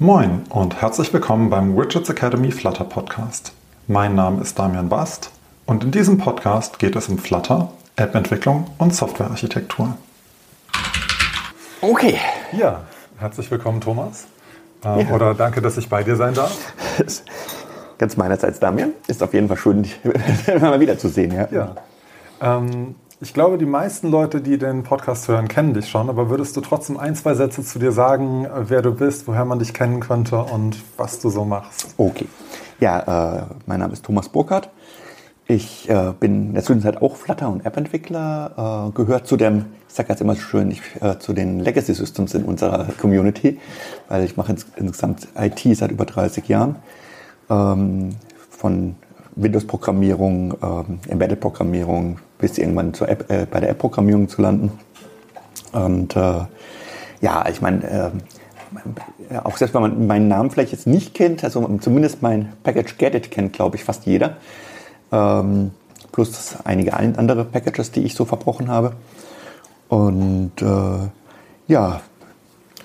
Moin und herzlich willkommen beim Widgets Academy Flutter Podcast. Mein Name ist Damian Bast und in diesem Podcast geht es um Flutter, App-Entwicklung und Softwarearchitektur. Okay. Ja, herzlich willkommen, Thomas. Äh, ja. Oder danke, dass ich bei dir sein darf. Ganz meinerseits, Damian. Ist auf jeden Fall schön, dich mal wiederzusehen. Ja. ja. Ähm, ich glaube, die meisten Leute, die den Podcast hören, kennen dich schon, aber würdest du trotzdem ein, zwei Sätze zu dir sagen, wer du bist, woher man dich kennen könnte und was du so machst? Okay. Ja, äh, mein Name ist Thomas Burkhardt. Ich äh, bin in der Zwischenzeit auch Flutter- und App-Entwickler, äh, gehört zu dem, ich sage jetzt immer so schön, ich, äh, zu den Legacy Systems in unserer Community, weil ich mache ins, insgesamt IT seit über 30 Jahren. Ähm, von Windows-Programmierung, ähm, Embedded-Programmierung, bis irgendwann App, äh, bei der App-Programmierung zu landen. Und äh, ja, ich meine, äh, auch selbst wenn man meinen Namen vielleicht jetzt nicht kennt, also zumindest mein Package Get It kennt, glaube ich, fast jeder. Ähm, plus einige andere Packages, die ich so verbrochen habe. Und äh, ja,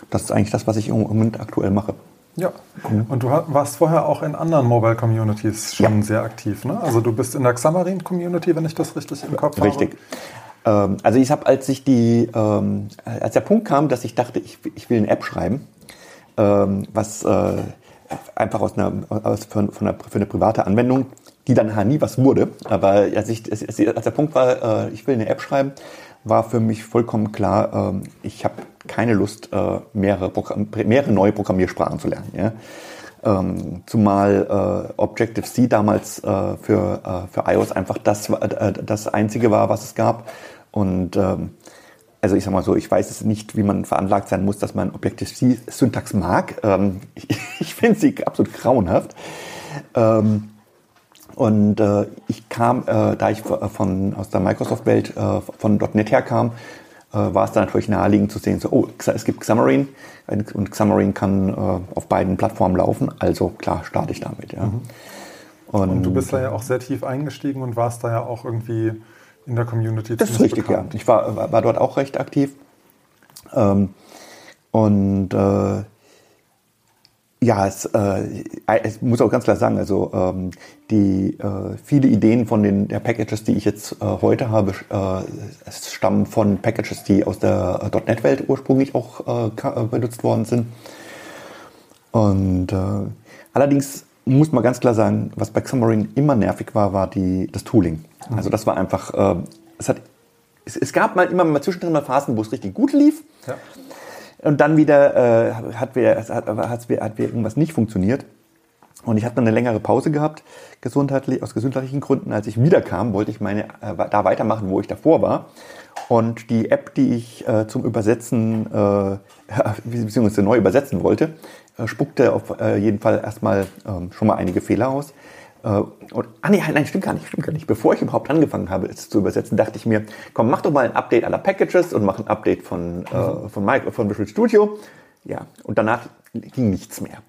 das ist eigentlich das, was ich im Moment aktuell mache. Ja, mhm. und du warst vorher auch in anderen Mobile Communities schon ja. sehr aktiv, ne? Also du bist in der Xamarin Community, wenn ich das richtig im Kopf richtig. habe. Richtig. Ähm, also ich habe, als ich die, ähm, als der Punkt kam, dass ich dachte, ich, ich will eine App schreiben, ähm, was äh, einfach aus einer, aus, von einer, für eine private Anwendung, die dann nie was wurde. Aber als, ich, als, der Punkt war, äh, ich will eine App schreiben, war für mich vollkommen klar, äh, ich habe keine Lust, äh, mehrere, mehrere neue Programmiersprachen zu lernen. Ja? Ähm, zumal äh, Objective-C damals äh, für, äh, für iOS einfach das, äh, das einzige war, was es gab. Und ähm, also ich sag mal so, ich weiß es nicht, wie man veranlagt sein muss, dass man Objective-C-Syntax mag. Ähm, ich, ich finde sie absolut grauenhaft. Ähm, und äh, ich kam, äh, da ich von, aus der Microsoft-Welt äh, von .NET herkam, war es dann natürlich naheliegend zu sehen, so, oh, es gibt Xamarin und Xamarin kann äh, auf beiden Plattformen laufen, also klar, starte ich damit. Ja. Mhm. Und, und, du bist da ja auch sehr tief eingestiegen und warst da ja auch irgendwie in der Community Das ist richtig, bekannt. ja. Ich war, war, war, dort auch recht aktiv. Ähm, und äh, ja, es, äh, ich muss auch ganz klar sagen, also ähm, die äh, viele Ideen von den der Packages, die ich jetzt äh, heute habe, äh, stammen von Packages, die aus der äh, .NET-Welt ursprünglich auch äh, äh, benutzt worden sind. Und äh, allerdings muss man ganz klar sagen, was bei Xamarin immer nervig war, war die, das Tooling. Mhm. Also das war einfach, äh, es, hat, es, es gab mal immer mal zwischendrin mal Phasen, wo es richtig gut lief. Ja. Und dann wieder äh, hat, wir, hat, hat, hat irgendwas nicht funktioniert. Und ich hatte eine längere Pause gehabt, gesundheitlich, aus gesundheitlichen Gründen. Als ich wiederkam, wollte ich meine, äh, da weitermachen, wo ich davor war. Und die App, die ich äh, zum Übersetzen, äh, beziehungsweise neu übersetzen wollte, äh, spuckte auf äh, jeden Fall erstmal ähm, schon mal einige Fehler aus. Äh, und, ah nee, nein, stimmt gar nicht, stimmt gar nicht. Bevor ich überhaupt angefangen habe, es zu übersetzen, dachte ich mir, komm, mach doch mal ein Update aller Packages und mach ein Update von, äh, von, Micro, von Visual Studio. Ja, und danach ging nichts mehr.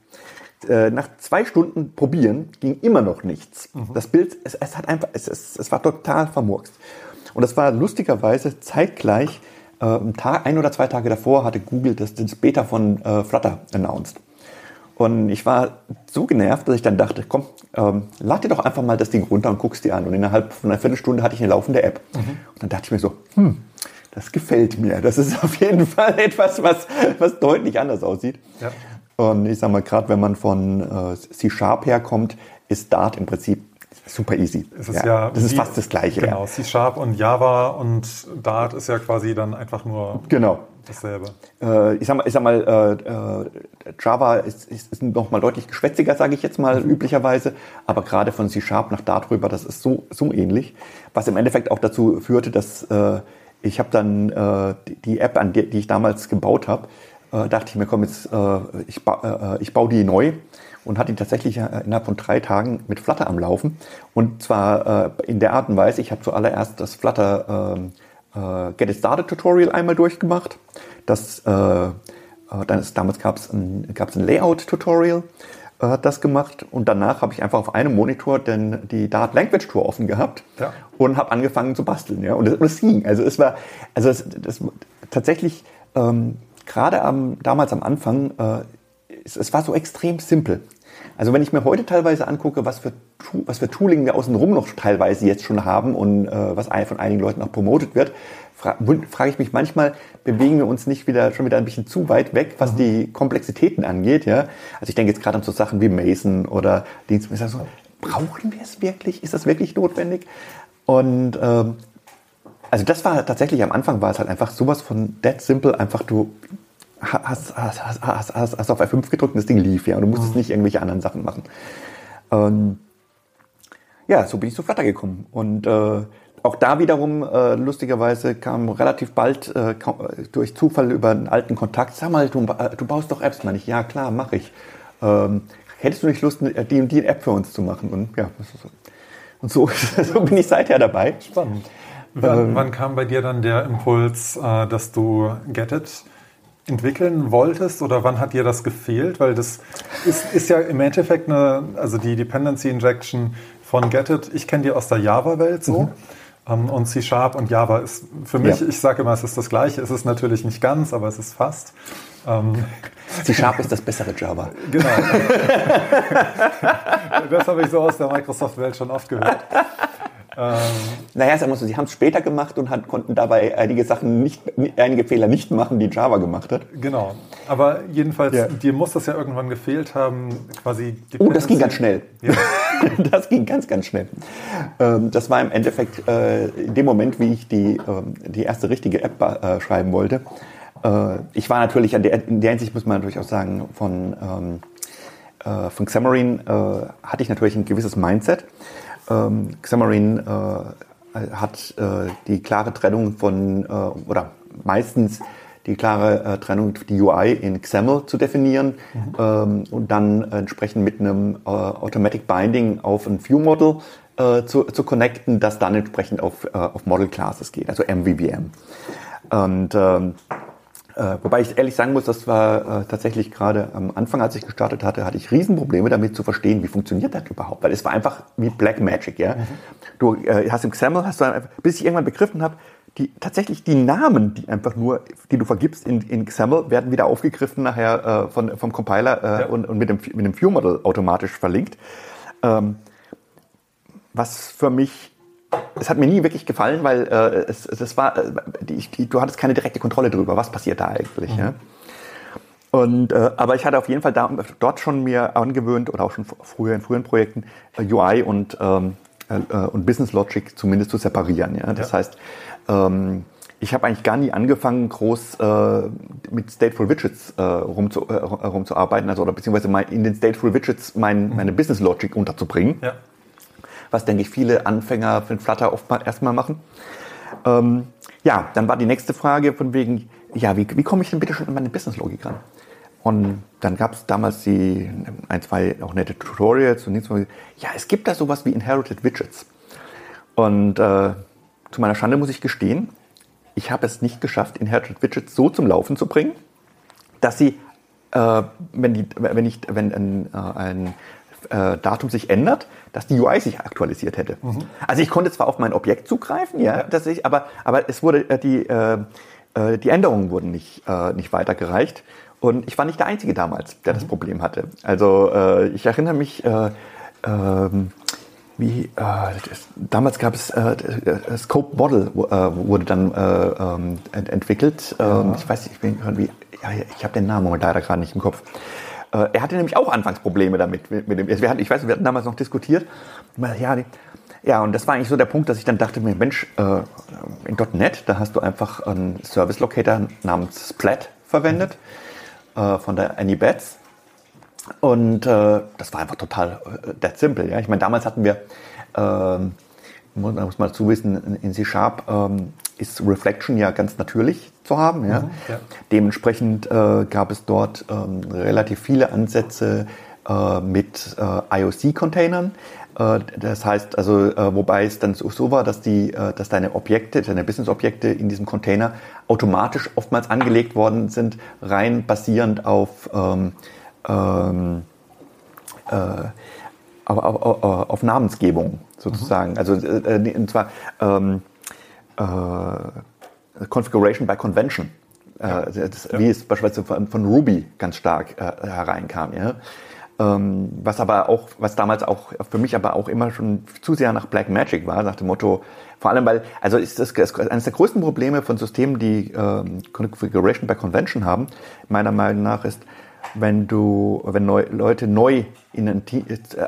Äh, nach zwei Stunden probieren ging immer noch nichts. Mhm. Das Bild, es, es hat einfach, es, es, es, war total vermurkst. Und das war lustigerweise zeitgleich, äh, ein, Tag, ein oder zwei Tage davor hatte Google das, das Beta von äh, Flutter announced. Und ich war so genervt, dass ich dann dachte, komm, ähm, lad dir doch einfach mal das Ding runter und guckst dir an. Und innerhalb von einer Viertelstunde hatte ich eine laufende App. Mhm. Und dann dachte ich mir so, hm, das gefällt mir. Das ist auf jeden Fall etwas, was, was deutlich anders aussieht. Ja. Und ich sag mal, gerade wenn man von äh, C-Sharp herkommt, ist Dart im Prinzip super easy. Ja, ja das ist fast das Gleiche. Genau, C-Sharp und Java und Dart ist ja quasi dann einfach nur genau dasselbe. Äh, ich sag mal, ich sag mal äh, äh Java ist, ist, ist noch mal deutlich geschwätziger, sage ich jetzt mal mhm. üblicherweise, aber gerade von C-Sharp nach Dart rüber, das ist so, so ähnlich, was im Endeffekt auch dazu führte, dass äh, ich habe dann äh, die, App, an die, die ich damals gebaut habe, äh, dachte ich mir, komm, jetzt, äh, ich, ba äh, ich baue die neu und hatte die tatsächlich äh, innerhalb von drei Tagen mit Flutter am Laufen. Und zwar äh, in der Art und Weise, ich habe zuallererst das Flutter ähm, äh, Get It Started Tutorial einmal durchgemacht. Das, äh, äh dann ist, damals gab es ein, gab's ein Layout-Tutorial, äh, hat das gemacht. Und danach habe ich einfach auf einem Monitor den, die Dart Language Tour offen gehabt ja. und habe angefangen zu basteln. Ja? Und es ging. Also es war, also es, das tatsächlich ähm, gerade am, damals am Anfang äh, es, es war so extrem simpel. Also wenn ich mir heute teilweise angucke, was für, was für Tooling wir außenrum noch teilweise jetzt schon haben und äh, was von einigen Leuten auch promotet wird, fra frage ich mich manchmal, bewegen wir uns nicht wieder schon wieder ein bisschen zu weit weg, was mhm. die Komplexitäten angeht. Ja? Also ich denke jetzt gerade an so Sachen wie Mason oder Dienstleister. So, brauchen wir es wirklich? Ist das wirklich notwendig? Und ähm, also das war tatsächlich am Anfang war es halt einfach sowas von dead simple, einfach du hast, hast, hast, hast, hast, hast auf F5 gedrückt und das Ding lief, ja, und du musstest mhm. nicht irgendwelche anderen Sachen machen. Und ja, so bin ich zu Flutter gekommen. Und äh, auch da wiederum, äh, lustigerweise, kam relativ bald äh, durch Zufall über einen alten Kontakt, sag mal, du, du baust doch Apps, meine ich. Ja, klar, mache ich. Ähm, hättest du nicht Lust, die und die App für uns zu machen? Und ja, und so, so bin ich seither dabei. Spannend. Wann, ähm, wann, kam bei dir dann der Impuls, äh, dass du Get It entwickeln wolltest oder wann hat dir das gefehlt? Weil das ist, ist ja im Endeffekt eine, also die Dependency Injection von Get It, ich kenne die aus der Java-Welt so. Mhm. Um, ähm, und C Sharp und Java ist für mich, ja. ich sage immer, es ist das Gleiche. Es ist natürlich nicht ganz, aber es ist fast. Um, ähm, C Sharp ist das bessere Java. Genau. das habe ich so aus der Microsoft-Welt schon oft gehört. Ähm, naja, sagen wir so, sie haben es später gemacht und hat, konnten dabei einige Sachen nicht, einige Fehler nicht machen, die Java gemacht hat. Genau. Aber jedenfalls, ja. dir muss das ja irgendwann gefehlt haben, quasi. Oh, das ging ganz schnell. Ja. das ging ganz, ganz schnell. Ähm, das war im Endeffekt äh, in dem Moment, wie ich die, ähm, die erste richtige App äh, schreiben wollte. Äh, ich war natürlich der, in der Hinsicht muss man natürlich auch sagen, von, ähm, äh, von Xamarin hatte ich natürlich ein gewisses Mindset. Ähm, Xamarin äh, hat äh, die klare Trennung von, äh, oder meistens die klare äh, Trennung, die UI in XAML zu definieren mhm. ähm, und dann entsprechend mit einem äh, Automatic Binding auf ein View-Model äh, zu, zu connecten, das dann entsprechend auf, auf Model Classes geht, also MVVM. Und ähm, äh, wobei ich ehrlich sagen muss, das war äh, tatsächlich gerade am Anfang, als ich gestartet hatte, hatte ich Riesenprobleme damit zu verstehen, wie funktioniert das überhaupt. Weil es war einfach wie Black Magic. Ja? Mhm. Du äh, hast im XAML, hast du einfach, bis ich irgendwann begriffen habe, die, tatsächlich die Namen, die einfach nur, die du vergibst in, in XAML, werden wieder aufgegriffen nachher äh, von, vom Compiler äh, ja. und, und mit dem, mit dem View-Model automatisch verlinkt. Ähm, was für mich es hat mir nie wirklich gefallen, weil äh, es, es war, äh, die, die, du hattest keine direkte Kontrolle darüber, was passiert da eigentlich. Mhm. Ja? Und, äh, aber ich hatte auf jeden Fall da, dort schon mir angewöhnt oder auch schon früher in früheren Projekten äh, UI und, ähm, äh, und Business Logic zumindest zu separieren. Ja? Das ja. heißt, ähm, ich habe eigentlich gar nie angefangen, groß äh, mit Stateful Widgets äh, rumzu, äh, rumzuarbeiten, also oder beziehungsweise mein, in den Stateful Widgets mein, meine. Business Logic unterzubringen. Ja was, denke ich, viele Anfänger für Flutter oft mal erstmal machen. Ähm, ja, dann war die nächste Frage von wegen, ja, wie, wie komme ich denn bitte schon an meine Business-Logik ran? Und dann gab es damals die ein, zwei auch nette Tutorials und nichts mehr. Ja, es gibt da sowas wie Inherited Widgets. Und äh, zu meiner Schande muss ich gestehen, ich habe es nicht geschafft, Inherited Widgets so zum Laufen zu bringen, dass sie, äh, wenn, die, wenn, ich, wenn ein, äh, ein äh, Datum sich ändert, dass die UI sich aktualisiert hätte. Mhm. Also ich konnte zwar auf mein Objekt zugreifen, ja, ja. Dass ich, aber, aber es wurde äh, die, äh, äh, die Änderungen wurden nicht, äh, nicht weitergereicht. Und ich war nicht der Einzige damals, der mhm. das Problem hatte. Also äh, ich erinnere mich, äh, ähm, wie, äh, das, damals gab es äh, äh, Scope Model äh, wurde dann äh, ähm, ent entwickelt. Ja. Ähm, ich weiß nicht, ich, bin, ja, ich habe den Namen leider gerade nicht im Kopf. Äh, er hatte nämlich auch anfangs Probleme damit. Mit, dem, ich weiß, wir hatten damals noch diskutiert. Ja, ja, und das war eigentlich so der Punkt, dass ich dann dachte mir, Mensch, äh, in .NET, da hast du einfach einen Service Locator namens Splat verwendet äh, von der Annie Betts. Und das war einfach total äh, that simple. Ja? Ich meine, damals hatten wir, ähm, muss, muss man dazu wissen, in C Sharp ähm, ist Reflection ja ganz natürlich zu haben. Ja? Mhm, ja. Dementsprechend äh, gab es dort ähm, relativ viele Ansätze äh, mit äh, IOC-Containern. Äh, das heißt also, äh, wobei es dann so war, dass, die, äh, dass deine Objekte, deine Business-Objekte in diesem Container automatisch oftmals angelegt worden sind, rein basierend auf, ähm, ähm, auf, auf, auf, Namensgebung sozusagen. Mhm. Also und zwar ähm, Configuration by Convention Ja. Äh, das, ja. Wie es beispielsweise von, von Ruby ganz stark äh, hereinkam. Ja? Ähm, was aber auch, was damals auch für mich aber auch immer schon zu sehr nach Black Magic war, nach dem Motto, vor allem weil, also ist das eines der größten Probleme von Systemen, die ähm, Configuration by Convention haben, meiner Meinung nach ist, wenn du, wenn neu, Leute neu in ein,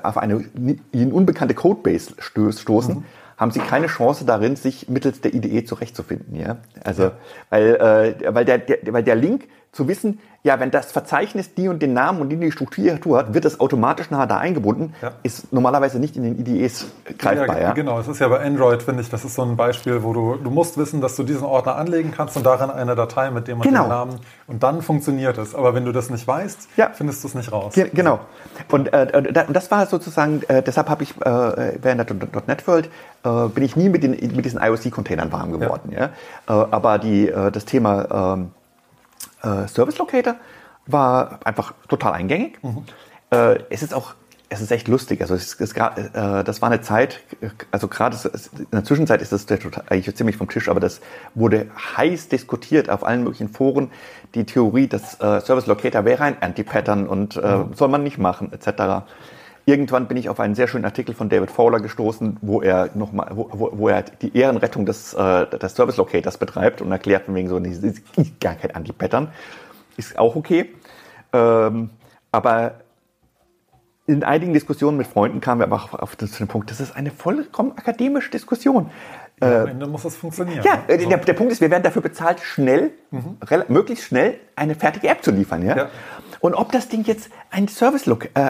auf eine in unbekannte Codebase stoßen, mhm. haben sie keine Chance darin, sich mittels der IDE zurechtzufinden. Ja? Also, ja. Weil, äh, weil, der, der, weil der Link zu wissen, ja, wenn das Verzeichnis die und den Namen und die, die Struktur hat, wird es automatisch nachher da eingebunden, ja. ist normalerweise nicht in den IDEs greifbar. Ja, ja, genau. Es ist ja bei Android, finde ich, das ist so ein Beispiel, wo du, du musst wissen, dass du diesen Ordner anlegen kannst und darin eine Datei mit dem und genau. dem Namen und dann funktioniert es. Aber wenn du das nicht weißt, findest du es nicht raus. Ge genau. Und äh, das war sozusagen, äh, deshalb habe ich äh, während der .NET World äh, bin ich nie mit, den, mit diesen IOC-Containern warm geworden. Ja. ja? Äh, aber die, äh, das Thema ähm, äh, Service Locator war einfach total eingängig. Mhm. Äh, es ist auch, es ist echt lustig. Also es, es, äh, das war eine Zeit, also gerade in der Zwischenzeit ist das eigentlich ziemlich vom Tisch, aber das wurde heiß diskutiert auf allen möglichen Foren. Die Theorie, dass äh, Service Locator wäre ein Anti-Pattern und äh, mhm. soll man nicht machen, etc. Irgendwann bin ich auf einen sehr schönen Artikel von David Fowler gestoßen, wo er noch mal, wo, wo er die Ehrenrettung des, äh, des Service Locators betreibt und erklärt von wegen so, das ist gar kein Anti-Pattern. Ist auch okay. Ähm, aber in einigen Diskussionen mit Freunden kamen wir aber auf den Punkt, das ist eine vollkommen akademische Diskussion. Ja, am Ende muss das funktionieren. Ja, ne? der, der, Punkt ist, wir werden dafür bezahlt, schnell, mhm. möglichst schnell eine fertige App zu liefern. Ja? ja. Und ob das Ding jetzt ein Service, äh,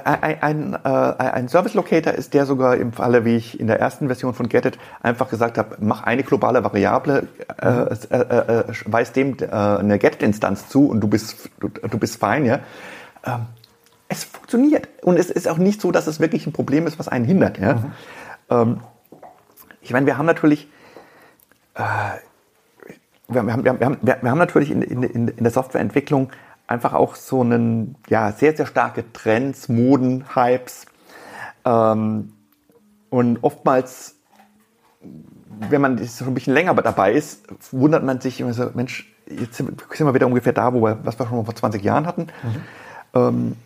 ein, äh, ein Service Locator ist, der sogar im Falle, wie ich in der ersten Version von Getit einfach gesagt habe, mach eine globale Variable, äh, äh, äh, weist dem äh, eine Get-Instanz zu und du bist, du, du bist fein, ja. Ähm, es funktioniert. Und es ist auch nicht so, dass es wirklich ein Problem ist, was einen hindert, ja. Mhm. Ähm, ich meine, wir haben natürlich, äh, wir, wir, haben, wir, haben, wir haben natürlich in, in, in der Softwareentwicklung einfach auch so einen, ja, sehr, sehr starke Trends, Moden, Hypes. Ähm, und oftmals, wenn man so ein bisschen länger dabei ist, wundert man sich immer so, Mensch, jetzt sind wir wieder ungefähr da, wo wir, was wir schon vor 20 Jahren hatten. Mhm. Ähm,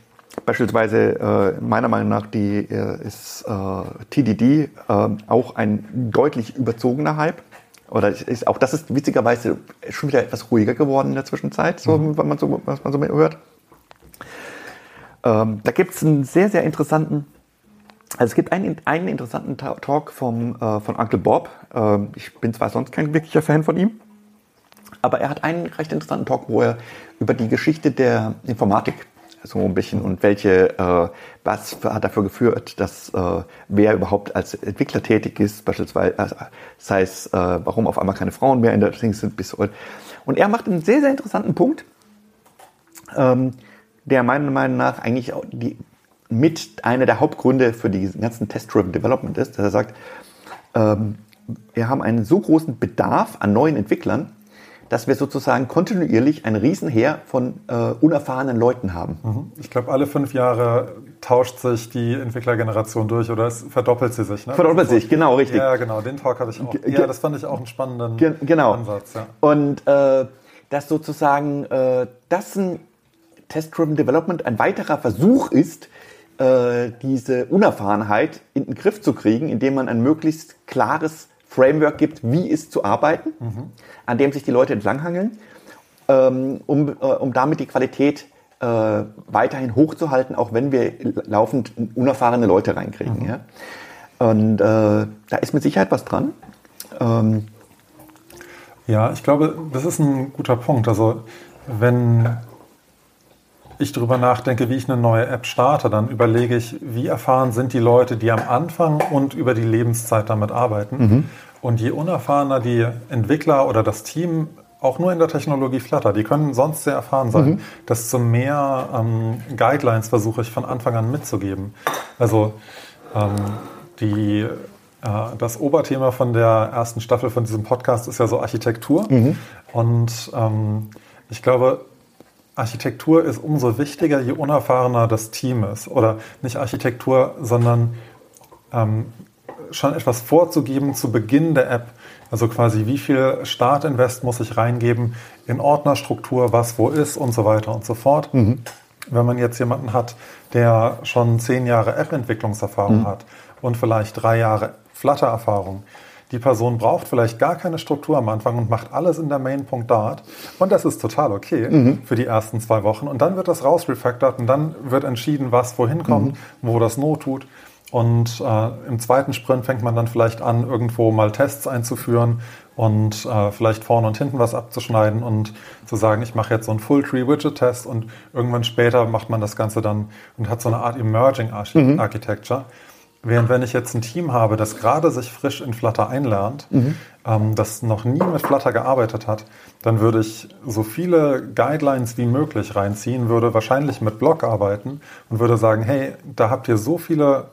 beispielsweise äh, meiner Meinung nach die, äh, ist äh, TDD äh, auch ein deutlich überzogener Hype. Oder ist, auch das ist witzigerweise schon wieder etwas ruhiger geworden in der Zwischenzeit, so, mhm. man so, was man so hört. Ähm, da gibt es einen sehr, sehr interessanten, also es gibt einen, einen interessanten Talk vom, äh, von Uncle Bob. Ähm, ich bin zwar sonst kein wirklicher Fan von ihm, aber er hat einen recht interessanten Talk, wo er über die Geschichte der Informatik so ein bisschen und welche, äh, was hat dafür geführt, dass äh, wer überhaupt als Entwickler tätig ist, beispielsweise, äh, sei es, äh, warum auf einmal keine Frauen mehr in der Dings sind bis heute. Und er macht einen sehr, sehr interessanten Punkt, ähm, der meiner Meinung nach eigentlich die, mit einer der Hauptgründe für die ganzen Test-Driven Development ist, dass er sagt, ähm, wir haben einen so großen Bedarf an neuen Entwicklern, dass wir sozusagen kontinuierlich ein Riesenheer von äh, unerfahrenen Leuten haben. Mhm. Ich glaube, alle fünf Jahre tauscht sich die Entwicklergeneration durch oder es verdoppelt sie sich. Ne? Verdoppelt sich, genau, richtig. Ja, genau, den Talk hatte ich auch. Ge ja, das fand ich auch einen spannenden Ge genau. Ansatz. Ja. Und äh, dass sozusagen äh, das ein Test-Driven Development ein weiterer Versuch ist, äh, diese Unerfahrenheit in den Griff zu kriegen, indem man ein möglichst klares Framework gibt, wie ist zu arbeiten, mhm. an dem sich die Leute entlanghangeln, ähm, um, äh, um damit die Qualität äh, weiterhin hochzuhalten, auch wenn wir laufend unerfahrene Leute reinkriegen. Mhm. Ja? Und äh, da ist mit Sicherheit was dran. Ähm, ja, ich glaube, das ist ein guter Punkt. Also wenn ich darüber nachdenke, wie ich eine neue App starte, dann überlege ich, wie erfahren sind die Leute, die am Anfang und über die Lebenszeit damit arbeiten. Mhm. Und je unerfahrener die Entwickler oder das Team auch nur in der Technologie Flutter, die können sonst sehr erfahren sein, mhm. desto mehr ähm, Guidelines versuche ich von Anfang an mitzugeben. Also ähm, die, äh, das Oberthema von der ersten Staffel von diesem Podcast ist ja so Architektur. Mhm. Und ähm, ich glaube, Architektur ist umso wichtiger, je unerfahrener das Team ist. Oder nicht Architektur, sondern ähm, schon etwas vorzugeben zu Beginn der App, Also quasi, wie viel Startinvest muss ich reingeben in Ordnerstruktur, was wo ist und so weiter und so fort. Mhm. Wenn man jetzt jemanden hat, der schon zehn Jahre App-Entwicklungserfahrung mhm. hat und vielleicht drei Jahre Flutter-Erfahrung, die Person braucht vielleicht gar keine Struktur am Anfang und macht alles in der Main.dart. Und das ist total okay mhm. für die ersten zwei Wochen. Und dann wird das rausrefactored und dann wird entschieden, was wohin kommt, mhm. wo das Not tut. Und äh, im zweiten Sprint fängt man dann vielleicht an, irgendwo mal Tests einzuführen und äh, vielleicht vorne und hinten was abzuschneiden und zu sagen, ich mache jetzt so einen Full-Tree-Widget-Test und irgendwann später macht man das Ganze dann und hat so eine Art Emerging mhm. Während wenn ich jetzt ein Team habe, das gerade sich frisch in Flutter einlernt, mhm. ähm, das noch nie mit Flutter gearbeitet hat, dann würde ich so viele Guidelines wie möglich reinziehen, würde wahrscheinlich mit Blog arbeiten und würde sagen, hey, da habt ihr so viele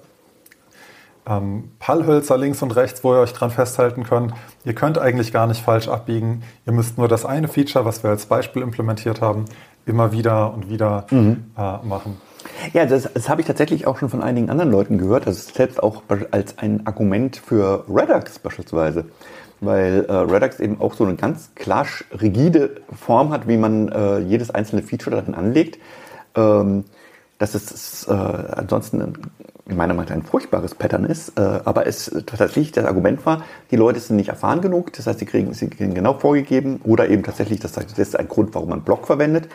ähm, Pallhölzer links und rechts, wo ihr euch dran festhalten könnt. Ihr könnt eigentlich gar nicht falsch abbiegen. Ihr müsst nur das eine Feature, was wir als Beispiel implementiert haben, immer wieder und wieder mhm. äh, machen. Ja, das, das habe ich tatsächlich auch schon von einigen anderen Leuten gehört. Das ist selbst auch als ein Argument für Redux beispielsweise. Weil äh, Redux eben auch so eine ganz klar rigide Form hat, wie man äh, jedes einzelne Feature darin anlegt. Ähm, dass es äh, ansonsten in meiner Meinung ein furchtbares Pattern ist, äh, aber es tatsächlich das Argument war, die Leute sind nicht erfahren genug, das heißt, sie kriegen, sie kriegen genau vorgegeben oder eben tatsächlich, das, das ist ein Grund, warum man Block verwendet.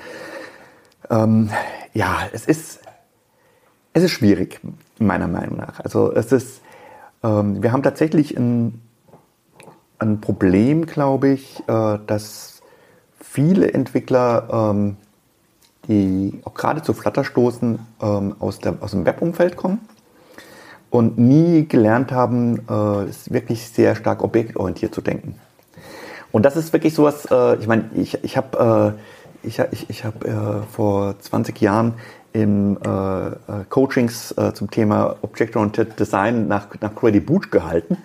Ähm, ja, es ist, es ist schwierig, meiner Meinung nach. Also es ist, ähm, wir haben tatsächlich ein, ein Problem, glaube ich, äh, dass viele Entwickler, ähm, die auch gerade zu Flutter stoßen, ähm, aus, der, aus dem Webumfeld kommen und nie gelernt haben, äh, wirklich sehr stark objektorientiert zu denken. Und das ist wirklich sowas, äh, ich meine, ich, ich habe äh, ich, ich, ich hab, äh, vor 20 Jahren im äh, äh, Coachings äh, zum Thema Object-Oriented Design nach, nach Grady Boot gehalten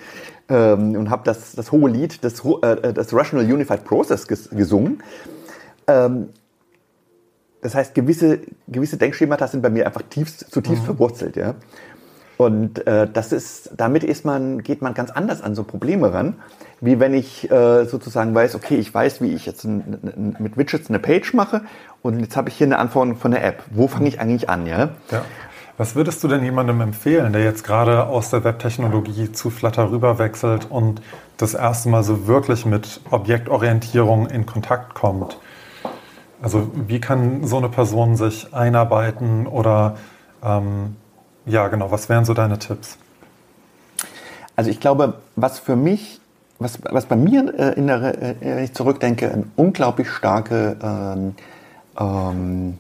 ähm, und habe das, das hohe Lied des, äh, das Rational Unified Process ges gesungen. Ähm, das heißt, gewisse, gewisse Denkschemata sind bei mir einfach tiefst, zutiefst mhm. verwurzelt. Ja? Und äh, das ist, damit ist man, geht man ganz anders an so Probleme ran, wie wenn ich äh, sozusagen weiß, okay, ich weiß, wie ich jetzt ein, ein, mit Widgets eine Page mache und jetzt habe ich hier eine Anforderung von der App. Wo fange ich eigentlich an, ja? ja? Was würdest du denn jemandem empfehlen, der jetzt gerade aus der Webtechnologie zu Flutter rüberwechselt und das erste Mal so wirklich mit Objektorientierung in Kontakt kommt? Also wie kann so eine Person sich einarbeiten oder ähm, ja, genau. Was wären so deine Tipps? Also ich glaube, was für mich, was, was bei mir äh, in der, äh, wenn ich zurückdenke, eine unglaublich starke ähm, ähm,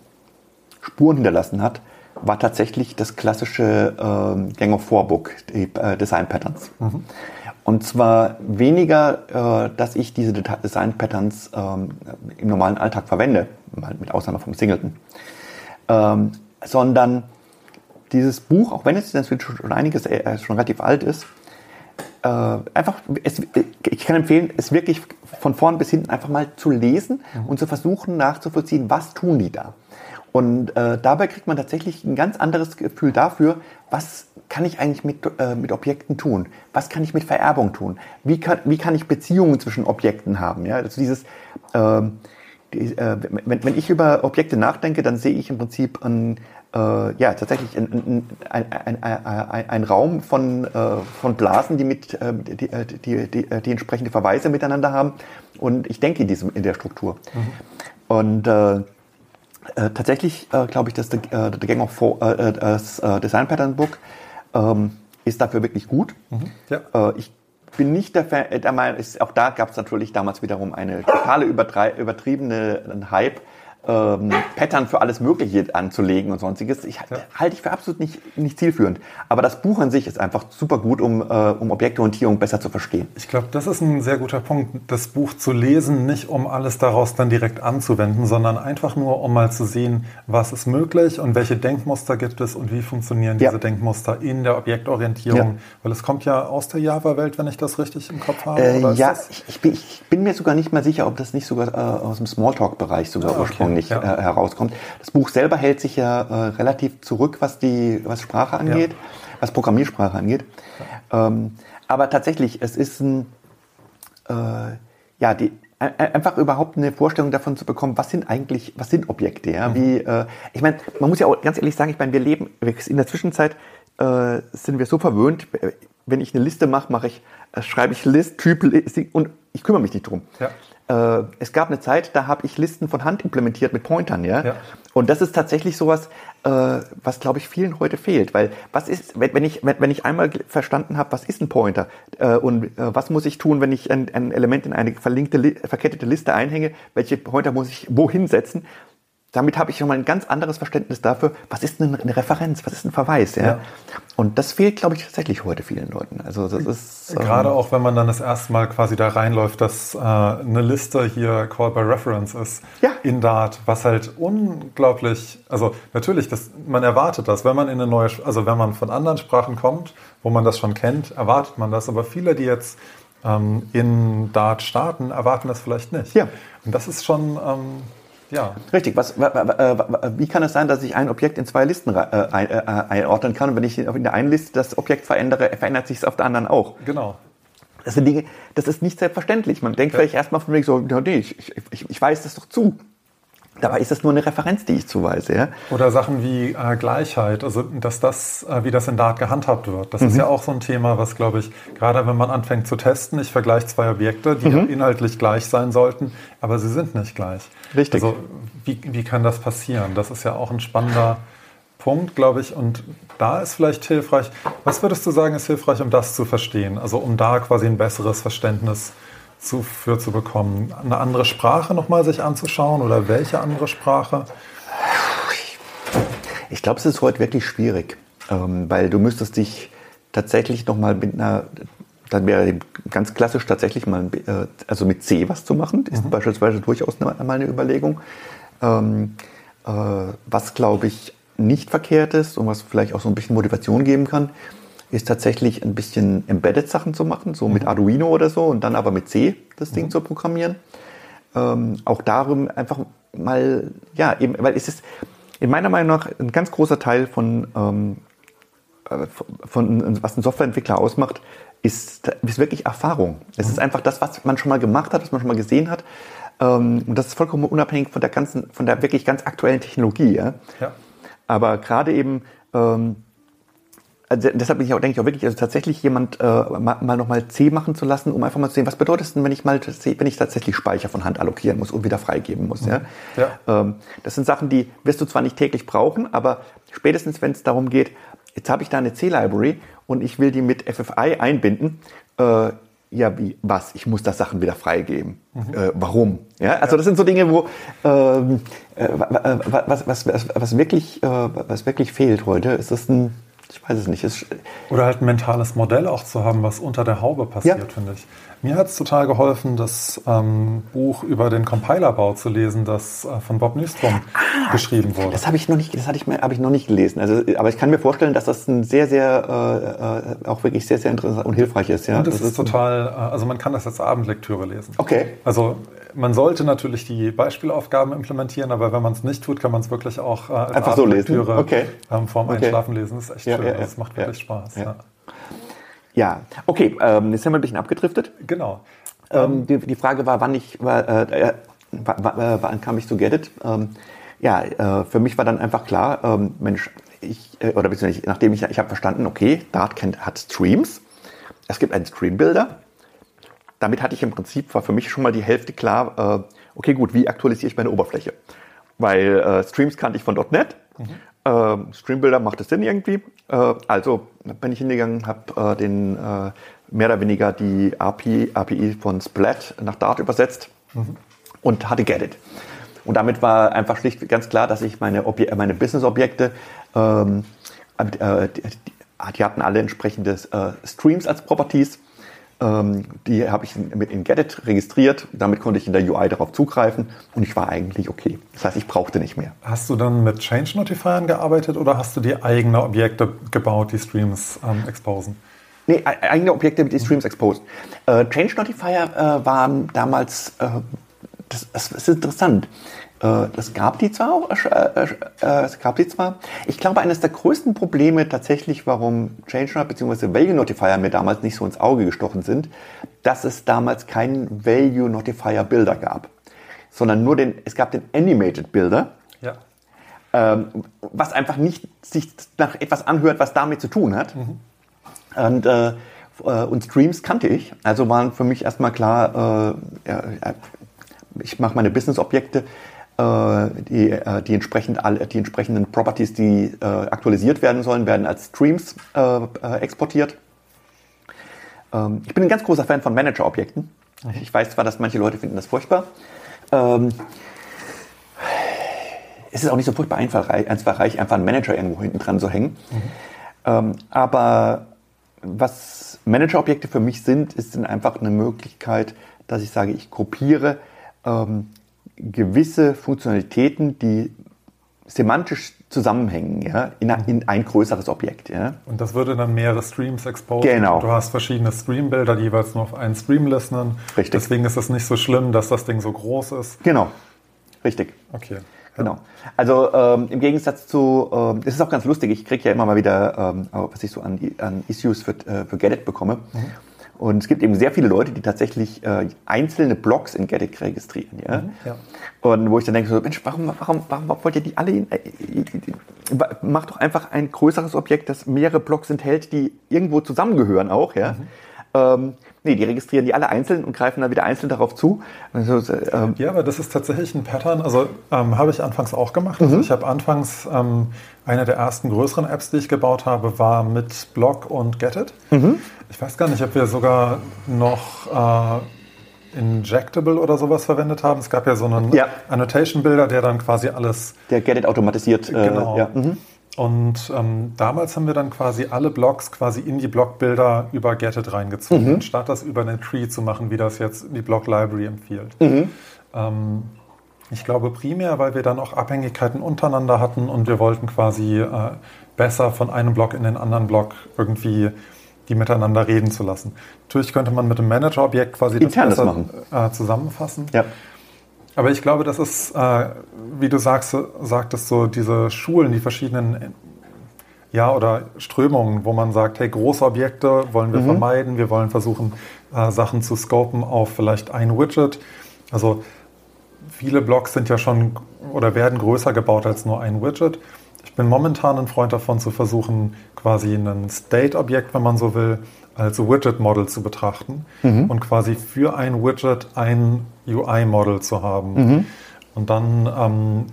Spuren hinterlassen hat, war tatsächlich das klassische ähm, Gang of Four Book, die äh, Design Patterns. Mhm. Und zwar weniger, äh, dass ich diese Design Patterns ähm, im normalen Alltag verwende, mit Ausnahme vom Singleton, ähm, sondern dieses Buch, auch wenn es schon einiges äh, schon relativ alt ist, äh, einfach, es, ich kann empfehlen, es wirklich von vorn bis hinten einfach mal zu lesen mhm. und zu versuchen nachzuvollziehen, was tun die da. Und äh, dabei kriegt man tatsächlich ein ganz anderes Gefühl dafür, was kann ich eigentlich mit, äh, mit Objekten tun? Was kann ich mit Vererbung tun? Wie kann, wie kann ich Beziehungen zwischen Objekten haben? Ja? Also dieses, ähm, die, äh, wenn, wenn ich über Objekte nachdenke, dann sehe ich im Prinzip ein, äh, ja, tatsächlich ein, ein, ein, ein, Raum von, äh, von Blasen, die, mit, äh, die, äh, die, die, äh, die, entsprechende Verweise miteinander haben. Und ich denke in, diesem, in der Struktur. Mhm. Und äh, tatsächlich glaube ich, dass The, The Gang of Four, das Design Pattern Book ähm, ist dafür wirklich gut. Mhm. Ja. ich bin nicht der Fan, der Meinung, auch da gab es natürlich damals wiederum eine totale übertriebene Hype ähm, Pattern für alles Mögliche anzulegen und sonstiges, ich, ja. halte ich für absolut nicht, nicht zielführend. Aber das Buch an sich ist einfach super gut, um, äh, um Objektorientierung besser zu verstehen. Ich glaube, das ist ein sehr guter Punkt, das Buch zu lesen, nicht um alles daraus dann direkt anzuwenden, sondern einfach nur, um mal zu sehen, was ist möglich und welche Denkmuster gibt es und wie funktionieren diese ja. Denkmuster in der Objektorientierung. Ja. Weil es kommt ja aus der Java-Welt, wenn ich das richtig im Kopf habe. Äh, ja, ich, ich, bin, ich, bin, mir sogar nicht mehr sicher, ob das nicht sogar äh, aus dem Smalltalk-Bereich sogar ah, okay. Nicht ja. äh, herauskommt. Das Buch selber hält sich ja äh, relativ zurück, was die was Sprache angeht, ja. was Programmiersprache angeht. Ähm, aber tatsächlich, es ist ein äh, ja, die, einfach überhaupt eine Vorstellung davon zu bekommen, was sind eigentlich, was sind Objekte, ja? Mhm. Wie, äh, ich meine, man muss ja auch ganz ehrlich sagen, ich meine, wir leben in der Zwischenzeit äh, sind wir so verwöhnt, wenn ich eine Liste mache, mache ich, äh, schreibe ich List, Typ und ich kümmere mich nicht drum. Ja. Äh, es gab eine Zeit, da habe ich Listen von Hand implementiert mit Pointern, ja. ja. Und das ist tatsächlich sowas, äh, was glaube ich vielen heute fehlt, weil was ist, wenn, wenn ich wenn, wenn ich einmal verstanden habe, was ist ein Pointer äh, und äh, was muss ich tun, wenn ich ein, ein Element in eine verlinkte, verkettete Liste einhänge, welche Pointer muss ich wohin setzen? Damit habe ich schon mal ein ganz anderes Verständnis dafür, was ist eine, Referenz, was ist ein Verweis. Ja? ja? Und das fehlt, glaube ich, tatsächlich heute vielen Leuten. Also das ist gerade ähm, auch, wenn man dann das erste Mal quasi da reinläuft, dass äh, eine Liste hier Call by Reference ist ja. in Dart, was halt unglaublich, also natürlich, das, man erwartet das, wenn man in eine neue, also wenn man von anderen Sprachen kommt, wo man das schon kennt, erwartet man das. Aber viele, die jetzt ähm, in Dart starten, erwarten das vielleicht nicht. Ja. Und das ist schon ähm, ja. Richtig. Was, wie kann es sein, dass ich ein Objekt in zwei Listen äh, äh, einordnen kann und wenn ich in der einen Liste das Objekt verändere, verändert sich es auf der anderen auch? Genau. Das sind Dinge, das ist nicht selbstverständlich. Man denkt ja. vielleicht erstmal von wegen so, nee, ich, ich, ich weiß das doch zu. Dabei ist es nur eine Referenz, die ich zuweise. Ja? Oder Sachen wie äh, Gleichheit, also dass das, äh, wie das in Dart gehandhabt wird. Das mhm. ist ja auch so ein Thema, was, glaube ich, gerade wenn man anfängt zu testen, ich vergleiche zwei Objekte, die mhm. inhaltlich gleich sein sollten, aber sie sind nicht gleich. Richtig. Also wie, wie kann das passieren? Das ist ja auch ein spannender Punkt, glaube ich. Und da ist vielleicht hilfreich, was würdest du sagen, ist hilfreich, um das zu verstehen? Also um da quasi ein besseres Verständnis zu zu, für zu bekommen? Eine andere Sprache nochmal sich anzuschauen oder welche andere Sprache? Ich glaube, es ist heute wirklich schwierig, ähm, weil du müsstest dich tatsächlich nochmal mit einer, dann wäre ganz klassisch tatsächlich mal, äh, also mit C was zu machen, ist mhm. beispielsweise durchaus mal eine Überlegung. Ähm, äh, was, glaube ich, nicht verkehrt ist und was vielleicht auch so ein bisschen Motivation geben kann, ist tatsächlich ein bisschen Embedded-Sachen zu machen, so mhm. mit Arduino oder so und dann aber mit C das Ding mhm. zu programmieren. Ähm, auch darum einfach mal, ja, eben, weil es ist in meiner Meinung nach ein ganz großer Teil von, ähm, äh, von was ein Softwareentwickler ausmacht, ist, ist wirklich Erfahrung. Es mhm. ist einfach das, was man schon mal gemacht hat, was man schon mal gesehen hat. Ähm, und das ist vollkommen unabhängig von der ganzen, von der wirklich ganz aktuellen Technologie. Ja? ja. Aber gerade eben, ähm, also deshalb bin ich auch, denke ich auch wirklich, also tatsächlich jemand äh, mal, mal nochmal C machen zu lassen, um einfach mal zu sehen, was bedeutet es denn, wenn ich mal C, wenn ich tatsächlich Speicher von Hand allokieren muss und wieder freigeben muss. Ja? ja. Ähm, das sind Sachen, die wirst du zwar nicht täglich brauchen, aber spätestens, wenn es darum geht, jetzt habe ich da eine C-Library und ich will die mit FFI einbinden, äh, ja, wie, was? Ich muss das Sachen wieder freigeben. Mhm. Äh, warum? Ja, also das sind so Dinge, wo ähm, äh, was, was, was, was, wirklich, äh, was wirklich fehlt heute, ist das ein ich weiß es nicht. Es Oder halt ein mentales Modell auch zu haben, was unter der Haube passiert, ja. finde ich. Mir hat es total geholfen, das ähm, Buch über den Compilerbau zu lesen, das äh, von Bob Nystrom ah, geschrieben wurde. Das habe ich noch nicht, das hatte ich, habe ich noch nicht gelesen. Also, aber ich kann mir vorstellen, dass das ein sehr, sehr, äh, äh auch wirklich sehr, sehr interessant und hilfreich ist. Ja, und das, das ist, ist total, äh, also man kann das als Abendlektüre lesen. Okay. Also man sollte natürlich die Beispielaufgaben implementieren, aber wenn man es nicht tut, kann man es wirklich auch äh, als Einfach Abendlektüre so okay. ähm, vorm okay. Einschlafen lesen. Das ist echt ja, schön. Ja, ja, das macht wirklich Spaß. Ja. Ja, okay, ähm, jetzt sind wir ein bisschen abgedriftet. Genau. Ähm, die, die, Frage war, wann ich, war, äh, äh wann kam ich zu Get It? Ähm, ja, äh, für mich war dann einfach klar, ähm, Mensch, ich, äh, oder beziehungsweise nachdem ich, ich habe verstanden, okay, Dart kennt, hat Streams, es gibt einen Stream Builder. Damit hatte ich im Prinzip, war für mich schon mal die Hälfte klar, äh, okay, gut, wie aktualisiere ich meine Oberfläche? Weil äh, Streams kannte ich von .NET, mhm. Ähm, Streambuilder macht es Sinn irgendwie. Äh, also bin ich hingegangen, habe äh, den äh, mehr oder weniger die API, API von Splat nach Dart übersetzt mhm. und hatte Get It. Und damit war einfach schlicht ganz klar, dass ich meine, meine Business-Objekte, ähm, äh, die, die, hatten alle entsprechende äh, Streams als Properties die habe ich mit in Gedit registriert. Damit konnte ich in der UI darauf zugreifen und ich war eigentlich okay. Das heißt, ich brauchte nicht mehr. Hast du dann mit Change Notifiern gearbeitet oder hast du dir eigene Objekte gebaut, die Streams ähm, exposen? Nee, e-, eigene Objekte, die Streams exposen. Äh, Change Notifier äh, waren damals, äh, das, das, ist interessant. Äh, das gab die zwar auch, äh, äh, es gab die zwar. Ich glaube, eines der größten Probleme tatsächlich, warum ChangeNode bzw. Value Notifier mir damals nicht so ins Auge gestochen sind, dass es damals keinen Value Notifier Builder gab, sondern nur den, es gab den Animated Builder. Ja. Ähm, was einfach nicht sich nach etwas anhört, was damit zu tun hat. Mhm. Und, äh, äh und Streams kannte ich, also waren für mich erstmal klar, äh, ich mache meine Business-Objekte, äh, die, äh, die, entsprechend alle, die entsprechenden Properties, die äh, aktualisiert werden sollen, werden als Streams exportiert. Ähm, ich bin ein ganz großer Fan von Manager-Objekten. Ich weiß zwar, dass manche Leute finden das furchtbar. Ähm, es ist auch nicht so furchtbar einfallreich, einfach einen Manager irgendwo hinten dran zu hängen. Mhm. Ähm, aber was Manager-Objekte für mich sind, ist einfach eine Möglichkeit, dass ich sage, ich gruppiere ähm, gewisse Funktionalitäten, die semantisch zusammenhängen, ja, in, in, ein größeres Objekt. Ja. Und das würde dann mehrere Streams exposen. Genau. Du hast verschiedene Stream-Bilder, die jeweils nur auf einen Stream listenen. Richtig. Deswegen ist es nicht so schlimm, dass das Ding so groß ist. Genau. Richtig. Okay. Genau. Also ähm, im Gegensatz zu, ähm, das ist auch ganz lustig, ich kriege ja immer mal wieder, ähm, was ich so an, an Issues für, äh, für Get bekomme. Mhm. Und es gibt eben sehr viele Leute, die tatsächlich äh, einzelne Blogs in Get registrieren. Ja? Mhm, ja? Und wo ich dann denke, so, Mensch, warum, warum, warum wollt ihr die alle, in, äh, macht doch einfach ein größeres Objekt, das mehrere Blogs enthält, die irgendwo zusammengehören auch. Ja? Mhm. Ähm, nee, die registrieren die alle einzeln und greifen dann wieder einzeln darauf zu. Also, ähm ja, aber das ist tatsächlich ein Pattern. Also ähm, habe ich anfangs auch gemacht. Also mhm. ich habe anfangs ähm, eine der ersten größeren Apps, die ich gebaut habe, war mit Blog und Getit. Mhm. Ich weiß gar nicht, ob wir sogar noch äh, Injectable oder sowas verwendet haben. Es gab ja so einen ja. Annotation-Bilder, der dann quasi alles. Der Getit automatisiert. Äh, genau. Äh, ja. mhm. Und ähm, damals haben wir dann quasi alle Blogs quasi in die Blogbilder über Getit reingezogen, mhm. anstatt das über eine Tree zu machen, wie das jetzt die Blog Library empfiehlt. Mhm. Ähm, ich glaube primär, weil wir dann auch Abhängigkeiten untereinander hatten und wir wollten quasi äh, besser von einem Blog in den anderen Blog irgendwie die miteinander reden zu lassen. Natürlich könnte man mit dem Manager-Objekt quasi Internes das besser äh, zusammenfassen. Ja. Aber ich glaube, das ist, äh, wie du sagst, sagtest, so diese Schulen, die verschiedenen ja, oder Strömungen, wo man sagt, hey, große Objekte wollen wir mhm. vermeiden, wir wollen versuchen, äh, Sachen zu scopen auf vielleicht ein Widget. Also viele Blocks sind ja schon oder werden größer gebaut als nur ein Widget. Ich bin momentan ein Freund davon zu versuchen, quasi ein State-Objekt, wenn man so will, als Widget-Model zu betrachten mhm. und quasi für ein Widget ein UI-Model zu haben. Mhm. Und dann ähm,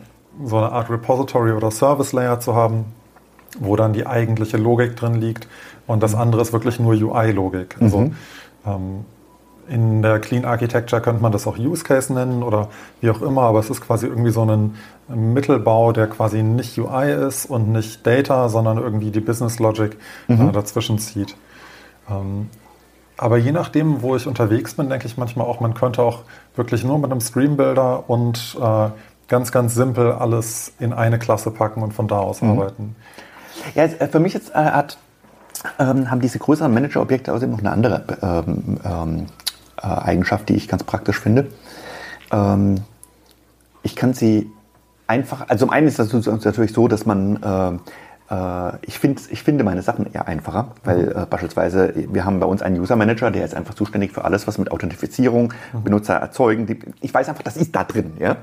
so eine Art Repository oder Service-Layer zu haben, wo dann die eigentliche Logik drin liegt und das mhm. andere ist wirklich nur UI-Logik. Also mhm. ähm, in der Clean Architecture könnte man das auch Use Case nennen oder wie auch immer, aber es ist quasi irgendwie so ein Mittelbau, der quasi nicht UI ist und nicht Data, sondern irgendwie die Business Logic mhm. äh, dazwischen zieht. Ähm, aber je nachdem, wo ich unterwegs bin, denke ich manchmal auch, man könnte auch wirklich nur mit einem Stream Builder und äh, ganz, ganz simpel alles in eine Klasse packen und von da aus mhm. arbeiten. Ja, äh, für mich jetzt äh, hat, ähm, haben diese größeren Manager-Objekte außerdem noch eine andere ähm, ähm, äh, Eigenschaft, die ich ganz praktisch finde. Ähm, ich kann sie einfach, also zum einen ist das natürlich so, dass man äh, ich, find, ich finde meine Sachen eher einfacher, weil mhm. äh, beispielsweise wir haben bei uns einen User Manager, der ist einfach zuständig für alles, was mit Authentifizierung, mhm. Benutzer erzeugen. Die, ich weiß einfach, das ist da drin. Ja?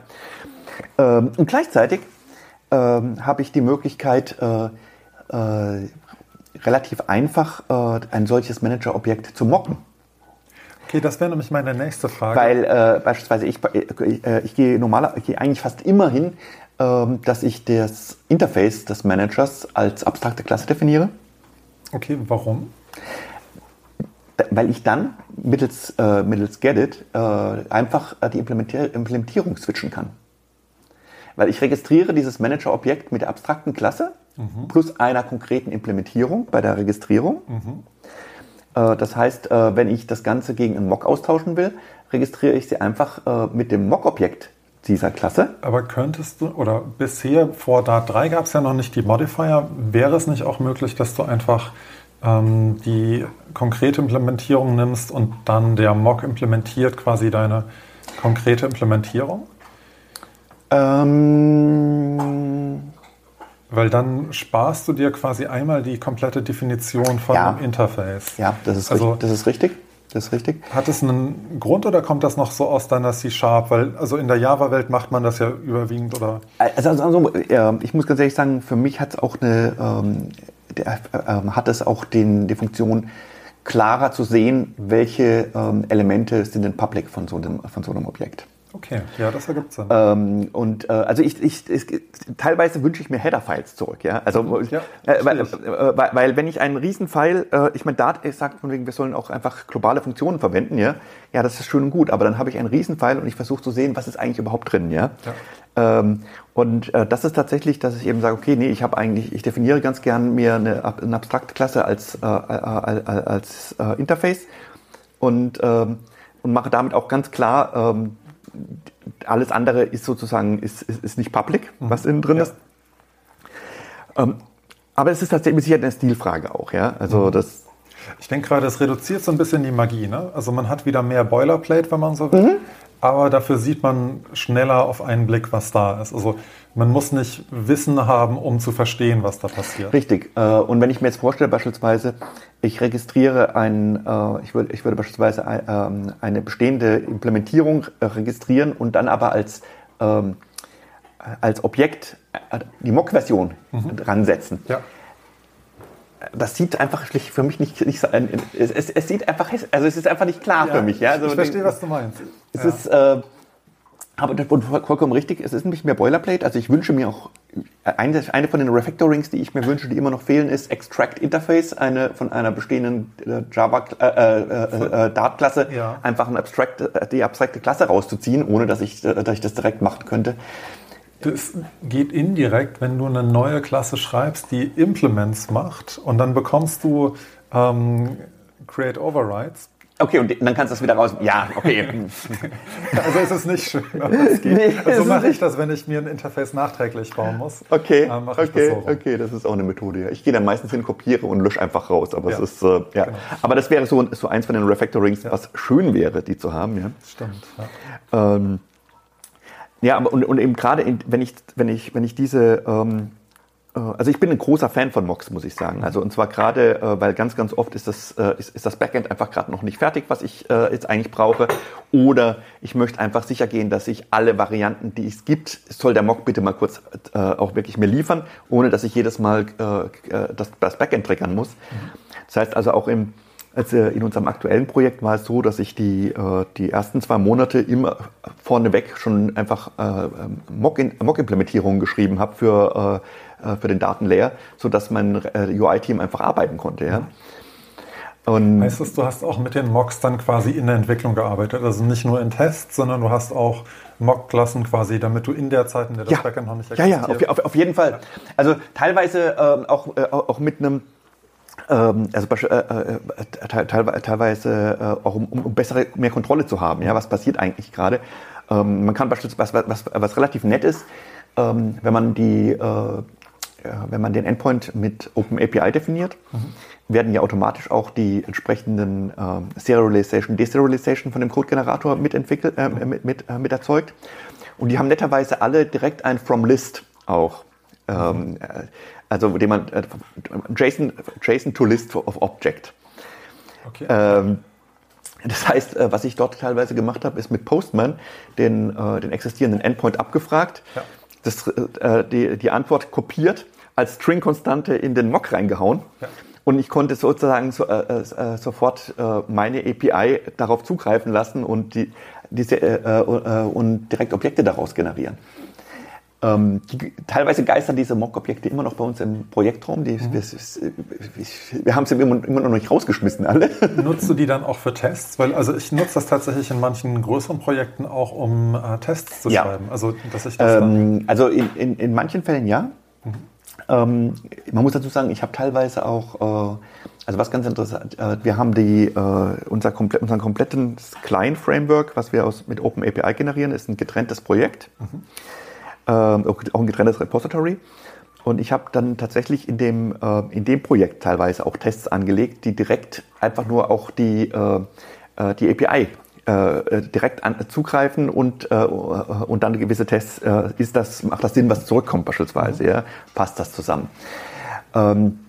Ähm, und gleichzeitig ähm, habe ich die Möglichkeit, äh, äh, relativ einfach äh, ein solches Manager-Objekt zu mocken. Okay, das wäre nämlich meine nächste Frage. Weil äh, beispielsweise ich, ich, äh, ich gehe normaler, ich gehe eigentlich fast immer hin, dass ich das Interface des Managers als abstrakte Klasse definiere. Okay, warum? Weil ich dann mittels, äh, mittels Gedit äh, einfach äh, die Implementier Implementierung switchen kann. Weil ich registriere dieses Manager-Objekt mit der abstrakten Klasse mhm. plus einer konkreten Implementierung bei der Registrierung. Mhm. Äh, das heißt, wenn ich das Ganze gegen einen Mock austauschen will, registriere ich sie einfach mit dem Mock-Objekt dieser Klasse. Aber könntest du, oder bisher vor Dart 3 gab es ja noch nicht die Modifier, wäre es nicht auch möglich, dass du einfach ähm, die konkrete Implementierung nimmst und dann der Mock implementiert quasi deine konkrete Implementierung? Ähm, Weil dann sparst du dir quasi einmal die komplette Definition von Ja. einem Interface. ja, das ist, Also- richtig, das ist richtig. Das richtig. Hat es einen Grund oder kommt das noch so aus deiner C-Sharp? Weil also in der Java-Welt macht man das ja überwiegend oder Also, also, also äh, ich muss ganz ehrlich sagen, für mich hat es auch eine, ähm, der, äh, hat es auch den, die Funktion, klarer zu sehen, welche ähm, Elemente sind denn public von so einem, von so einem Objekt. Okay, ja, das ergibt Sinn. Ähm, und äh, also ich, ich, ich teilweise wünsche ich mir Header-Files zurück, ja. Also Ja, äh, weil, äh, weil, weil wenn ich einen Riesenfile, äh, ich meine, Dart sagt von wegen, wir sollen auch einfach globale Funktionen verwenden, ja. Ja, das ist schön und gut, aber dann habe ich einen Riesenfile und ich versuche zu sehen, was ist eigentlich überhaupt drin, ja. Ähm, und äh, das ist tatsächlich, dass ich eben sage, okay, nee, ich habe eigentlich, ich definiere ganz gern mir eine, eine abstrakte Klasse als, äh, als Interface und, ähm, und mache damit auch ganz klar, ähm, alles andere ist sozusagen ist, ist, ist nicht public, was innen drin Ja. ist. Ähm, aber es ist tatsächlich sicher eine Stilfrage auch, ja. Also das Ich denke gerade, es reduziert so ein bisschen die Magie. Ne? Also man hat wieder mehr Boilerplate, wenn man so will. Aber dafür sieht man schneller auf einen Blick, was da ist. Also man muss nicht Wissen haben, um zu verstehen, was da passiert. Richtig. Äh, Und wenn ich mir jetzt vorstelle, beispielsweise, ich registriere ein, äh, ich würde, ich würde beispielsweise ähm, eine bestehende Implementierung registrieren und dann aber als, ähm, als Objekt äh, die Mock-Version dran setzen. Ja. Das sieht einfach für mich nicht, nicht so, ein- es, es, es sieht einfach, also es ist einfach nicht klar für mich. Ja? Also ich verstehe, was du meinst. Es Ja. ist, äh, aber das voll- vollkommen richtig, es ist nicht mehr Boilerplate. Also ich wünsche mir auch, eine, eine von den Refactorings, die ich mir wünsche, die immer noch fehlen, ist Extract Interface, eine von einer bestehenden äh, Java äh, äh, äh, Dart-Klasse, Ja. einfach ein Abstract, äh, die abstrakte Klasse rauszuziehen, ohne dass ich, äh, dass ich das direkt machen könnte. Das geht indirekt, wenn du eine neue Klasse schreibst, die Implements macht und dann bekommst du ähm, Create Overrides. Okay, und dann kannst du das wieder raus. Ja, okay. Also es ist nicht schön, aber es geht. Nee, also es so ist mache ich das, wenn ich mir ein Interface nachträglich bauen muss. Okay, Äh, okay, das so okay, das ist auch eine Methode. Ja. Ich gehe dann meistens hin, kopiere und lösche einfach raus. Aber Ja, es ist, äh, ja. genau. Aber das wäre so, so eins von den Refactorings, was schön wäre, die zu haben. Ja. Stimmt. Ja. Ähm, ja, aber und, und eben gerade, in- wenn ich, wenn ich, wenn ich diese, ähm, äh, also ich bin ein großer Fan von Mox, muss ich sagen. Also und zwar gerade, äh, weil ganz, ganz oft ist das, äh, ist, ist das Backend einfach gerade noch nicht fertig, was ich äh, jetzt eigentlich brauche. Oder ich möchte einfach sicher gehen, dass ich alle Varianten, die es gibt, soll der Mock bitte mal kurz äh, auch wirklich mir liefern, ohne dass ich jedes Mal äh, das, das Backend triggern muss. Das heißt also auch im also in unserem aktuellen Projekt war es so, dass ich die, äh, die ersten zwei Monate immer vorneweg schon einfach äh, Mock- Mock-Implementierungen geschrieben habe für, für den Datenlayer, sodass mein UI-Team einfach arbeiten konnte. Ja? Und Heißt das, du hast auch mit den Mocks dann quasi in der Entwicklung gearbeitet? Also nicht nur in Tests, sondern du hast auch Mock-Klassen quasi, damit du in der Zeit, in der das ja, Backend noch nicht ja, ja, auf, existiert. auf, auf jeden Fall. Also teilweise ähm, auch, äh, auch mit einem ähm, also beisch- äh, äh, teil, teilweise äh, auch um, um bessere, mehr Kontrolle zu haben. Ja, was passiert eigentlich gerade? Ähm, man kann beispielsweise, was, was, was relativ nett ist, ähm, wenn man die, äh, ja, wenn man den Endpoint mit OpenAPI definiert, werden ja automatisch auch die entsprechenden ähm, Serialization, Deserialization von dem Codegenerator mitentwickelt, äh, mit, mit, äh, mit erzeugt. Und die haben netterweise alle direkt ein From List auch. Ähm, äh, also, dem man äh, JSON, JSON to List of Object. Okay. Ähm, das heißt, äh, was ich dort teilweise gemacht habe, ist mit Postman den, äh, den existierenden Endpoint abgefragt, Ja. das, die, die Antwort kopiert, als String-Konstante in den Mock reingehauen. Ja. Und ich konnte sozusagen so, äh, sofort äh, meine API darauf zugreifen lassen und, die, diese, äh, und direkt Objekte daraus generieren. Ähm, die, teilweise geistern diese Mock-Objekte immer noch bei uns im Projektraum. Die, Mhm. wir, wir haben sie immer, immer noch nicht rausgeschmissen, alle. Nutzt du die dann auch für Tests? Weil also ich nutze das tatsächlich in manchen größeren Projekten auch, um äh, Tests zu Ja. schreiben. Also dass ich das Ähm, also in, in, in manchen Fällen ja. Ähm, man muss dazu sagen, ich habe teilweise auch, äh, also was ganz interessant, äh, wir haben die, äh, unser komple unseren kompletten Client-Framework, was wir aus, mit OpenAPI generieren, ist ein getrenntes Projekt, ähm, auch auch ein getrenntes Repository. Und ich habe dann tatsächlich in dem, äh, in dem Projekt teilweise auch Tests angelegt, die direkt einfach nur auch die, äh, äh, die API äh, direkt an, zugreifen und, äh, und dann gewisse Tests, äh, ist das, macht das Sinn, was zurückkommt beispielsweise, ja? passt das zusammen. Ähm,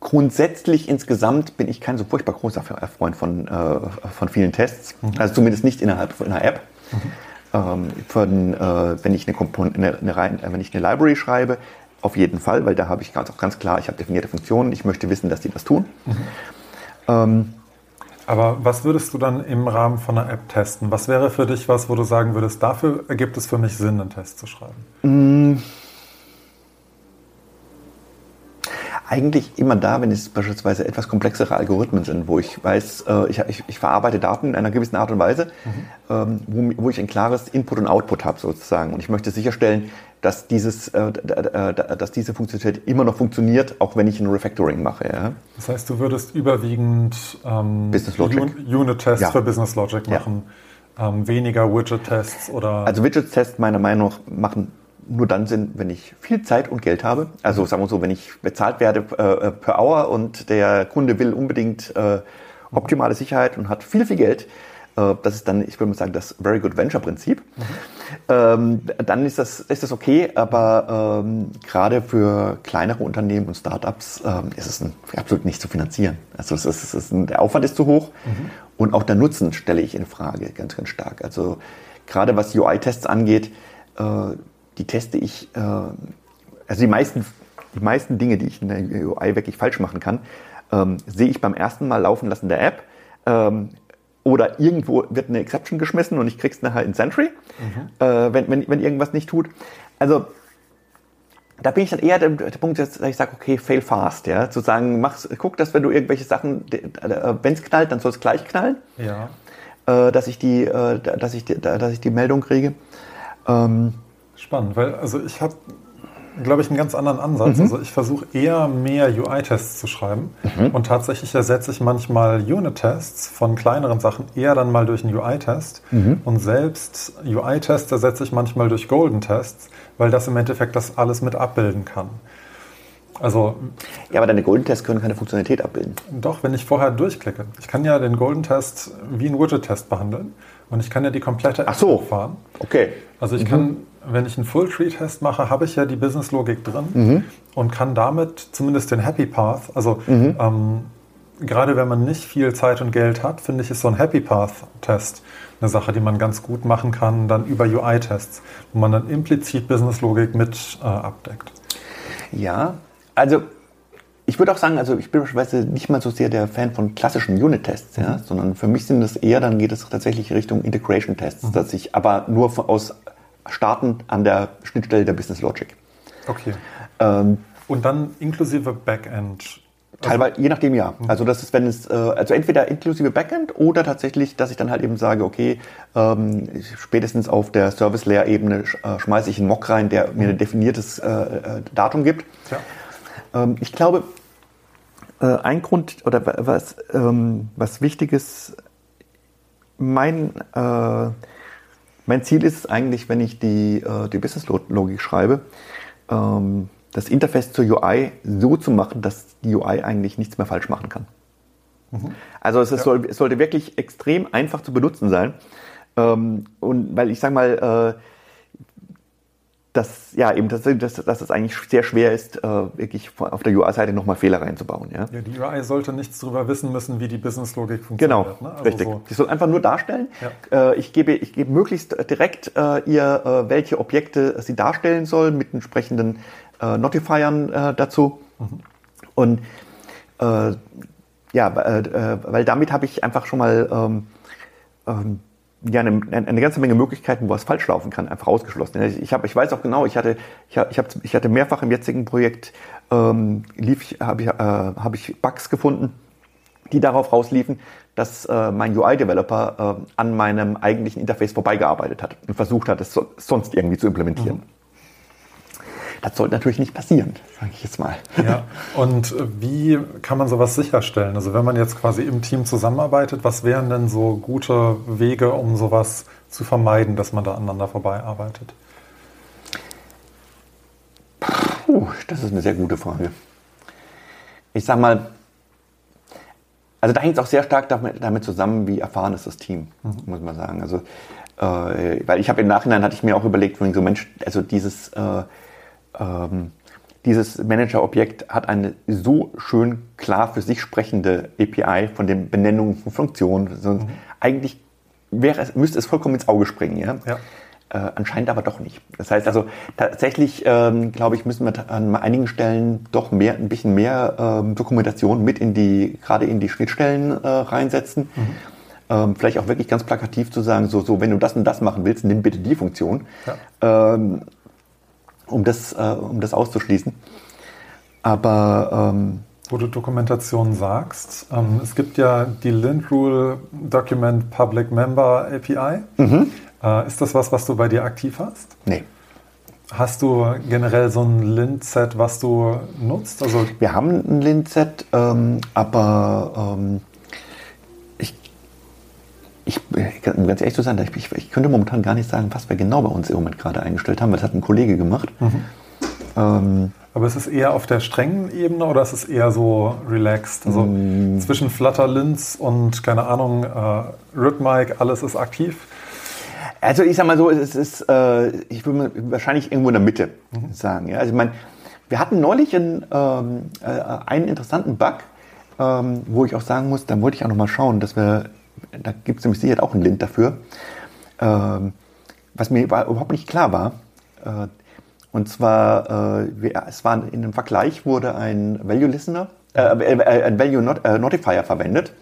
grundsätzlich insgesamt bin ich kein so furchtbar großer Freund von, äh, von vielen Tests, mhm. also zumindest nicht innerhalb einer App. Mhm. Ähm, von, äh, wenn, ich eine, eine, eine, rein, wenn ich eine Library schreibe, auf jeden Fall, weil da habe ich ganz, auch ganz klar, ich habe definierte Funktionen, ich möchte wissen, dass die das tun. Mhm. Ähm, aber was würdest du dann im Rahmen von einer App testen? Was wäre für dich was, wo du sagen würdest, dafür ergibt es für mich Sinn, einen Test zu schreiben? Mm. Eigentlich immer da, wenn es beispielsweise etwas komplexere Algorithmen sind, wo ich weiß, äh, ich, ich, ich, verarbeite Daten in einer gewissen Art und Weise, mhm. wo, wo, ich ein klares Input und Output habe sozusagen. Und ich möchte sicherstellen, dass, dieses, äh, dass diese Funktionalität immer noch funktioniert, auch wenn ich ein Refactoring mache. Ja. Das heißt, du würdest überwiegend ähm, Business Logic. Unit-Tests ja. für Business Logic machen, ja. ähm, weniger Widget-Tests oder. Also Widget-Tests meiner Meinung nach machen nur dann Sinn, wenn ich viel Zeit und Geld habe. Also sagen wir so, wenn ich bezahlt werde äh, per Hour und der Kunde will unbedingt äh, optimale Sicherheit und hat viel, viel Geld, äh, das ist dann, ich würde mal sagen, das Very Good Venture Prinzip. Mhm. Ähm, dann ist das, ist das okay, aber ähm, gerade für kleinere Unternehmen und Startups ähm, ist es ein, absolut nicht zu finanzieren. Also es ist, es ist ein, der Aufwand ist zu hoch mhm. und auch der Nutzen stelle ich in Frage ganz, ganz stark. Also gerade was UI-Tests angeht, äh, die teste ich, äh, also die meisten, die meisten Dinge, die ich in der UI wirklich falsch machen kann, ähm, sehe ich beim ersten Mal laufen lassen der App. Ähm, oder irgendwo wird eine Exception geschmissen und ich krieg's nachher in Sentry, mhm. äh, wenn, wenn, wenn irgendwas nicht tut. Also da bin ich dann eher der, der Punkt, dass ich sage, okay, fail fast, ja, zu sagen, mach, guck, dass wenn du irgendwelche Sachen, äh, wenn es knallt, dann soll es gleich knallen, ja. äh, dass ich die, äh, dass ich die, dass ich die Meldung kriege. Ähm, Spannend, weil also ich habe glaube ich, einen ganz anderen Ansatz. Mhm. Also ich versuche eher mehr UI-Tests zu schreiben mhm. und tatsächlich ersetze ich manchmal Unit-Tests von kleineren Sachen eher dann mal durch einen UI-Test mhm. und selbst UI-Tests ersetze ich manchmal durch Golden-Tests, weil das im Endeffekt das alles mit abbilden kann. Also, ja, aber deine Golden-Tests können keine Funktionalität abbilden. Doch, wenn ich vorher durchklicke. Ich kann ja den Golden-Test wie einen Widget-Test behandeln und ich kann ja die komplette App Ach so. fahren. Okay. Also ich mhm. kann wenn ich einen Full-Tree-Test mache, habe ich ja die Business-Logik drin mhm. und kann damit zumindest den Happy Path, also mhm. ähm, gerade wenn man nicht viel Zeit und Geld hat, finde ich, ist so ein Happy Path-Test eine Sache, die man ganz gut machen kann, dann über UI-Tests, wo man dann implizit Business-Logik mit äh, abdeckt. Ja, also ich würde auch sagen, also ich bin beispielsweise nicht mal so sehr der Fan von klassischen Unit-Tests, ja, mhm. sondern für mich sind es eher, dann geht es tatsächlich Richtung Integration-Tests, mhm. dass ich aber nur aus starten an der Schnittstelle der Business Logic. Okay. Ähm, Und dann inklusive Backend? Teilweise, also, je nachdem ja. Mhm. Also das ist, wenn es, äh, also entweder inklusive Backend oder tatsächlich, dass ich dann halt eben sage, okay, ähm, spätestens auf der Service-Layer-Ebene äh, schmeiße ich einen Mock rein, der mir ein mhm. definiertes äh, äh, Datum gibt. Ja. Ähm, ich glaube, äh, ein Grund oder was, ähm, was wichtig ist, mein äh, mein Ziel ist es eigentlich, wenn ich die, äh, die Business-Logik schreibe, ähm, das Interface zur UI so zu machen, dass die UI eigentlich nichts mehr falsch machen kann. Mhm. Also es, ja. soll, es, sollte wirklich extrem einfach zu benutzen sein. Ähm, und weil ich sage mal, äh, dass, ja, eben, dass, dass, dass es eigentlich sehr schwer ist, äh, wirklich auf der UI-Seite nochmal Fehler reinzubauen. Ja? ja, die UI sollte nichts darüber wissen müssen, wie die Business-Logik funktioniert. Genau, ne? also richtig. So. Die soll einfach nur darstellen. Ja. Äh, ich, gebe, ich gebe möglichst direkt äh, ihr, äh, welche Objekte sie darstellen soll, mit entsprechenden äh, Notifiern äh, dazu. Mhm. Und ja, weil damit habe ich einfach schon mal ähm, ähm, ja, eine, eine ganze Menge Möglichkeiten, wo es falsch laufen kann, einfach ausgeschlossen. Ich, hab, ich weiß auch genau, ich hatte, ich, hab, ich, hatte mehrfach im jetzigen Projekt, ähm, lief, habe ich, äh, hab ich Bugs gefunden, die darauf rausliefen, dass äh, mein UI-Developer äh, an meinem eigentlichen Interface vorbeigearbeitet hat und versucht hat, es so, sonst irgendwie zu implementieren. Mhm. Das sollte natürlich nicht passieren, sage ich jetzt mal. Ja, und wie kann man sowas sicherstellen? Also wenn man jetzt quasi im Team zusammenarbeitet, was wären denn so gute Wege, um sowas zu vermeiden, dass man da aneinander vorbeiarbeitet? Puh, das ist eine sehr gute Frage. Ich sage mal, also da hängt es auch sehr stark damit, damit, zusammen, wie erfahren ist das Team, mhm. muss man sagen. Also, äh, weil ich habe im Nachhinein hatte ich mir auch überlegt, so Mensch, also dieses, äh, ähm, dieses Manager-Objekt hat eine so schön klar für sich sprechende API von den Benennungen von Funktionen. Mhm. Eigentlich wäre es, müsste es vollkommen ins Auge springen. Ja? ja. Äh, anscheinend aber doch nicht. Das heißt also, tatsächlich, ähm, glaube ich, müssen wir an einigen Stellen doch mehr, ein bisschen mehr ähm, Dokumentation mit in die, gerade in die Schnittstellen äh, reinsetzen. Mhm. Ähm, vielleicht auch wirklich ganz plakativ zu sagen, so, so, wenn du das und das machen willst, nimm bitte die Funktion, ja. ähm, um, das, äh, um das auszuschließen. Aber ähm, wo du Dokumentation sagst, ähm, es gibt ja die Lint Rule Document Public Member API. Mhm. Äh, ist das was, was du bei dir aktiv hast? Nee. Hast du generell so ein Lint-Set, was du nutzt? Also Wir haben ein Lint-Set, ähm, aber ähm, ich, um ganz ehrlich zu sein, ich, ich, könnte momentan gar nicht sagen, was wir genau bei uns im Moment gerade eingestellt haben, weil das hat ein Kollege gemacht. Mhm. Ähm, aber ist es eher auf der strengen Ebene oder ist es eher so relaxed? Also mm. zwischen Flutter, Linz und keine Ahnung, äh, Rhythmic, alles ist aktiv? Also ich sag mal so, es ist, äh, ich würde wahrscheinlich irgendwo in der Mitte mhm. sagen. Ja? Also ich meine, wir hatten neulich einen, ähm, äh, einen interessanten Bug, ähm, wo ich auch sagen muss, da wollte ich auch nochmal schauen, dass wir, da gibt es nämlich sicher auch einen Link dafür, ähm, was mir überhaupt nicht klar war. Äh, und zwar, äh, es war in einem Vergleich wurde ein Value Listener, äh, äh, ein Value Not, Notifier verwendet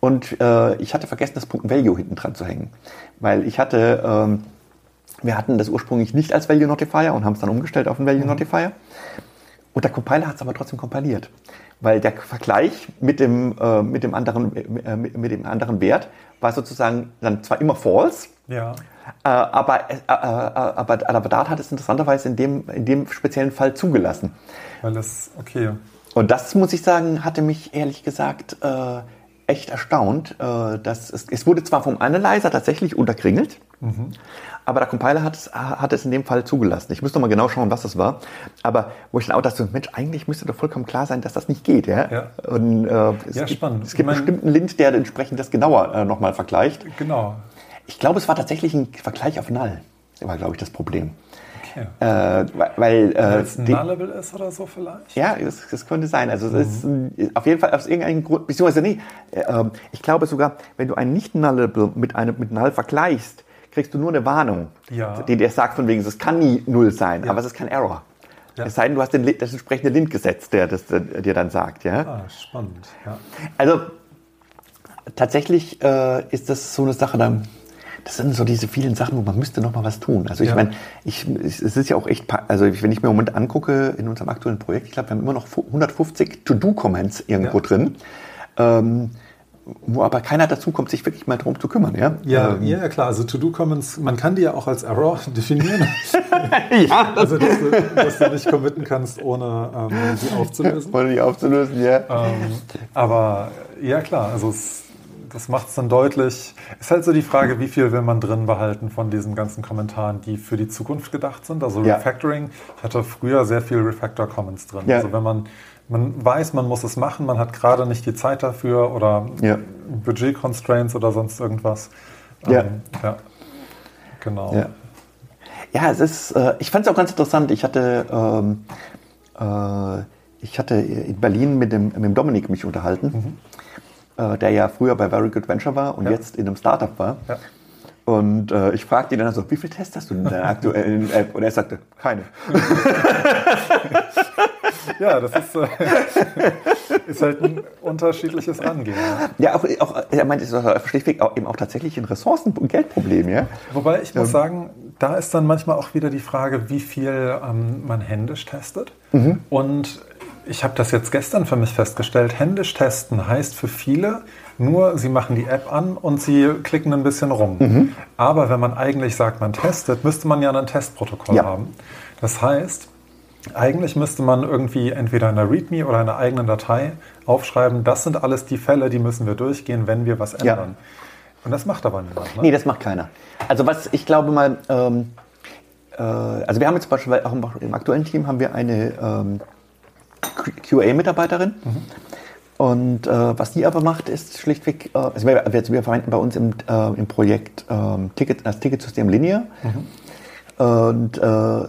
und äh, ich hatte vergessen, das Punkt Value hinten dran zu hängen. Weil ich hatte, ähm, wir hatten das ursprünglich nicht als Value Notifier und haben es dann umgestellt auf einen Value mhm. Notifier. Und der Compiler hat es aber trotzdem kompiliert. Weil der Vergleich mit dem, äh, mit, dem anderen, äh, mit dem anderen Wert war sozusagen dann zwar immer false, ja. Äh, aber, äh, äh, aber, aber Dart hat es interessanterweise in dem, in dem speziellen Fall zugelassen. Weil das, okay. Und das, muss ich sagen, hatte mich ehrlich gesagt äh, echt erstaunt, äh, dass es, es wurde zwar vom Analyzer tatsächlich unterkringelt, mhm. aber der Compiler hat es, hat es in dem Fall zugelassen. Ich müsste mal genau schauen, was das war. Aber wo ich dann auch dachte, Mensch, eigentlich müsste doch vollkommen klar sein, dass das nicht geht. Ja? ja. Und, äh, es ja, gibt, spannend. Es gibt bestimmt einen Lint, der entsprechend das genauer äh, nochmal vergleicht. Genau. Ich glaube, es war tatsächlich ein Vergleich auf Null. Das war, glaube ich, das Problem. Okay. Äh, weil äh, es nullable ist oder so vielleicht? Ja, das, das könnte sein. Also es mhm. ist auf jeden Fall aus irgendeinem Grund, beziehungsweise nee, äh, ich glaube sogar, wenn du ein nicht nullable mit einem mit null vergleichst, kriegst du nur eine Warnung, ja. die dir sagt von wegen, es kann nie null sein, ja. aber es ist kein Error. Ja. Es sei denn, du hast den, das entsprechende Lint gesetzt, der das dir dann sagt. Ja? Ah, spannend. Ja. Also tatsächlich äh, ist das so eine Sache, dann das sind so diese vielen Sachen, wo man müsste noch mal was tun. Also ich ja. meine, ich, es ist ja auch echt, also wenn ich mir im Moment angucke in unserem aktuellen Projekt, ich glaube, wir haben immer noch 150 To-Do-Comments irgendwo drin. Ähm, wo aber keiner dazu kommt, sich wirklich mal darum zu kümmern. Ja, ja, ähm, ja klar. Also To-Do-Comments, man kann die ja auch als Error definieren. ja. Also, dass du, dass du, nicht committen kannst, ohne ähm, sie aufzulösen. Ohne die aufzulösen, ja. Ähm, aber ja, klar. Also es das macht es dann deutlich. Ist halt so die Frage, wie viel will man drin behalten von diesen ganzen Kommentaren, die für die Zukunft gedacht sind. Also ja. Refactoring. Ich hatte früher sehr viel Refactor Comments drin. Ja. Also wenn man, man weiß, man muss es machen, man hat gerade nicht die Zeit dafür oder ja. Budget Constraints oder sonst irgendwas. Ja. Ähm, ja. Genau. Ja. ja, es ist, äh, ich fand es auch ganz interessant. Ich hatte, ähm, äh, ich hatte in Berlin mit dem, mit dem Dominik mich unterhalten. Mhm äh, der ja früher bei Very Good Venture war und ja. jetzt in einem Startup war. Und äh, ich fragte ihn dann so, wie viele Tests hast du in der aktuellen App? Und er sagte, keine. ja, das ist, äh, ist halt ein unterschiedliches Angehen. Ja, auch, auch er meint, es ist schlichtweg auch, eben auch tatsächlich ein Ressourcen- und Geldproblem. Ja? Wobei ich muss ähm, sagen, da ist dann manchmal auch wieder die Frage, wie viel ähm, man händisch testet. Mhm. Und ich habe das jetzt gestern für mich festgestellt, händisch testen heißt für viele nur, sie machen die App an und sie klicken ein bisschen rum. Mhm. Aber wenn man eigentlich sagt, man testet, müsste man ja ein Testprotokoll ja. haben. Das heißt, eigentlich müsste man irgendwie entweder in einer README oder in einer eigenen Datei aufschreiben, das sind alles die Fälle, die müssen wir durchgehen, wenn wir was ändern. Ja. Und das macht aber niemand. Ne? Nee, das macht keiner. Also was ich glaube mal, ähm, äh, also wir haben jetzt zum Beispiel auch im, aktuellen Team haben wir eine ähm, QA-Mitarbeiterin. Mhm. Und äh, was die aber macht, ist schlichtweg, äh, also wir, wir, wir, verwenden bei uns im, äh, im Projekt ähm, Ticket, das Ticketsystem Linear. Mhm. Und äh,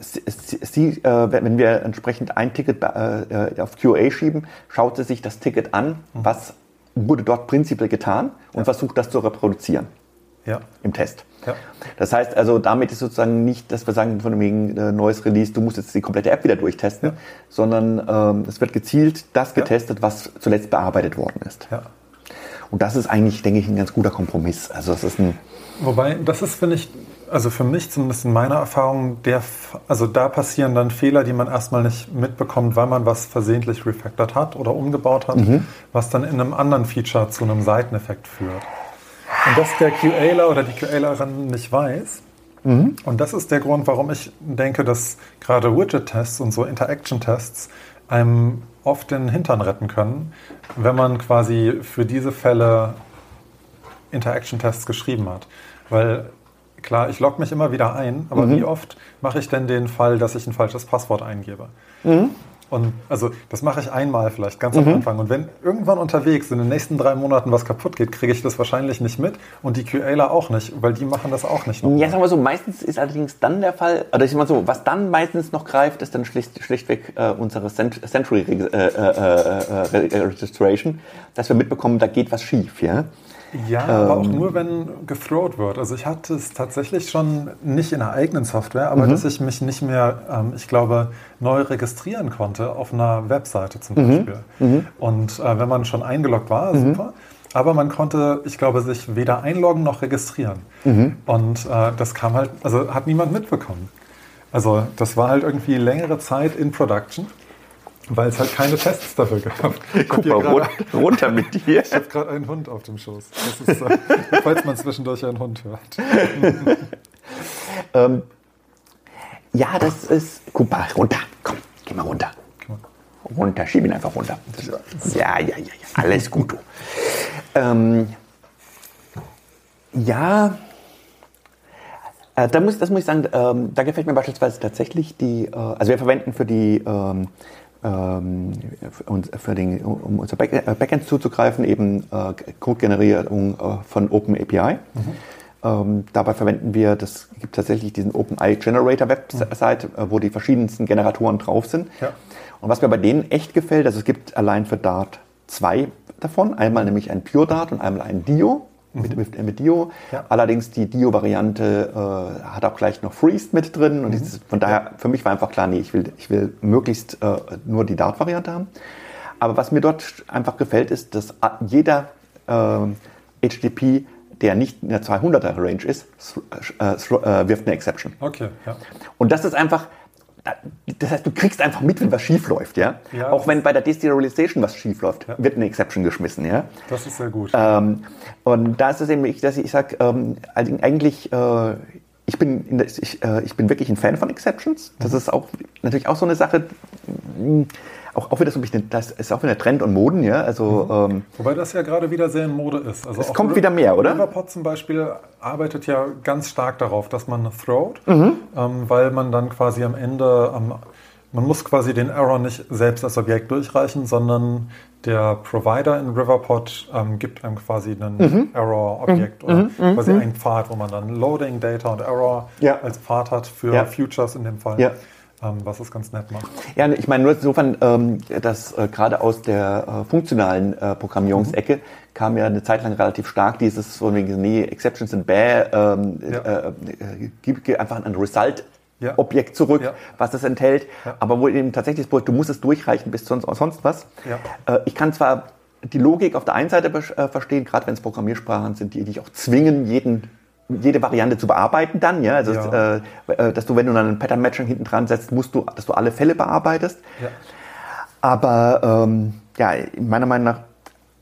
sie, äh, wenn wir entsprechend ein Ticket auf QA schieben, schaut sie sich das Ticket an, mhm. was wurde dort prinzipiell getan und ja. versucht das zu reproduzieren ja. im Test. Ja. Das heißt also, damit ist sozusagen nicht, dass wir sagen, von wegen äh, neues Release, du musst jetzt die komplette App wieder durchtesten, ja. sondern ähm, es wird gezielt das getestet, was zuletzt bearbeitet worden ist. Und das ist eigentlich, denke ich, ein ganz guter Kompromiss. Also es ist ein Wobei, das ist, finde ich, also für mich zumindest in meiner Erfahrung, der, also da passieren dann Fehler, die man erstmal nicht mitbekommt, weil man was versehentlich refactored hat oder umgebaut hat, mhm. was dann in einem anderen Feature zu einem Seiteneffekt führt. Und das der QAler oder die QAlerin nicht weiß. Mhm. Und das ist der Grund, warum ich denke, dass gerade Widget-Tests und so Interaction-Tests einem oft den Hintern retten können, wenn man quasi für diese Fälle Interaction-Tests geschrieben hat. Weil klar, ich logge mich immer wieder ein, aber mhm. wie oft mache ich denn den Fall, dass ich ein falsches Passwort eingebe? Mhm. Und also das mache ich einmal vielleicht ganz mhm. am Anfang. Und wenn irgendwann unterwegs in den nächsten drei Monaten was kaputt geht, kriege ich das wahrscheinlich nicht mit und die QAler auch nicht, weil die machen das auch nicht. Noch ja, sagen wir so, meistens ist allerdings dann der Fall, oder ich sag mal so, was dann meistens noch greift, ist dann schlicht, schlichtweg äh, unsere Cent Century äh, äh, äh, äh, Registration, dass wir mitbekommen, da geht was schief. Ja? Ja, ähm, aber auch nur, wenn gethrowt wird. Also ich hatte es tatsächlich schon nicht in der eigenen Software, aber mhm. dass ich mich nicht mehr, ähm, ich glaube, neu registrieren konnte auf einer Webseite zum mhm. Beispiel. Mhm. Und äh, wenn man schon eingeloggt war, mhm. super. Aber man konnte, ich glaube, sich weder einloggen noch registrieren. Mhm. Und äh, das kam halt, also hat niemand mitbekommen. Also das war halt irgendwie längere Zeit in Production. Weil es halt keine Tests dafür gab. Guck mal, grad, runter mit dir. Ich habe gerade einen Hund auf dem Schoß. Ist, äh, falls man zwischendurch einen Hund hört. ähm, ja, das ist. Guck mal, runter. Komm, geh mal runter. Runter, schieb ihn einfach runter. Ja, ja, ja, ja. Alles gut, du. Ähm, ja, äh, da muss, das muss ich sagen, ähm, da gefällt mir beispielsweise tatsächlich die, äh, also wir verwenden für die ähm, ähm, für den, um unser äh, Backend zuzugreifen, eben äh, Code-Generierung äh, von OpenAPI. Mhm. Ähm, dabei verwenden wir, das gibt tatsächlich diesen OpenAI Generator Website, mhm. wo die verschiedensten Generatoren drauf sind. Ja. Und was mir bei denen echt gefällt, also es gibt allein für Dart zwei davon, einmal nämlich ein Pure Dart und einmal ein Dio mit, mit, mit Dio. Ja. Allerdings die Dio-Variante äh, hat auch gleich noch Freeze mit drin. Und mhm. dieses, von daher, für mich war einfach klar, nee, ich will, ich will möglichst äh, nur die Dart-Variante haben. Aber was mir dort einfach gefällt, ist, dass jeder äh, HTTP, der nicht in der 200er Range ist, äh, äh, wirft eine Exception. Okay, ja. Und das ist einfach, das heißt, du kriegst einfach mit, wenn was schief läuft, ja. ja auch wenn bei der Deserialization was schief läuft, ja. wird eine Exception geschmissen, ja. Das ist sehr gut. Ähm, und da ist es eben, ich, dass ich sage, ähm, eigentlich, äh, ich bin, der, ich, äh, ich bin wirklich ein Fan von Exceptions. Das mhm. ist auch natürlich auch so eine Sache auch, auch wieder so ein bisschen, das ist auch wieder Trend und Moden, ja. Also, mhm. ähm, Wobei das ja gerade wieder sehr in Mode ist. Also es kommt wieder mehr, oder? Riverpod zum Beispiel arbeitet ja ganz stark darauf, dass man throwt, mhm. ähm, weil man dann quasi am Ende, ähm, man muss quasi den Error nicht selbst als Objekt durchreichen, sondern der Provider in Riverpod ähm, gibt einem quasi ein mhm. Error-Objekt mhm. oder mhm. quasi mhm. einen Pfad, wo man dann Loading, Data und Error ja. als Pfad hat für ja. Futures in dem Fall. Ja. Ähm, was es ganz nett macht. Ja, ich meine nur insofern, ähm, dass äh, gerade aus der äh, funktionalen äh, Programmierungsecke mhm. kam ja eine Zeit lang relativ stark dieses von wegen, nee, Exceptions sind bäh, ähm, ja. äh, gib einfach ein Result ja. Objekt zurück, ja. was es enthält, ja. aber wo eben tatsächlich das du musst es durchreichen bis sonst, sonst was. Äh, ich kann zwar die Logik auf der einen Seite äh, verstehen, gerade wenn es Programmiersprachen sind, die dich auch zwingen, jeden jede Variante zu bearbeiten dann, ja, also ja. Äh, äh, dass du, wenn du dann ein Pattern Matching hinten dran setzt, musst du, dass du alle Fälle bearbeitest. Ja. Aber ähm, ja, meiner Meinung nach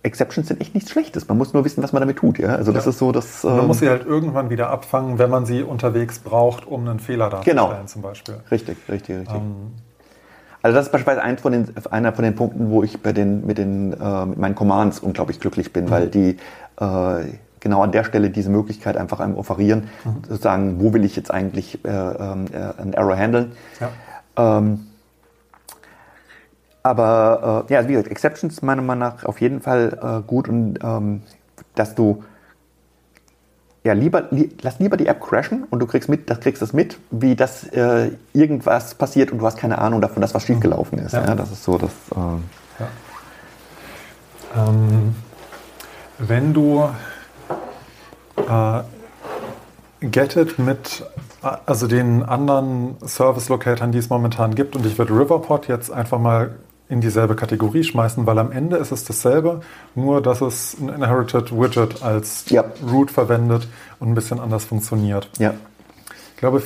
Exceptions sind echt nichts Schlechtes. Man muss nur wissen, was man damit tut. Ja? Also das ist so, dass ähm, man muss sie halt irgendwann wieder abfangen, wenn man sie unterwegs braucht, um einen Fehler darzustellen, genau. zum Beispiel. Richtig, richtig, richtig. Ähm, also das ist beispielsweise eins von den, einer von den Punkten, wo ich bei den, mit, den, äh, mit meinen Commands unglaublich glücklich bin, mhm. weil die äh, genau an der Stelle diese Möglichkeit einfach einem offerieren, mhm. zu sagen, wo will ich jetzt eigentlich äh, ähm, äh, einen Error handeln. Ja. Ähm, aber äh, ja, wie gesagt, Exceptions meiner Meinung nach auf jeden Fall äh, gut und ähm, dass du ja, lieber, li lass lieber die App crashen und du kriegst mit, das kriegst das mit, wie dass äh, irgendwas passiert und du hast keine Ahnung davon, dass was schiefgelaufen ist. Ja. ja das ist so das. Äh ja. ähm, wenn du äh, Get mit also den anderen Service-Locatoren, die es momentan gibt, und ich würde Riverpod jetzt einfach mal in dieselbe Kategorie schmeißen, weil am Ende ist es dasselbe, nur dass es ein Inherited Widget als ja. Root verwendet und ein bisschen anders funktioniert. Ja. Ich glaube,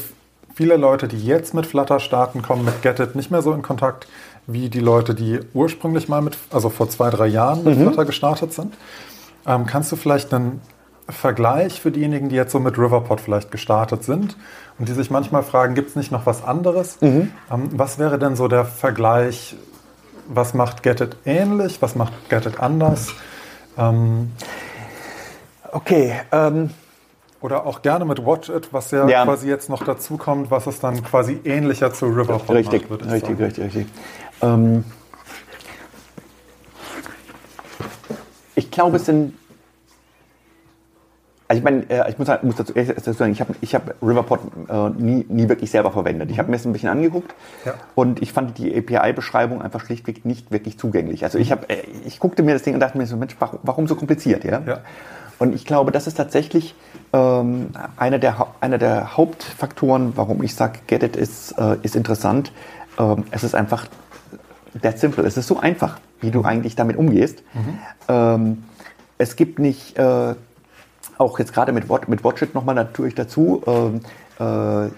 viele Leute, die jetzt mit Flutter starten, kommen mit Getit nicht mehr so in Kontakt wie die Leute, die ursprünglich mal mit, also vor zwei, drei Jahren mit mhm. Flutter gestartet sind. Ähm, kannst du vielleicht einen Vergleich für diejenigen, die jetzt so mit Riverpod vielleicht gestartet sind und die sich manchmal fragen, gibt es nicht noch was anderes? Mhm. Ähm, was wäre denn so der Vergleich was macht Get ähnlich, was macht Get anders. Ähm, okay. Ähm, oder auch gerne mit Watch It, was ja, ja, quasi jetzt noch dazu kommt, was es dann quasi ähnlicher zu Riverpod richtig, macht. Richtig, sagen. richtig, richtig, ähm, ich glaube, es sind also ich meine, äh, ich muss, muss dazu sagen, ich habe ich hab Riverpod äh, nie, nie wirklich selber verwendet. Ich habe mir das ein bisschen angeguckt ja. und ich fand die API-Beschreibung einfach schlichtweg nicht wirklich zugänglich. Also ich, hab, äh, ich guckte mir das Ding und dachte mir so, Mensch, warum so kompliziert? Ja? ja. Und ich glaube, das ist tatsächlich ähm, einer, der, einer der Hauptfaktoren, warum ich sage, Get It ist, äh, ist interessant. Ähm, es ist einfach that simple. Es ist so einfach, wie du eigentlich damit umgehst. Mhm. Ähm, es gibt nicht äh, auch jetzt gerade mit, mit Watchit nochmal natürlich dazu. Ähm, äh,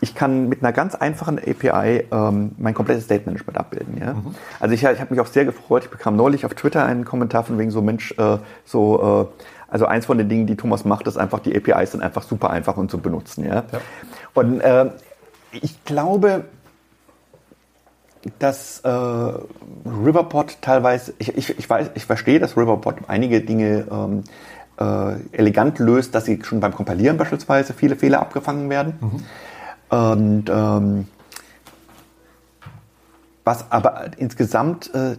ich kann mit einer ganz einfachen API ähm, mein komplettes State Management abbilden. Ja? Mhm. Also ich, ich habe mich auch sehr gefreut. Ich bekam neulich auf Twitter einen Kommentar von wegen so Mensch, äh, so äh, also eins von den Dingen, die Thomas macht, ist einfach die APIs sind einfach super einfach und zu benutzen. Ja? ja. Und äh, ich glaube, dass äh, Riverpod teilweise, ich, ich, ich, weiß, ich verstehe, dass Riverpod einige Dinge ähm, äh, elegant löst, dass sie schon beim Kompilieren beispielsweise viele Fehler abgefangen werden. Mhm. Und ähm, was aber insgesamt, äh,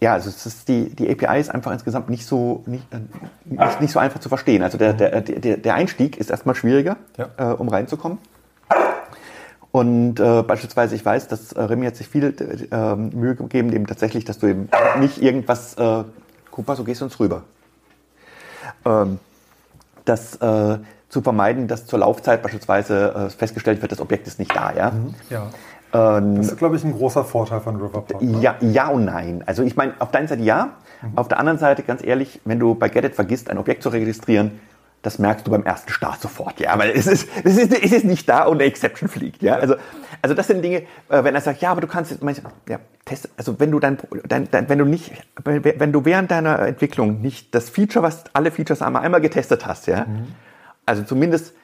ja, also es ist die, die API ist einfach insgesamt nicht so, nicht, äh, nicht, so einfach zu verstehen. Also der, der, der, der Einstieg ist erstmal schwieriger, ja. äh, um reinzukommen. Und äh, beispielsweise, ich weiß, dass äh, Remy hat sich viel äh, Mühe gegeben, dem tatsächlich, dass du eben nicht irgendwas, äh, guck mal, so gehst du uns rüber das äh, zu vermeiden, dass zur Laufzeit beispielsweise äh, festgestellt wird, das Objekt ist nicht da. Ja. Mhm, ja. Ähm, das ist, glaube ich, ein großer Vorteil von Riverpod. Ne? Ja, ja und nein. Also ich meine, auf der einen Seite ja, mhm. auf der anderen Seite, ganz ehrlich, wenn du bei Get vergisst, ein Objekt zu registrieren, das merkst du beim ersten Start sofort, ja, weil es ist, es ist, es ist nicht da und eine Exception fliegt, ja. Also, also das sind Dinge, äh, wenn er sagt, ja, aber du kannst, manche, ja, test, also wenn du dein, dein, dein, wenn du nicht, wenn du während deiner Entwicklung nicht das Feature, was alle Features einmal, einmal getestet hast, ja, mhm. also zumindest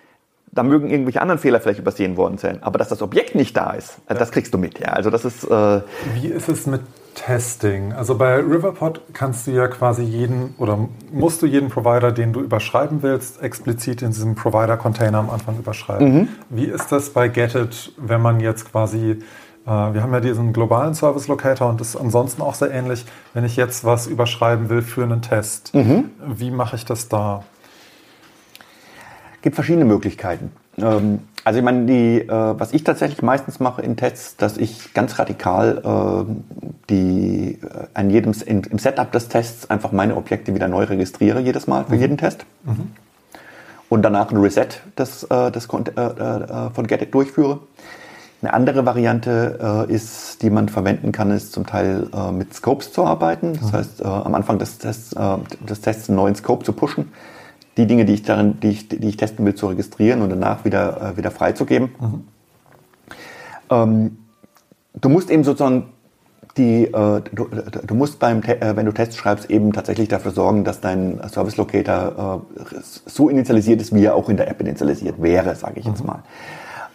da mögen irgendwelche anderen Fehler vielleicht übersehen worden sein, aber dass das Objekt nicht da ist, ja. das kriegst du mit, ja. Also das ist. Äh, Wie ist es mit Testing. Also bei Riverpod kannst du ja quasi jeden oder musst du jeden Provider, den du überschreiben willst, explizit in diesem Provider-Container am Anfang überschreiben. Mhm. Wie ist das bei Getit, wenn man jetzt quasi, äh, wir haben ja diesen globalen Service Locator und das ist ansonsten auch sehr ähnlich, wenn ich jetzt was überschreiben will für einen Test. Mhm. Wie mache ich das da? Es gibt verschiedene Möglichkeiten. Ähm, also ich meine, die, äh, was ich tatsächlich meistens mache in Tests, dass ich ganz radikal äh, die äh, an jedem in, im Setup des Tests einfach meine Objekte wieder neu registriere jedes Mal für mhm. jeden Test. Mhm. Und danach ein Reset des, äh, des, äh, äh, von Getit durchführe. Eine andere Variante ist, die man verwenden kann, ist zum Teil mit Scopes zu arbeiten. Das mhm. heißt, am Anfang des Tests, des Tests einen neuen Scope zu pushen die Dinge, die ich, darin, die ich, die ich testen will, zu registrieren und danach wieder, äh, wieder freizugeben. Mhm. Ähm, du musst eben sozusagen die, äh, du, du, musst beim, äh, wenn du Tests schreibst, eben tatsächlich dafür sorgen, dass dein Service Locator äh, so initialisiert ist, wie er auch in der App initialisiert wäre, sage ich mhm. jetzt mal.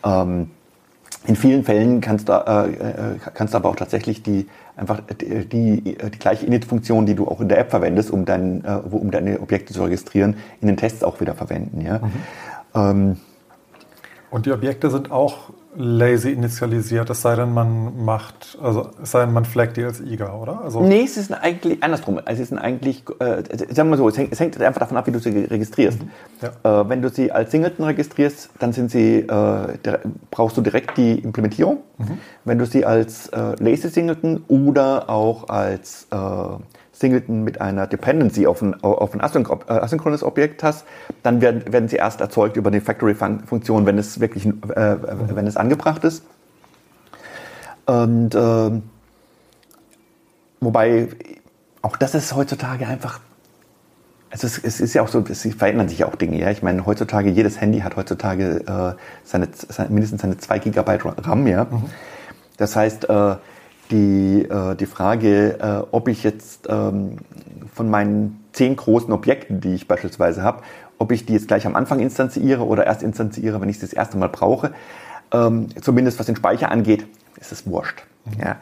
Ähm, in vielen Fällen kannst du, äh, äh, kannst du aber auch tatsächlich die einfach die, die, die gleiche Init-Funktion, die du auch in der App verwendest, um, dein, äh, um deine Objekte zu registrieren, in den Tests auch wieder verwenden. Ja? Mhm. Ähm, Und die Objekte sind auch lazy initialisiert, es sei denn, man macht, also es sei denn, man flaggt die als IGA, oder? Also nee, es ist eigentlich andersrum. Also es sind eigentlich, äh, sagen wir so, es hängt, es hängt, einfach davon ab, wie du sie registrierst. Mhm. Ja. Äh, wenn du sie als Singleton registrierst, dann sind sie, äh, brauchst du direkt die Implementierung. Mhm. Wenn du sie als äh, lazy Singleton oder auch als äh, Singleton mit einer Dependency auf ein, auf ein äh, asynchrones Objekt hast, dann werden, werden sie erst erzeugt über die Factory-Funktion, wenn es wirklich, äh, wenn es angebracht ist. Und äh, wobei auch das ist heutzutage einfach also es, es, ist ja auch so, es verändern sich ja auch Dinge. Ja? Ich meine, heutzutage, jedes Handy hat heutzutage äh, seine, seine, mindestens seine 2 GB RAM. Ja? Mhm. Das heißt, äh, die, äh, die Frage, äh, ob ich jetzt ähm, von meinen zehn großen Objekten, die ich beispielsweise habe, ob ich die jetzt gleich am Anfang instanziere oder erst instanziere, wenn ich sie das erste Mal brauche. Ähm, zumindest was den Speicher angeht, ist es wurscht. Mhm. Ja.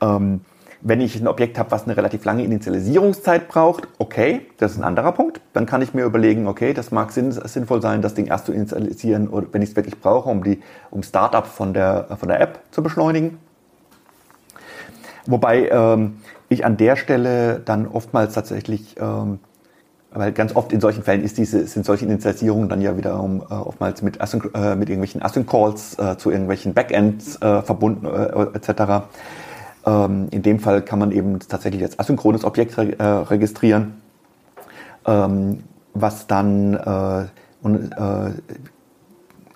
Ähm, wenn ich ein Objekt habe, was eine relativ lange Initialisierungszeit braucht, okay, das ist ein anderer Punkt. Dann kann ich mir überlegen, okay, das mag sinn, sinnvoll sein, das Ding erst zu initialisieren, oder wenn ich es wirklich brauche, um die um Startup von der, von der App zu beschleunigen. Wobei ähm, ich an der Stelle dann oftmals tatsächlich, ähm, weil ganz oft in solchen Fällen ist diese, sind solche Initialisierungen dann ja wiederum äh, oftmals mit, Async äh, mit irgendwelchen Async-Calls äh, zu irgendwelchen Backends äh, verbunden äh, etc. Ähm, in dem Fall kann man eben tatsächlich als asynchrones Objekt re äh, registrieren, ähm, was dann und,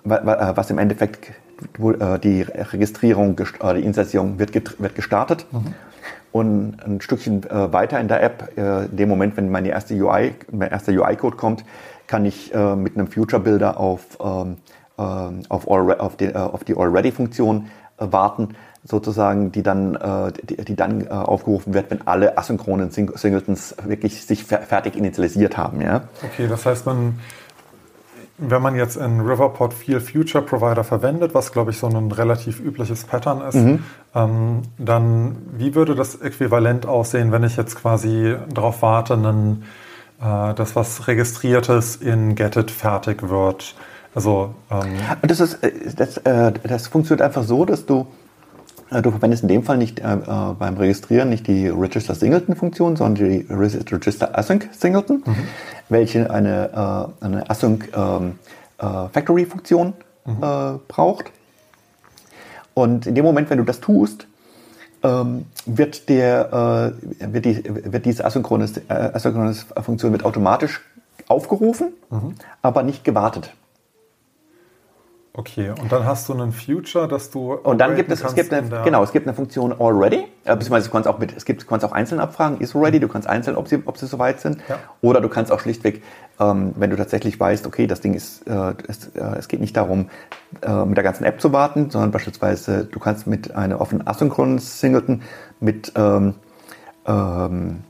was im Endeffekt die Registrierung, äh, die Insertion wird, wird gestartet. Mhm. Und ein Stückchen äh, weiter in der App, in dem Moment, wenn meine erste UI, mein erster UI-Code kommt, kann ich mit einem Future Builder auf, ähm, auf, auf, die, auf die Already-Funktion warten, sozusagen, die dann, die, die dann aufgerufen wird, wenn alle asynchronen Singletons wirklich sich fertig initialisiert haben. Ja? Okay, das heißt, man wenn man jetzt in Riverport viel Future Provider verwendet, was glaube ich so ein relativ übliches Pattern ist, mhm. ähm, dann wie würde das äquivalent aussehen, wenn ich jetzt quasi darauf warte, einen, äh, dass was Registriertes in Getit fertig wird? Also ähm das, ist, äh, das, äh, das funktioniert einfach so, dass du Du verwendest in dem Fall nicht äh, äh, beim Registrieren nicht die Register Singleton Funktion, sondern die Register Async Singleton. Mhm welche eine, äh, eine Async ähm, äh, Factory Funktion mhm. äh, braucht. Und in dem Moment, wenn du das tust, ähm, wird, der, äh, wird, die, wird diese asynchrone, äh, asynchrone Funktion wird automatisch aufgerufen, mhm. aber nicht gewartet. Okay, und dann hast du einen Future, dass du. Und dann gibt es, es gibt eine, genau, es gibt eine Funktion already, äh, beziehungsweise du kannst auch mit, es gibt, du kannst auch einzeln abfragen, ist already, du kannst einzeln, ob sie, ob sie soweit sind. Ja. Oder du kannst auch schlichtweg, ähm, wenn du tatsächlich weißt, okay, das Ding ist, äh, es, äh, es geht nicht darum, äh, mit der ganzen App zu warten, sondern beispielsweise, du kannst mit einer offenen asynchronen Singleton mit ähm, ähm,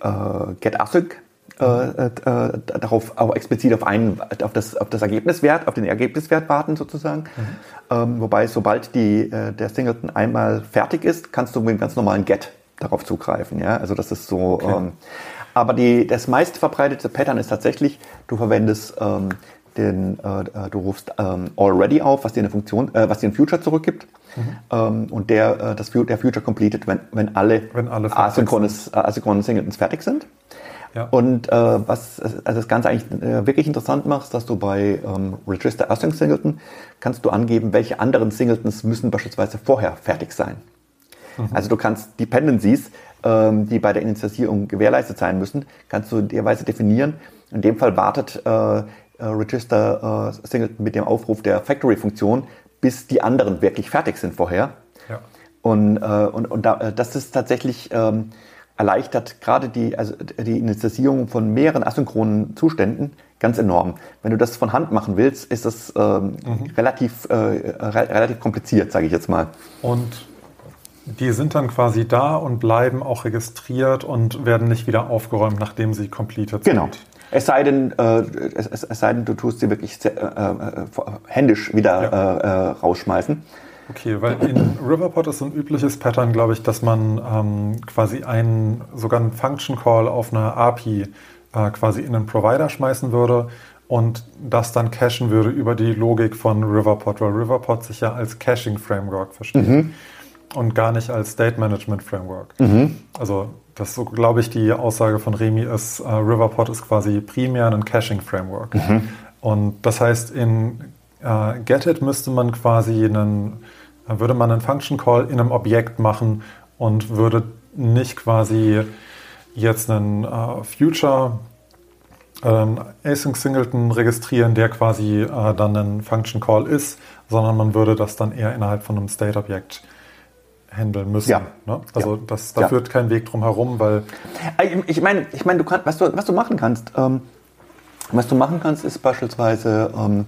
äh, getAsync äh, äh, darauf auch explizit auf einen, auf das, auf das Ergebniswert, auf den Ergebniswert warten sozusagen. Mhm. Ähm, wobei sobald die, äh, der Singleton einmal fertig ist, kannst du mit einem ganz normalen Get darauf zugreifen. Ja, also das ist so. Okay. Ähm, aber die, das meist verbreitete Pattern ist tatsächlich, du verwendest ähm, den, äh, du rufst ähm, already auf, was dir eine Funktion, äh, was dir ein Future zurückgibt. Mhm. Ähm, und der, äh, das, der Future completed, wenn, wenn alle, wenn alle asynchrones, asynchronen Singletons fertig sind. Ja. Und äh, was also das Ganze eigentlich äh, wirklich interessant macht, dass du bei ähm, Register Async Singleton kannst du angeben, welche anderen Singletons müssen beispielsweise vorher fertig sein. Mhm. Also du kannst Dependencies, ähm, die bei der Initialisierung gewährleistet sein müssen, kannst du in der Weise definieren. In dem Fall wartet äh, äh Register äh, Singleton mit dem Aufruf der Factory-Funktion, bis die anderen wirklich fertig sind vorher. Ja. Und, äh, und, und da, das ist tatsächlich ähm, erleichtert gerade die, also die Initialisierung von mehreren asynchronen Zuständen ganz enorm. Wenn du das von Hand machen willst, ist das ähm, mhm. relativ, äh, re relativ kompliziert, sage ich jetzt mal. Und die sind dann quasi da und bleiben auch registriert und werden nicht wieder aufgeräumt, nachdem sie completed genau. sind. Genau. Es sei denn, äh, es, es, sei denn, du tust sie wirklich äh, äh, händisch wieder ja. Äh, äh, rausschmeißen. Okay, weil in Riverpod ist so ein übliches Pattern, glaube ich, dass man ähm, quasi einen, sogar einen Function Call auf eine API äh, quasi in einen Provider schmeißen würde und das dann cachen würde über die Logik von Riverpod, weil Riverpod sich ja als Caching-Framework versteht mhm. und gar nicht als State-Management-Framework. Mhm. Also das so, glaube ich, die Aussage von Remy ist, uh, Riverpod ist quasi primär ein Caching-Framework. Mhm. Und das heißt, in uh, Getit müsste man quasi einen, würde man einen Function Call in einem Objekt machen und würde nicht quasi jetzt einen uh, Future ähm, Async Singleton registrieren, der quasi äh, dann ein Function Call ist, sondern man würde das dann eher innerhalb von einem State-Objekt handeln müssen. Ja. Ne? Also ja. das, da ja. führt kein Weg drum herum, weil. Äh, ich meine, ich mein, du kannst, was du, was du machen kannst, ähm, was du machen kannst, ist beispielsweise ähm,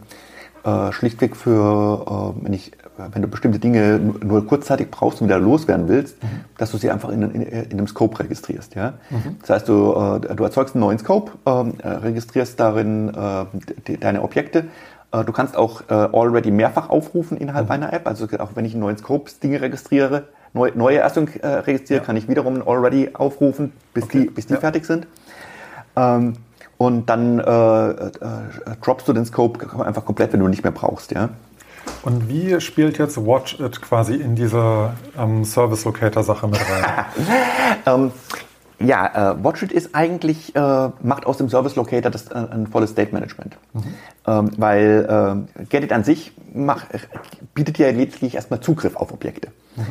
äh, schlichtweg für, äh, wenn ich wenn du bestimmte Dinge nur kurzzeitig brauchst und wieder loswerden willst, mhm. dass du sie einfach in, in, in, einem Scope registrierst. Ja? Mhm. Das heißt, du, äh, du erzeugst einen neuen Scope, ähm, äh, registrierst darin äh, die, deine Objekte. Äh, du kannst auch äh, already mehrfach aufrufen innerhalb mhm. einer App. Also auch wenn ich in neuen Scopes Dinge registriere, neu, neue Erstungen äh, registriere, ja. kann ich wiederum ein already aufrufen, bis okay. die, bis die ja. fertig sind. Ähm, und dann droppst du den Scope einfach komplett, wenn du ihn nicht mehr brauchst. Ja? Und wie spielt jetzt Watch It quasi in diese ähm, Service Locator Sache mit rein? ähm, ja, äh, Watch It ist eigentlich, äh, macht aus dem Service Locator das, äh, ein volles State Management. Mhm. Ähm, weil äh, Get It an sich mach, bietet ja lediglich erstmal Zugriff auf Objekte. Mhm.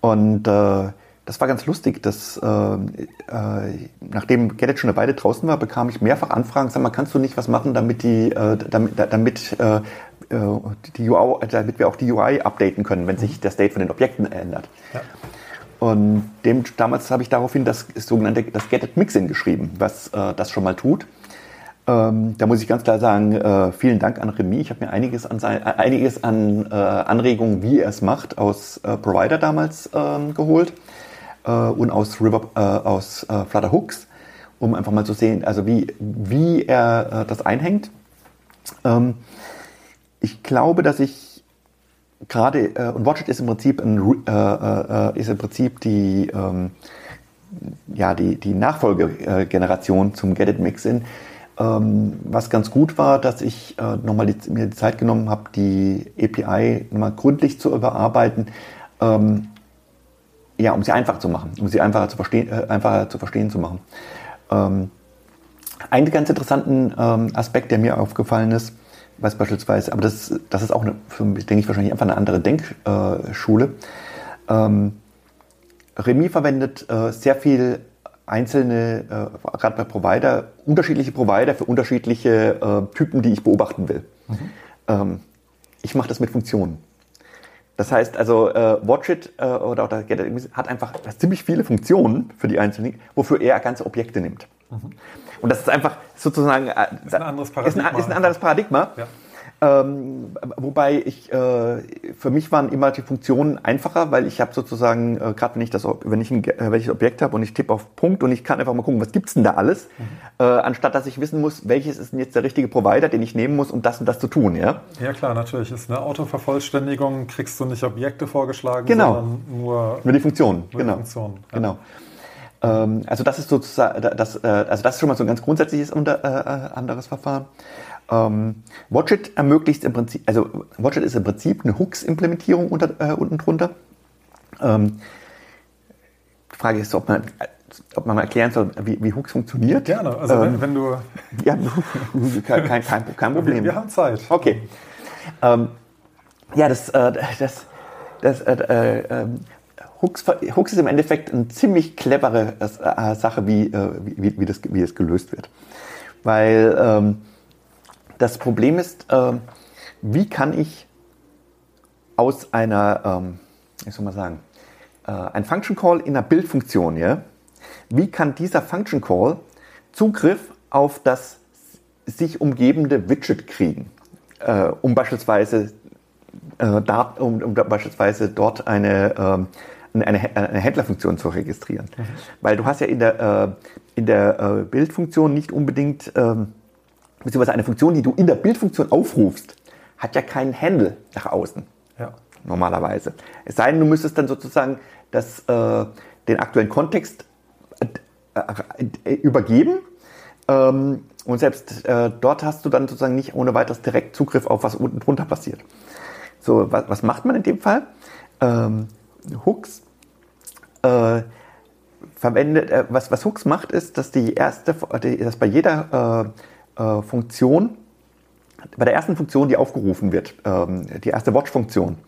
Und äh, das war ganz lustig, dass äh, äh, nachdem Get It schon eine Weile draußen war, bekam ich mehrfach Anfragen, sag mal, kannst du nicht was machen, damit die, damit, damit die UI, damit wir auch die UI updaten können, wenn sich der State von den Objekten ändert. Ja. Und dem, damals habe ich daraufhin das sogenannte das Get Mixin geschrieben, was äh, das schon mal tut. Ähm, da muss ich ganz klar sagen, äh, vielen Dank an Remy. Ich habe mir einiges an, sein, äh, einiges an äh, Anregungen, wie er es macht, aus äh, Provider damals ähm, geholt und aus, River, aus Flutter Hooks, um einfach mal zu sehen, also wie, wie er das einhängt. Ähm, ich glaube, dass ich gerade, äh, und Watchit ist im Prinzip, ein, äh, äh, ist im Prinzip die, ähm, ja, die, die Nachfolgegeneration zum Get It Mixin. Ähm, was ganz gut war, dass ich äh, nochmal die, mir die Zeit genommen habe, die API nochmal gründlich zu überarbeiten, ähm, ja, um sie einfach zu machen, um sie einfacher zu verstehen, äh, einfacher zu verstehen zu machen. Ähm, einen ganz interessanten ähm, Aspekt, der mir aufgefallen ist, was beispielsweise, aber das, das ist auch, eine, für mich, denke ich, wahrscheinlich einfach eine andere Denkschule. Ähm, Remy verwendet äh, sehr viel einzelne, äh, gerade bei Provider, unterschiedliche Provider für unterschiedliche äh, Typen, die ich beobachten will. Mhm. Ähm, ich mache das mit Funktionen. Das heißt also, äh, Watchit äh, oder, oder hat einfach ziemlich viele Funktionen für die einzelnen, wofür er ganze Objekte nimmt. Mhm. Und das ist einfach sozusagen äh, ist ein anderes Paradigma. Ist ein, ist ein anderes Paradigma. Ja. Ähm, wobei ich, äh, für mich waren immer die Funktionen einfacher, weil ich habe sozusagen, äh, gerade wenn ich das, wenn ich ein, äh, welches Objekt habe und ich tippe auf Punkt und ich kann einfach mal gucken, was gibt's denn da alles, mhm. äh, anstatt dass ich wissen muss, welches ist denn jetzt der richtige Provider, den ich nehmen muss, um das und das zu tun, ja? Ja klar, natürlich. Ist eine Autovervollständigung, kriegst du nicht Objekte vorgeschlagen, genau. sondern nur, nur die Funktionen. Nur genau. Die Funktionen, ja. Genau. Ähm, also das ist sozusagen, das, äh, also das ist schon mal so ein ganz grundsätzliches unter, äh, anderes Verfahren. Ähm, Watchit ermöglicht im Prinzip, also Watchit ist im Prinzip eine Hooks-Implementierung äh, unten drunter. Ähm, die Frage ist, ob man, ob man mal erklären soll, wie, wie Hooks funktioniert. Gerne, also wenn, ähm, wenn du... Ja, kein, kein, kein, kein Problem. Wir, haben Zeit. Okay. Ähm, ja, das, äh, das, das äh, äh, ähm, Hooks, Hooks ist im Endeffekt eine ziemlich clevere äh, Sache, wie, äh, wie, wie, das, wie das gelöst wird. Weil ähm, das Problem ist, äh, wie kann ich aus einer, ähm, wie soll man sagen, äh, ein Function Call in einer Bildfunktion, ja, wie kann dieser Function Call Zugriff auf das sich umgebende Widget kriegen, äh, um beispielsweise äh, um, um beispielsweise dort eine ähm, eine, eine Händlerfunktion zu registrieren. Mhm. Weil du hast ja in der, äh, in der äh, Bildfunktion nicht unbedingt, ähm, beziehungsweise eine Funktion, die du in der Bildfunktion aufrufst, hat ja keinen Handle nach außen. Ja. Normalerweise. Es sei denn, du müsstest dann sozusagen das, äh, den aktuellen Kontext äh, äh, übergeben. Ähm, Und selbst äh, dort hast du dann sozusagen nicht ohne weiteres direkt Zugriff auf was unten drunter passiert. So, was, was macht man in dem Fall? Ähm, Hooks äh, verwendet, äh, was, was Hooks macht, ist, dass die erste, dass bei jeder äh, äh, Funktion, bei der ersten Funktion, die aufgerufen wird, ähm, die erste Watch-Funktion,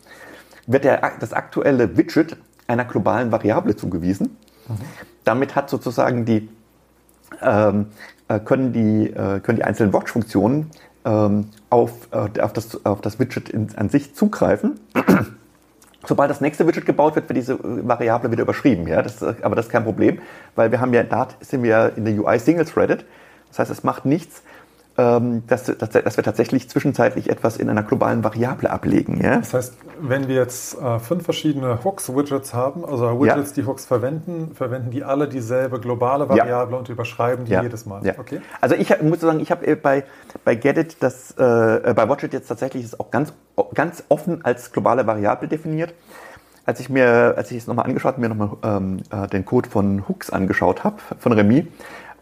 wird der, das aktuelle Widget einer globalen Variable zugewiesen. Mhm. Damit hat sozusagen die, ähm, äh, können, die, äh, können die einzelnen Watch-Funktionen ähm, auf, äh, auf, das, auf das Widget in, an sich zugreifen. Sobald das nächste Widget gebaut wird, wird diese Variable wieder überschrieben. Ja? Das, aber das ist kein Problem, weil wir haben ja, da sind wir in der UI single-threaded. Das heißt, es macht nichts, dass, dass, dass, wir tatsächlich zwischenzeitlich etwas in einer globalen Variable ablegen. Ja? Das heißt, wenn wir jetzt äh, fünf verschiedene Hooks-Widgets haben, also Widgets, ja. die Hooks verwenden, verwenden die alle dieselbe globale Variable ja. und überschreiben die jedes Mal. Okay? Also ich muss sagen, ich habe äh, bei, bei Gedit das, äh, bei Watchit jetzt tatsächlich das auch ganz, ganz offen als globale Variable definiert. Als ich mir, als ich es nochmal angeschaut, mir nochmal ähm, äh, den Code von Hooks angeschaut habe, von Remy,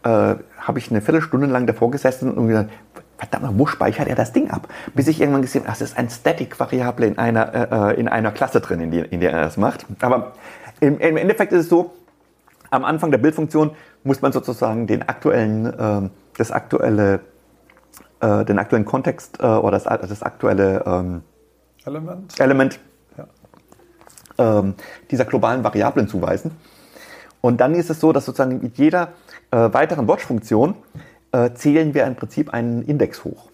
äh, habe ich eine Viertelstunde lang davor gesessen und gesagt, verdammt mal, wo speichert er das Ding ab? Bis ich irgendwann gesehen habe, das ist ein Static-Variable in einer, äh, äh, in einer Klasse drin, in, die, in der er das macht. Aber im, im, Endeffekt ist es so, am Anfang der Bildfunktion muss man sozusagen den aktuellen, äh, das aktuelle, äh, den aktuellen Kontext äh, oder das, das aktuelle ähm, Element, Element ähm, dieser globalen Variablen zuweisen. Und dann ist es so, dass sozusagen mit jeder weiteren Watch-Funktion äh, zählen wir im Prinzip einen Index hoch.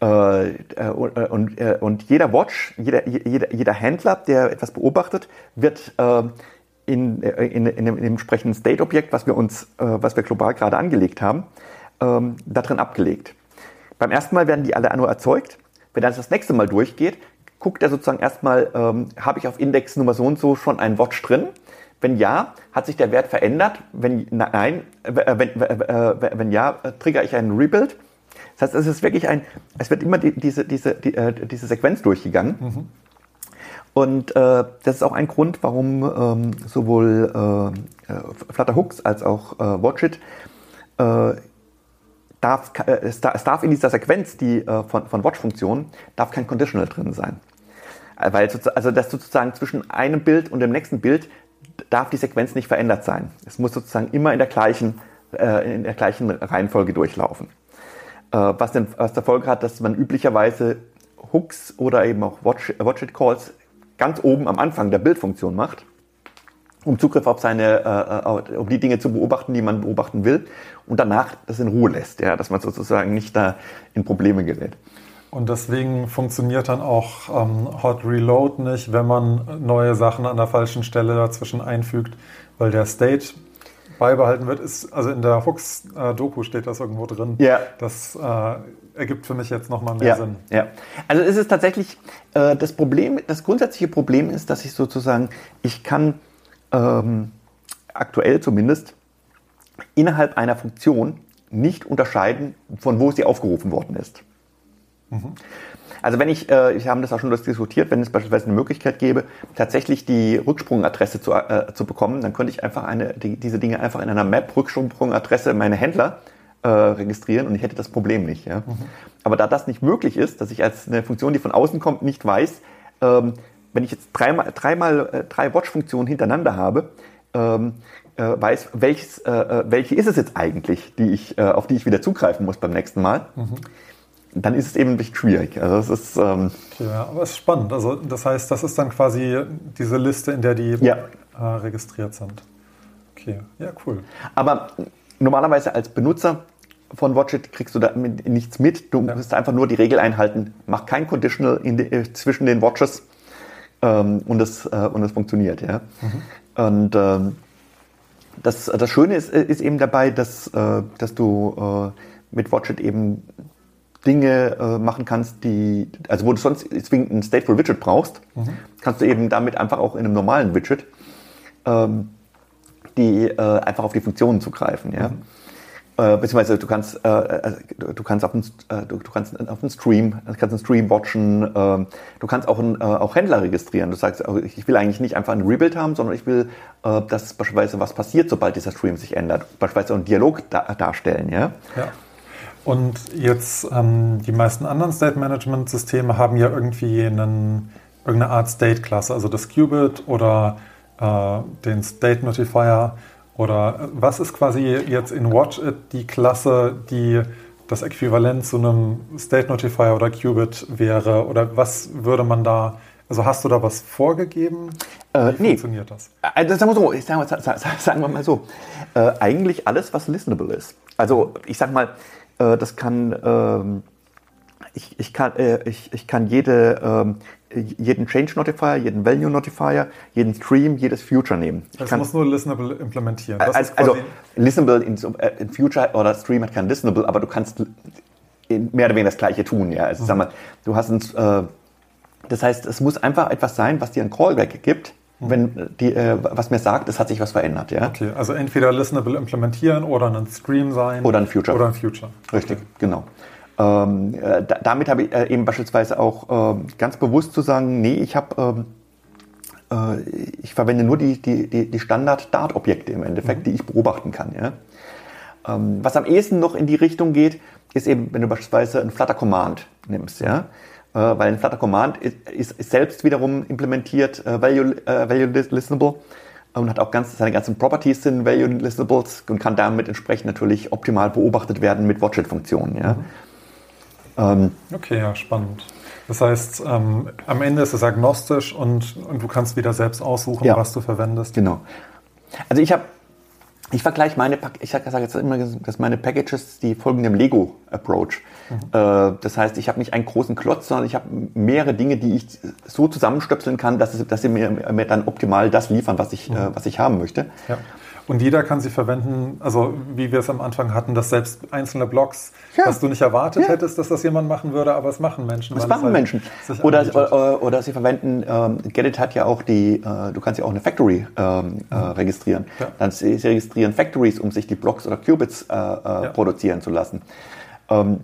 Äh, äh und, äh, und, jeder Watch, jeder, jeder, jeder, Händler, der etwas beobachtet, wird äh, in, in, in, dem entsprechenden State-Objekt, was wir uns, was wir global gerade angelegt haben, ähm, da drin abgelegt. Beim ersten Mal werden die alle nur erzeugt. Wenn er das nächste Mal durchgeht, guckt er sozusagen erstmal, ähm, habe ich auf Index Nummer so und so schon einen Watch drin? Wenn ja, hat sich der Wert verändert? Wenn nein, äh, wenn, äh, wenn ja, trigger ich einen Rebuild. Das heißt, es ist wirklich ein, es wird immer die, diese, diese, die, äh, diese Sequenz durchgegangen. Mhm. Und äh, das ist auch ein Grund, warum ähm, sowohl äh, Flutter Hooks als auch äh, Watchit äh, darf, es, darf in dieser Sequenz die, von, von Watch-Funktionen darf kein Conditional drin sein. Weil also das sozusagen zwischen einem Bild und dem nächsten Bild darf die Sequenz nicht verändert sein. Es muss sozusagen immer in der gleichen, äh, in der gleichen Reihenfolge durchlaufen. Äh, was, denn, was der Folge hat, dass man üblicherweise Hooks oder eben auch Watch, Watch Calls ganz oben am Anfang der Bildfunktion macht, um Zugriff auf seine, äh, um die Dinge zu beobachten, die man beobachten will, und danach das in Ruhe lässt, ja, dass man sozusagen nicht da in Probleme gerät. Und deswegen funktioniert dann auch ähm, Hot Reload nicht, wenn man neue Sachen an der falschen Stelle dazwischen einfügt, weil der State beibehalten wird. Ist, also in der Hooks-Doku äh, steht das irgendwo drin. Ja. Das äh, ergibt für mich jetzt nochmal mehr ja, Sinn. Ja. Also es ist tatsächlich, äh, das Problem, das grundsätzliche Problem ist, dass ich sozusagen, ich kann ähm, aktuell zumindest innerhalb einer Funktion nicht unterscheiden, von wo sie aufgerufen worden ist. Also wenn ich, äh, ich habe das auch schon diskutiert, wenn es beispielsweise eine Möglichkeit gäbe, tatsächlich die Rücksprungadresse zu, äh, zu bekommen, dann könnte ich einfach eine, die, diese Dinge einfach in einer Map Rücksprungadresse meine Händler äh, registrieren und ich hätte das Problem nicht. Ja? Mhm. Aber da das nicht möglich ist, dass ich als eine Funktion, die von außen kommt, nicht weiß, ähm, wenn ich jetzt dreimal, dreimal äh, drei Watch-Funktionen hintereinander habe, ähm, äh, weiß, welches, äh, äh, welche ist es jetzt eigentlich, die ich, äh, auf die ich wieder zugreifen muss beim nächsten Mal. Mhm dann ist es eben bisschen schwierig. Also es ist, ähm ja, aber es ist spannend. Also das heißt, das ist dann quasi diese Liste, in der die ja. äh, registriert sind. Okay, ja, cool. Aber normalerweise als Benutzer von Watchit kriegst du da nichts mit. Du ja. musst einfach nur die Regel einhalten. Mach kein Conditional die, äh, zwischen den Watches ähm, und, es, äh, und es funktioniert. Ja? Mhm. Und ähm, das, das Schöne ist, ist eben dabei, dass, äh, dass du äh, mit Watchit eben Dinge äh, machen kannst, die, also wo du sonst zwingend ein Stateful Widget brauchst, mhm. kannst du eben damit einfach auch in einem normalen Widget ähm, die äh, einfach auf die Funktionen zugreifen, ja. Mhm. Äh, beziehungsweise du kannst, äh, äh du kannst auf den, äh, du, du, kannst auf den Stream, du kannst einen Stream watchen, äh, du kannst auch, einen, auch Händler registrieren. Du sagst, also ich will eigentlich nicht einfach ein Rebuild haben, sondern ich will, dass beispielsweise was passiert, sobald dieser Stream sich ändert. Beispielsweise einen Dialog da, darstellen, ja. ja. Und jetzt ähm, die meisten anderen State Management Systeme haben ja irgendwie einen, irgendeine Art State-Klasse, also das Qubit oder äh, den State Notifier oder äh, was ist quasi jetzt in WatchIt die Klasse, die das Äquivalent zu einem State Notifier oder Qubit wäre? Oder was würde man da, also hast du da was vorgegeben? Äh, Wie nee. funktioniert das? Also sagen wir so, ich sag, sagen wir mal so, äh, eigentlich alles, was listenable ist. Also ich sag mal, äh, das kann, ähm, ich, ich, kann, äh, ich, ich kann jede, ähm, jeden Change Notifier, jeden Value Notifier, jeden Stream, jedes Future nehmen. Ich das muss nur Listenable implementieren. Das also, Listenable in, äh, in, Future oder Stream hat kein Listenable, aber du kannst mehr oder weniger das Gleiche tun. Ja? Also mhm. sag mal, du hast ein, äh, das heißt, es muss einfach etwas sein, was dir ein Callback gibt. Wenn die, äh, was mir sagt, es hat sich was verändert. Ja? Okay, also entweder Listenable implementieren oder ein Stream sein. Oder ein Future. Oder ein Future. Richtig, okay. genau. Ähm, äh, damit habe ich äh, eben beispielsweise auch äh, ganz bewusst zu sagen, nee, ich habe ähm, äh, ich verwende nur die, die, die, die Standard-Dart-Objekte im Endeffekt, mhm. die ich beobachten kann. Ja? Ähm, was am ehesten noch in die Richtung geht, ist eben, wenn du beispielsweise ein Flutter Command nimmst, ja. Äh, weil ein Flutter Command ist, ist, selbst wiederum implementiert, äh, Value, Value Listenable und hat auch ganz, seine ganzen Properties sind Value Listenables und kann damit entsprechend natürlich optimal beobachtet werden mit Watchet-Funktionen. Ja. Mhm. Ähm, okay, ja, spannend. Das heißt, ähm, am Ende ist es agnostisch und, und du kannst wieder selbst aussuchen, ja. was du verwendest. Genau. Also ich habe, ich vergleiche meine, ich sage jetzt immer, dass meine Packages die folgen dem Lego-Approach. Mhm. Äh, das heißt, ich habe nicht einen großen Klotz, sondern ich habe mehrere Dinge, die ich so zusammenstöpseln kann, dass, es, dass sie mir, mir dann optimal das liefern, was ich, mhm. äh, was ich haben möchte. Ja. Und jeder kann sie verwenden, also wie wir es am Anfang hatten, dass selbst einzelne Blogs, ja. was du nicht erwartet ja. hättest, dass das jemand machen würde, aber es machen Menschen. Das machen halt Menschen. Oder, oder, oder, sie verwenden, ähm, Gedit hat ja auch die, äh, du kannst ja auch eine Factory ähm, äh, mhm. registrieren. Ja. Dann sie, registrieren Factories, um sich die Blocks oder Qubits äh, äh produzieren zu lassen. Ähm,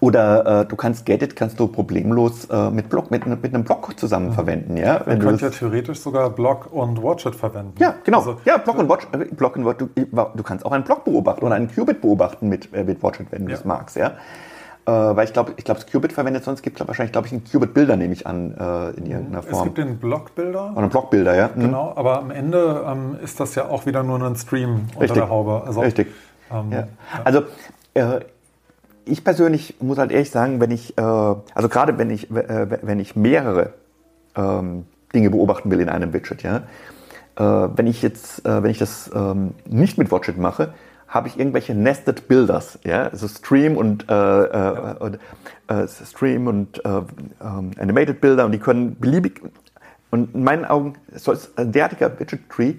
oder äh, du kannst Gedit kannst du problemlos äh, mit Block mit, mit einem Block zusammen mhm. verwenden, ja. Wenn Man könnte ja theoretisch sogar Block und Watchit verwenden. Ja, genau. Also, ja, Block und Watch, äh, Block und Watch. Du, du kannst auch einen Block beobachten oder einen Qubit beobachten mit äh, mit Watchit, wenn du ja. das magst, ja. Äh, weil ich glaube, ich glaube, das Qubit verwendet sonst gibt es wahrscheinlich, glaube ich, einen Qubit-Bilder, nehme ich an, äh, in irgendeiner Form. Es gibt den Block-Bilder. Oder einen Block-Bilder, ja. Mhm. Genau, aber am Ende ähm, ist das ja auch wieder nur ein Stream unter Richtig. der Haube. Also, Richtig. Ähm, ja. Also äh, ich persönlich muss halt ehrlich sagen, wenn ich, äh, also gerade wenn ich, äh, wenn ich mehrere ähm, Dinge beobachten will in einem Widget, ja, äh, wenn ich jetzt, äh, wenn ich das ähm, nicht mit Watchit mache, habe ich irgendwelche Nested Builders, ja, also Stream und, äh, äh, und Stream und äh, ähm, Animated Bilder und die können beliebig und in meinen Augen soll es ein derartiger Widget Tree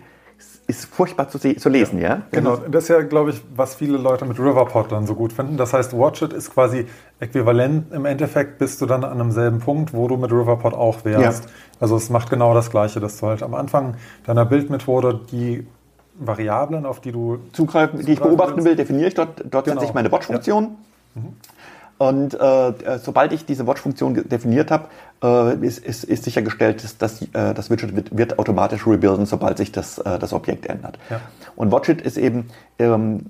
ist furchtbar zu, zu lesen, ja. ja? Genau, das ist ja, glaube ich, was viele Leute mit Riverpod dann so gut finden. Das heißt, Watchit ist quasi äquivalent. Im Endeffekt bist du dann an einem selben Punkt, wo du mit Riverpod auch wärst. Ja. Also es macht genau das Gleiche, dass du halt am Anfang deiner Bildmethode die Variablen, auf die du zugreifen, die ich beobachten willst. will, definiere ich dort. Dort genau. setze ich meine Watch-Funktion. Ja. Mhm. Und äh, sobald ich diese Watch-Funktion definiert habe, äh, ist, ist, ist sichergestellt, dass das, äh, das Widget wird, wird, automatisch rebuilden, sobald sich das, äh, das Objekt ändert. Ja. Und Watchit ist eben, ähm,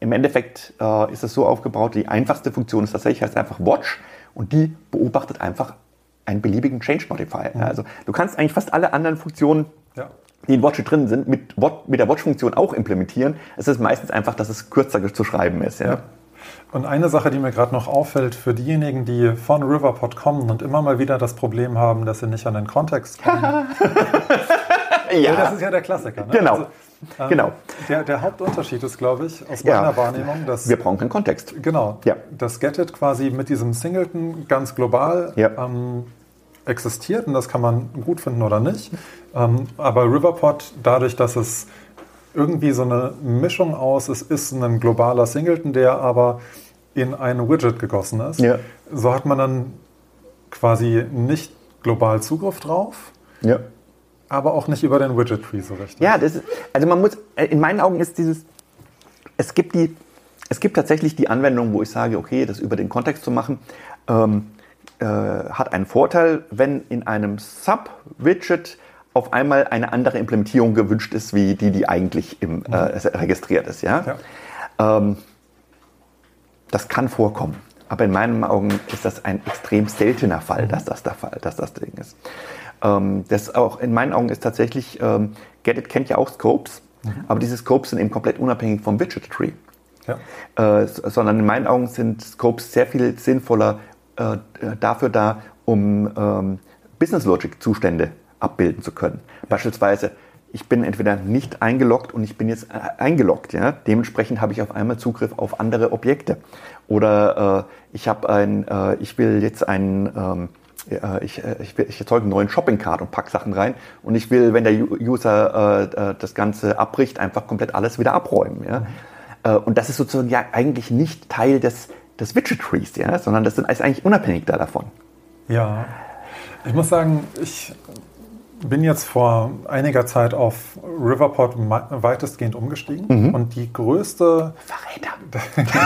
im Endeffekt äh, ist es so aufgebaut, die einfachste Funktion ist tatsächlich heißt einfach Watch und die beobachtet einfach einen beliebigen Change Modifier. Mhm. Also du kannst eigentlich fast alle anderen Funktionen ja die in Watchit drin sind, mit, mit der Watch-Funktion auch implementieren. Es ist meistens einfach, dass es kürzer zu schreiben ist. Ja? ja. Und eine Sache, die mir gerade noch auffällt, für diejenigen, die von Riverpod kommen und immer mal wieder das Problem haben, dass sie nicht an den Kontext kommen. ja. Das ist ja der Klassiker. Ne? Genau. Also, ähm, genau. Der, der, Hauptunterschied ist, glaube ich, aus meiner ja. Wahrnehmung, dass. Wir brauchen keinen Kontext. Genau. Ja. Das Getit quasi mit diesem Singleton ganz global ja. ähm, existiert und das kann man gut finden oder nicht. Ähm, aber Riverpod, dadurch, dass es irgendwie so eine Mischung aus, es ist ein globaler Singleton, der aber in ein Widget gegossen ist. Ja. So hat man dann quasi nicht global Zugriff drauf. Ja. Aber auch nicht über den Widget Tree so richtig. Ja, das ist, also man muss, äh, in meinen Augen ist dieses, es gibt die, es gibt tatsächlich die Anwendung, wo ich sage, okay, das über den Kontext zu machen, ähm, äh, hat einen Vorteil, wenn in einem Sub-Widget auf einmal eine andere Implementierung gewünscht ist, wie die, die eigentlich im, äh, mhm. registriert ist. Ja? ja. Ähm, Das kann vorkommen. Aber in meinen Augen ist das ein extrem seltener Fall, dass das der Fall, dass das Ding ist. Ähm, das auch in meinen Augen ist tatsächlich, ähm, Get kennt ja auch Scopes, mhm. aber diese Scopes sind eben komplett unabhängig vom Widget Tree. Ja. Äh, sondern in meinen Augen sind Scopes sehr viel sinnvoller äh, dafür da, um ähm, Business Logic Zustände abbilden zu können. Beispielsweise, ich bin entweder nicht eingeloggt und ich bin jetzt äh, eingeloggt. Ja? Dementsprechend habe ich auf einmal Zugriff auf andere Objekte. Oder äh, ich ein, äh, ich will jetzt einen ähm, äh, ich, äh, ich, ich erzeuge einen neuen Shopping-Card und packe Sachen rein und ich will, wenn der User äh, das Ganze abbricht, einfach komplett alles wieder abräumen. Ja? Und das ist sozusagen ja eigentlich nicht Teil des, des Widget-Trees, ja? sondern das ist eigentlich unabhängig da davon. Ja, ich muss sagen, ich bin jetzt vor einiger Zeit auf Riverport weitestgehend umgestiegen mhm. und die größte Verräter.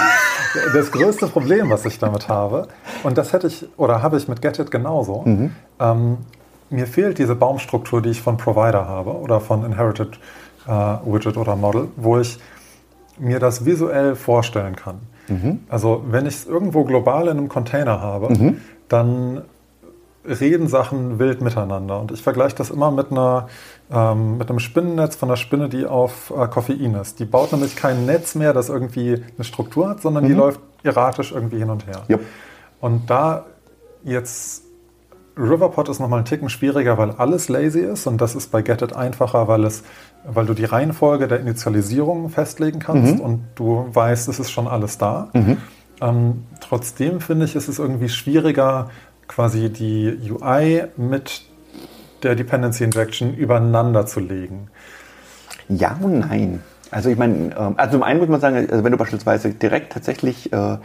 das größte Problem, was ich damit habe, und das hätte ich oder habe ich mit Getit genauso. Mhm. Ähm, mir fehlt diese Baumstruktur, die ich von Provider habe oder von Inherited äh, Widget oder Model, wo ich mir das visuell vorstellen kann. Mhm. Also wenn ich es irgendwo global in einem Container habe, mhm. dann reden Sachen wild miteinander. Und ich vergleiche das immer mit, einer, ähm, mit einem Spinnennetz von einer Spinne, die auf äh, Koffein ist. Die baut nämlich kein Netz mehr, das irgendwie eine Struktur hat, sondern mhm. die läuft erratisch irgendwie hin und her. Yep. Und da jetzt Riverpod ist nochmal ein Ticken schwieriger, weil alles lazy ist und das ist bei Getit einfacher, weil, es, weil du die Reihenfolge der Initialisierung festlegen kannst mhm. und du weißt, es ist schon alles da. Mhm. Ähm, trotzdem finde ich, ist es irgendwie schwieriger, quasi die UI mit der Dependency Injection übereinander zu legen? Ja und nein. Also ich meine, ähm, also zum einen muss man sagen, also wenn du beispielsweise direkt tatsächlich äh,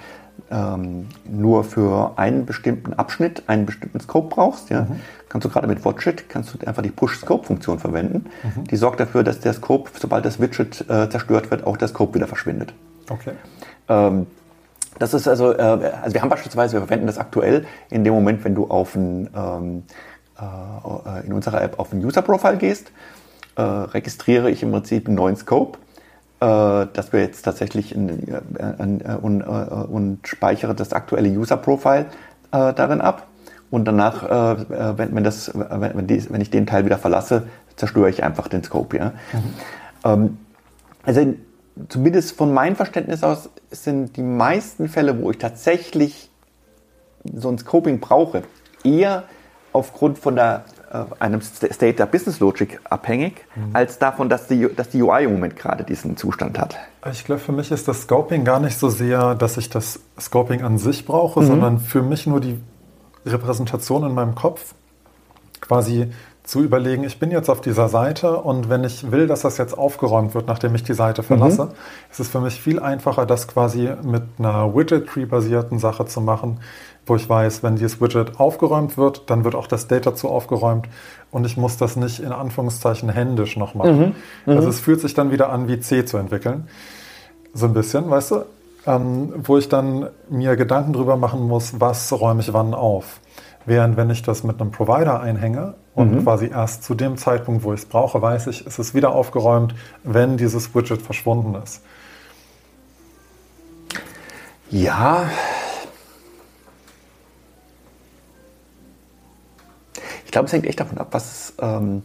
ähm, nur für einen bestimmten Abschnitt einen bestimmten Scope brauchst, ja, mhm. kannst du gerade mit Watchit kannst du einfach die Push-Scope-Funktion verwenden. Mhm. Die sorgt dafür, dass der Scope, sobald das Widget äh, zerstört wird, auch der Scope wieder verschwindet. Okay. Ähm, das ist also, äh, also wir haben beispielsweise, wir verwenden das aktuell in dem Moment, wenn du auf ein, ähm, äh, in unserer App auf ein User-Profile gehst, äh, registriere ich im Prinzip einen neuen Scope, äh, dass wir jetzt tatsächlich in, in, in, und, äh, speichere das aktuelle User-Profile äh, darin ab. Und danach, wenn, wenn, das, wenn, wenn, die, wenn, ich den Teil wieder verlasse, zerstöre ich einfach den Scope. Ja? Mhm. Ähm, also zumindest von meinem Verständnis aus sind die meisten Fälle, wo ich tatsächlich so ein Scoping brauche, eher aufgrund von der, äh, einem State der Business Logic abhängig, mhm. als davon, dass die, dass die UI im Moment gerade diesen Zustand hat. Ich glaube, für mich ist das Scoping gar nicht so sehr, dass ich das Scoping an sich brauche, mhm. sondern für mich nur die Repräsentation in meinem Kopf, quasi zu überlegen, ich bin jetzt auf dieser Seite und wenn ich will, dass das jetzt aufgeräumt wird, nachdem ich die Seite verlasse, mhm. ist es für mich viel einfacher, das quasi mit einer Widget-Tree-basierten Sache zu machen, wo ich weiß, wenn dieses Widget aufgeräumt wird, dann wird auch das Data dazu aufgeräumt und ich muss das nicht in Anführungszeichen händisch noch machen. Mhm. Mhm. Also es fühlt sich dann wieder an, wie C zu entwickeln. So ein bisschen, weißt du? Ähm, wo ich dann mir Gedanken drüber machen muss, was räume ich wann auf. Während wenn ich das mit einem Provider einhänge und mhm. quasi erst zu dem Zeitpunkt, wo ich es brauche, weiß ich, ist es wieder aufgeräumt, wenn dieses Widget verschwunden ist. Ja. Ich glaube, es hängt echt davon ab, was. Ähm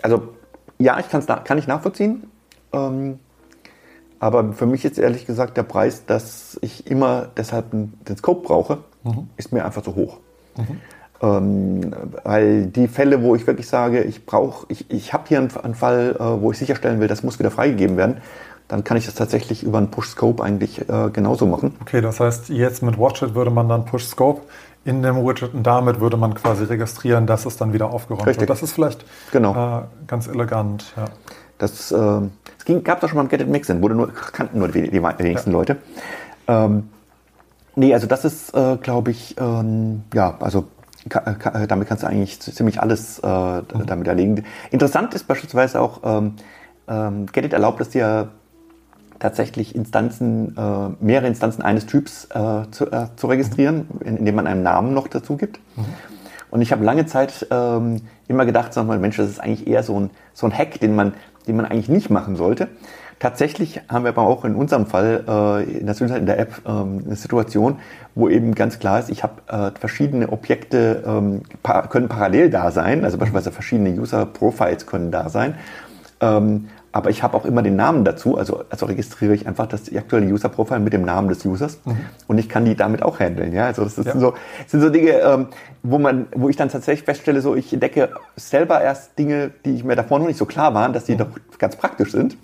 also, ja, ich kann's kann ich nachvollziehen. Ähm aber für mich ist ehrlich gesagt der Preis, dass ich immer deshalb den Scope brauche, mhm. ist mir einfach zu hoch. Mhm. Ähm, weil die Fälle, wo ich wirklich sage, ich brauche, ich, ich habe hier einen, einen Fall, äh, wo ich sicherstellen will, das muss wieder freigegeben werden, dann kann ich das tatsächlich über einen Push-Scope eigentlich äh, genauso machen. Okay, das heißt, jetzt mit Watchit würde man dann Push-Scope in dem Widget und damit würde man quasi registrieren, dass es dann wieder aufgeräumt Richtig. wird. Das ist vielleicht genau. äh, ganz elegant. Ja. Das, äh, es ging, gab da schon mal ein Get It Mixin, wurde nur, kannten nur die, die wenigsten ja. Leute. Ähm, nee, also das ist, äh, glaube ich, ähm, ja, also ka, ka, damit kannst du eigentlich ziemlich alles äh, mhm. damit erlegen. Interessant ist beispielsweise auch, ähm, ähm, Get It erlaubt es dir tatsächlich Instanzen, äh, mehrere Instanzen eines Typs äh, zu, äh, zu, registrieren, mhm. indem man einen Namen noch dazu gibt. Mhm. Und ich habe lange Zeit ähm, immer gedacht, sag mal, Mensch, das ist eigentlich eher so ein, so ein Hack, den man die man eigentlich nicht machen sollte. Tatsächlich haben wir aber auch in unserem Fall äh, in, der, in der App ähm, eine Situation, wo eben ganz klar ist, ich habe äh, verschiedene Objekte ähm, pa können parallel da sein, also beispielsweise verschiedene User Profiles können da sein. Ähm, aber ich habe auch immer den Namen dazu, also, also registriere ich einfach das aktuelle User-Profile mit dem Namen des Users mhm. und ich kann die damit auch handeln. Ja? Also das, das ja. Sind, so, sind so Dinge, ähm, wo, man, wo ich dann tatsächlich feststelle, so ich entdecke selber erst Dinge, die ich mir davor noch nicht so klar waren, dass die mhm. doch ganz praktisch sind.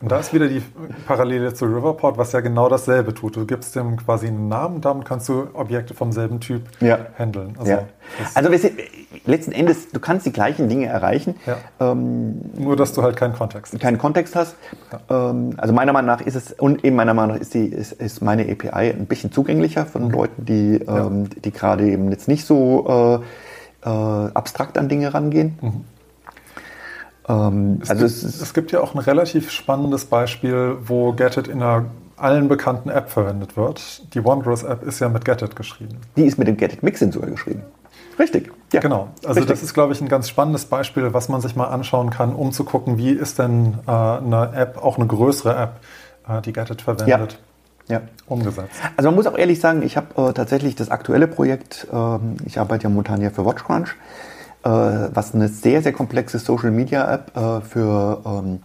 Und da ist wieder die Parallele zu Riverport, was ja genau dasselbe tut. Du gibst dem quasi einen Namen, damit kannst du Objekte vom selben Typ ja. handeln. Also, ja. also letzten Endes, du kannst die gleichen Dinge erreichen. Ja. Ähm, Nur, dass du halt keinen Kontext hast. Keinen Kontext hast. Ähm, also meiner Meinung nach ist es, und eben meiner Meinung nach ist, die, ist, ist meine API ein bisschen zugänglicher von mhm. Leuten, die, ähm, die gerade eben jetzt nicht so äh, äh, abstrakt an Dinge rangehen. Mhm. Ähm, es, also gibt, es, es, gibt ja auch ein relativ spannendes Beispiel, wo Getit in einer allen bekannten App verwendet wird. Die Wondrous App ist ja mit Getit geschrieben. Die ist mit dem Getit Mixin sogar geschrieben. Richtig. Ja, genau. Also richtig. das ist, glaube ich, ein ganz spannendes Beispiel, was man sich mal anschauen kann, um zu gucken, wie ist denn äh, eine App, auch eine größere App, äh, die Getit verwendet. Ja. umgesetzt. Also man muss auch ehrlich sagen, ich habe äh, tatsächlich das aktuelle Projekt, ähm, ich arbeite ja momentan hier für WatchCrunch, was eine sehr, sehr komplexe Social Media App äh, für, ähm,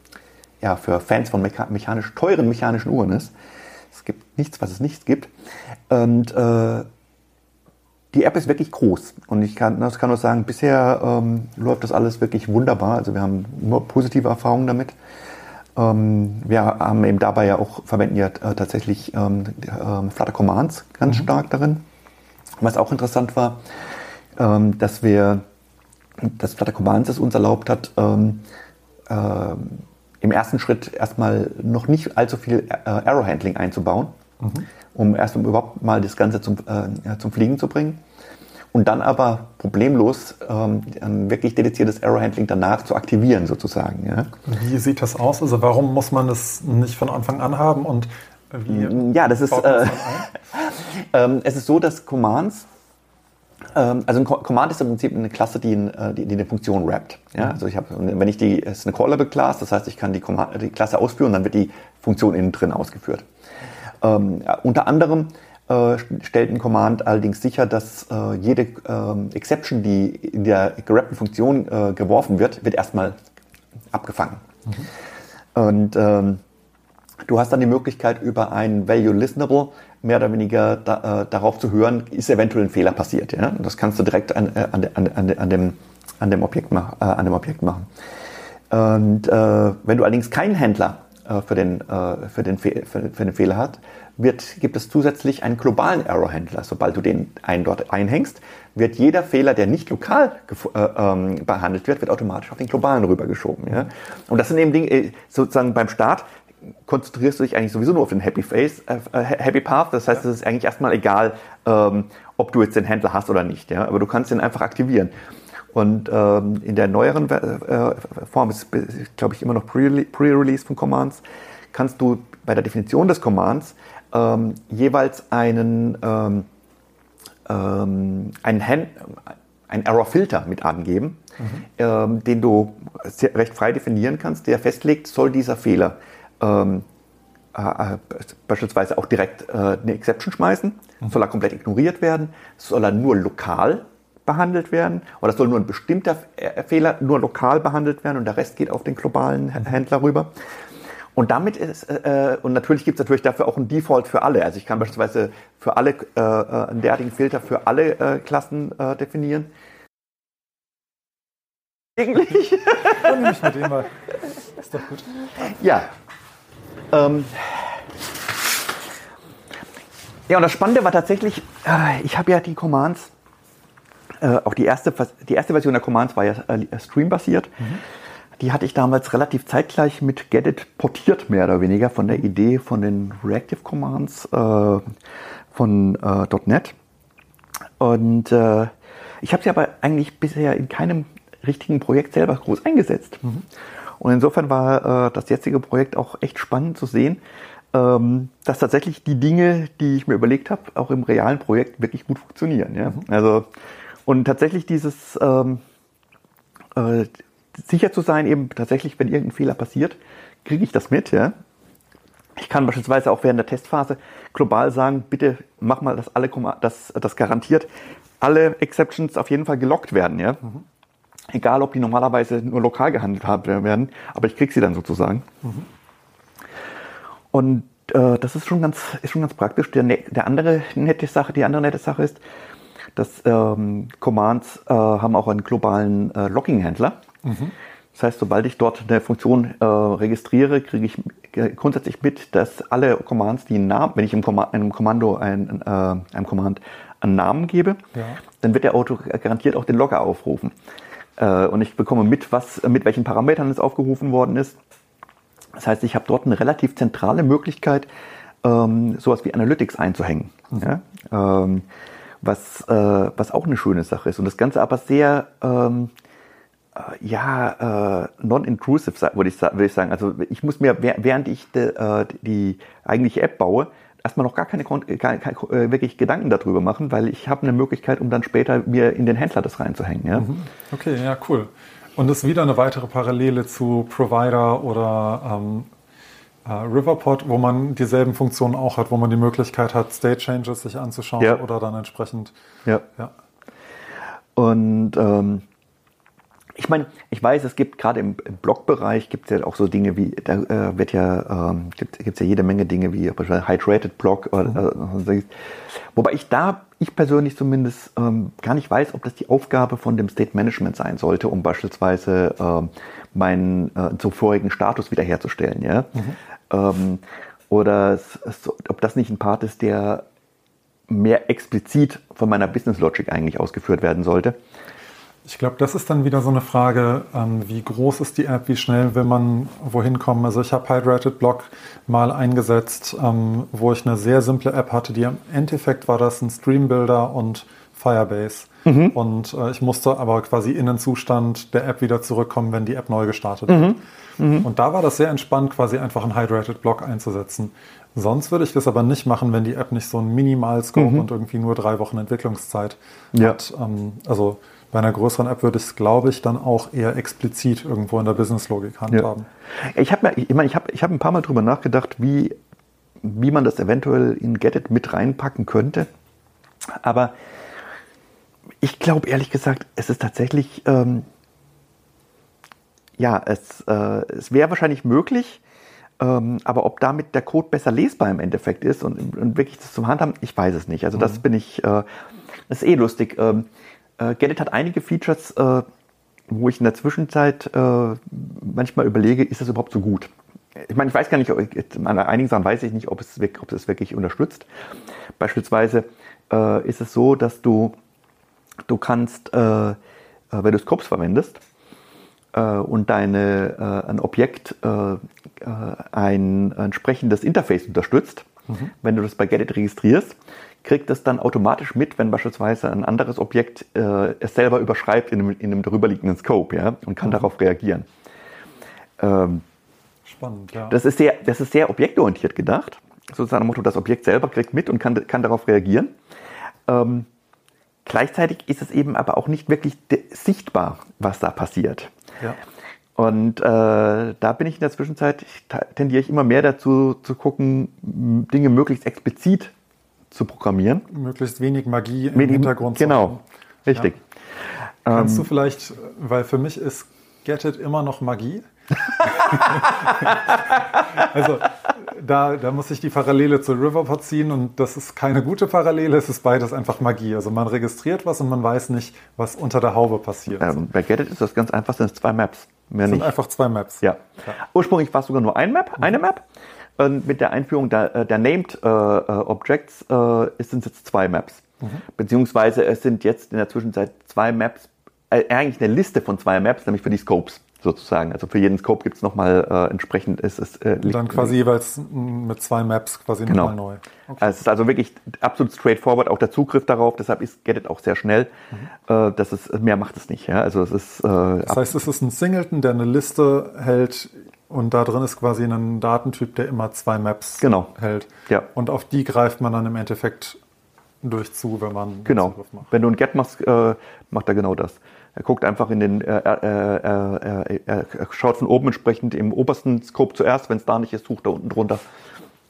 ja, für Fans von mecha mechanisch, teuren mechanischen Uhren ist. Es gibt nichts, was es nicht gibt. Und äh, die App ist wirklich groß und ich kann, das kann nur sagen, bisher ähm, läuft das alles wirklich wunderbar. Also wir haben nur positive Erfahrungen damit. Ähm, wir haben eben dabei ja auch verwenden ja äh, tatsächlich ähm, äh, Flutter Commands ganz mhm. stark darin. Was auch interessant war, ähm, dass wir das Flutter Commands es uns erlaubt hat, ähm, äh, im ersten Schritt erstmal noch nicht allzu viel äh, Arrow Handling einzubauen, mhm. um erst um überhaupt mal das Ganze zum, äh, zum Fliegen zu bringen. Und dann aber problemlos ähm, ein wirklich dediziertes Arrow Handling danach zu aktivieren, sozusagen. Ja. Wie sieht das aus? Also, warum muss man das nicht von Anfang an haben und wie ja, das ist, äh, ähm, es ist so, dass Commands ähm, also ein Command ist im Prinzip eine Klasse, die, äh, die, die eine Funktion wrappt. Ja? Mhm. Also ich habe, wenn ich die, es ist eine Callable Class, das heißt, ich kann die, Command, die Klasse ausführen, dann wird die Funktion innen drin ausgeführt. Ähm, unter anderem äh, stellt ein Command allerdings sicher, dass äh, jede ähm, Exception, die in der gerappten Funktion äh, geworfen wird, wird erstmal abgefangen. Mhm. Und ähm, du hast dann die Möglichkeit, über ein Value Listenable mehr oder weniger da, äh, darauf zu hören, ist eventuell ein Fehler passiert. Ja? Das kannst du direkt an, äh, an, an, an, dem, an, dem, Objekt äh, an dem Objekt machen. Und äh, wenn du allerdings keinen Händler äh, für, den, äh, für, den für, für den Fehler hast, wird, gibt es zusätzlich einen globalen Error-Händler. Sobald du den einen dort einhängst, wird jeder Fehler, der nicht lokal äh, ähm, behandelt wird, wird automatisch auf den globalen rübergeschoben. Ja? Und das sind eben Dinge, äh, sozusagen beim Start konzentrierst du dich eigentlich sowieso nur auf den Happy Face, äh, äh Happy Path. Das heißt, es ist eigentlich erstmal egal, ähm, ob du jetzt den Händler hast oder nicht. Ja? Aber du kannst den einfach aktivieren. Und ähm, in der neueren äh, Form, ist, glaube ich, immer noch Pre-Release von Commands, kannst du bei der Definition des Commands ähm, jeweils einen, ähm, ähm, einen, Hand, einen Error-Filter mit angeben, mhm. ähm, den du recht frei definieren kannst, der festlegt, soll dieser Fehler ähm, äh, äh, beispielsweise auch direkt äh, eine Exception schmeißen? Mhm. Soll er komplett ignoriert werden? Soll er nur lokal behandelt werden? Oder soll nur ein bestimmter äh, Fehler nur lokal behandelt werden und der Rest geht auf den globalen mhm. Händler rüber? Und damit ist, äh, und natürlich gibt es natürlich dafür auch ein Default für alle. Also ich kann beispielsweise für alle äh, einen derartigen Filter für alle äh, Klassen äh, definieren. Eigentlich. Dann nehme ich mit dem mal. Ist doch gut. Ja, ähm ja, und das Spannende war tatsächlich, äh, ich habe ja die Commands, äh, auch die erste, die erste Version der Commands war ja äh, streambasiert. Mhm. Die hatte ich damals relativ zeitgleich mit Gedit portiert, mehr oder weniger, von der Idee von den Reactive Commands äh, von äh, .NET. Und äh, ich habe sie aber eigentlich bisher in keinem richtigen Projekt selber groß eingesetzt. Mhm. Und insofern war äh, das jetzige Projekt auch echt spannend zu sehen, ähm, dass tatsächlich die Dinge, die ich mir überlegt habe, auch im realen Projekt wirklich gut funktionieren. Ja? Mhm. Also und tatsächlich dieses ähm, äh, sicher zu sein, eben tatsächlich, wenn irgendein Fehler passiert, kriege ich das mit. Ja? Ich kann beispielsweise auch während der Testphase global sagen, bitte mach mal, dass alle, dass das garantiert alle Exceptions auf jeden Fall gelockt werden. Ja? Mhm. Egal, ob die normalerweise nur lokal gehandelt werden, aber ich kriege sie dann sozusagen. Mhm. Und äh, das ist schon ganz, ist schon ganz praktisch. Der, ne-, der andere nette Sache, die andere nette Sache ist, dass ähm, Commands äh, haben auch einen globalen äh, Logging-Händler. Mhm. Das heißt, sobald ich dort eine Funktion äh, registriere, kriege ich grundsätzlich mit, dass alle Commands, die einen Namen, wenn ich im Command, einem Kommando ein, äh, einem Command einen Namen gebe, ja. dann wird der Auto garantiert auch den Logger aufrufen. Äh, und ich bekomme mit, was, mit welchen Parametern es aufgerufen worden ist. Das heißt, ich habe dort eine relativ zentrale Möglichkeit, ähm, sowas wie Analytics einzuhängen. Mhm. Ja? Ähm, was, äh, was auch eine schöne Sache ist. Und das Ganze aber sehr, ähm, äh, ja, äh, non-intrusive, würde ich, würd ich sagen. Also ich muss mir, während ich de, äh, die eigentliche App baue, erstmal noch gar keine, keine, keine, äh, wirklich Gedanken darüber machen, weil ich habe eine Möglichkeit, um dann später mir in den Händler das reinzuhängen. Ja? Mhm. Okay, ja, cool. Und das ist wieder eine weitere Parallele zu Provider oder ähm, äh, Riverpod, wo man dieselben Funktionen auch hat, wo man die Möglichkeit hat, State Changes sich anzuschauen ja. oder dann entsprechend. Ja. ja. Und ähm, ich meine, ich weiß, es gibt gerade im, im Blog-Bereich gibt es ja auch so Dinge wie, da äh, wird ja, ähm, gibt es ja jede Menge Dinge wie beispielsweise Hydrated Blog. Oder, mhm. äh, wobei ich da, ich persönlich zumindest ähm, gar nicht weiß, ob das die Aufgabe von dem State Management sein sollte, um beispielsweise ähm, meinen äh, zuvorigen Status wiederherzustellen. Ja? Mhm. Ähm, oder es, es, ob das nicht ein Part ist, der mehr explizit von meiner Business Logic eigentlich ausgeführt werden sollte. Ich glaube, das ist dann wieder so eine Frage, ähm, wie groß ist die App, wie schnell will man wohin kommen. Also ich habe Hydrated Block mal eingesetzt, ähm, wo ich eine sehr simple App hatte, die im Endeffekt war das ein Stream Builder und Firebase. Mhm. Und äh, ich musste aber quasi in den Zustand der App wieder zurückkommen, wenn die App neu gestartet mhm. wird. Mhm. Und da war das sehr entspannt, quasi einfach einen Hydrated Block einzusetzen. Sonst würde ich das aber nicht machen, wenn die App nicht so einen Minimal-Scope mhm. und irgendwie nur drei Wochen Entwicklungszeit ja. hat. Ähm, also bei einer größeren App würde ich es, glaube ich, dann auch eher explizit irgendwo in der Business-Logik handhaben. Ja. Ich habe ich ich hab, ich hab ein paar Mal drüber nachgedacht, wie, wie man das eventuell in Get mit reinpacken könnte. Aber ich glaube ehrlich gesagt, es ist tatsächlich, ähm, ja, es, äh, es wäre wahrscheinlich möglich, ähm, aber ob damit der Code besser lesbar im Endeffekt ist und, und wirklich das zum Handhaben, ich weiß es nicht. Also das mhm. bin ich, äh, das ist eh lustig. Ähm, äh, Gedit hat einige Features, äh, wo ich in der Zwischenzeit äh, manchmal überlege, ist das überhaupt so gut? Ich meine, ich weiß gar nicht, an einigen Sachen weiß ich nicht, ob es, ob es wirklich unterstützt. Beispielsweise äh, ist es so, dass du, du kannst, äh, äh, wenn du Scopes verwendest, und deine, ein Objekt ein entsprechendes Interface unterstützt, mhm. wenn du das bei Gedit registrierst, kriegt es dann automatisch mit, wenn beispielsweise ein anderes Objekt äh, es selber überschreibt in einem, in einem darüberliegenden Scope ja, und kann mhm. darauf reagieren. Ähm, Spannend, ja. Das ist, sehr, das ist sehr objektorientiert gedacht. Sozusagen Motto, das Objekt selber kriegt mit und kann, kann darauf reagieren. Ähm, gleichzeitig ist es eben aber auch nicht wirklich sichtbar, was da passiert. Ja. Und äh, da bin ich in der Zwischenzeit, tendiere ich immer mehr dazu zu gucken, Dinge möglichst explizit zu programmieren. Möglichst wenig Magie im wenig, Hintergrund. Genau, richtig. Ja. Kannst ähm, du vielleicht, weil für mich ist Get It immer noch Magie. also da, da muss ich die Parallele zu Riverpod ziehen und das ist keine gute Parallele, es ist beides einfach Magie. Also man registriert was und man weiß nicht, was unter der Haube passiert. Ähm, bei Get It ist das ganz einfach, sind es zwei Maps. Mehr sind nicht. einfach zwei Maps. Ja. ja. Ursprünglich war es sogar nur ein Map, eine Map. Und mit der Einführung der, äh, der Named äh, äh, Objects äh, sind es jetzt zwei Maps. Mhm. Beziehungsweise es sind jetzt in der Zwischenzeit zwei Maps, äh, eigentlich eine Liste von zwei Maps, nämlich für die Scopes sozusagen. Also für jeden Scope gibt es nochmal äh, entsprechend ist es. Äh, dann quasi jeweils mit zwei Maps quasi genau. nochmal neu. Okay. Also es ist also wirklich absolut straightforward, auch der Zugriff darauf, deshalb ist Get It auch sehr schnell. Mhm. Äh, das ist, mehr macht es nicht. Ja? Also es ist, äh, das heißt, es ist ein Singleton, der eine Liste hält und da drin ist quasi ein Datentyp, der immer zwei Maps genau. hält. Ja. Und auf die greift man dann im Endeffekt durchzu, wenn man genau. Zugriff macht. Wenn du ein Get machst, äh, macht er genau das. Er guckt einfach in den, äh, äh, äh, er schaut von oben entsprechend im obersten Scope zuerst, wenn es da nicht ist, sucht er unten drunter.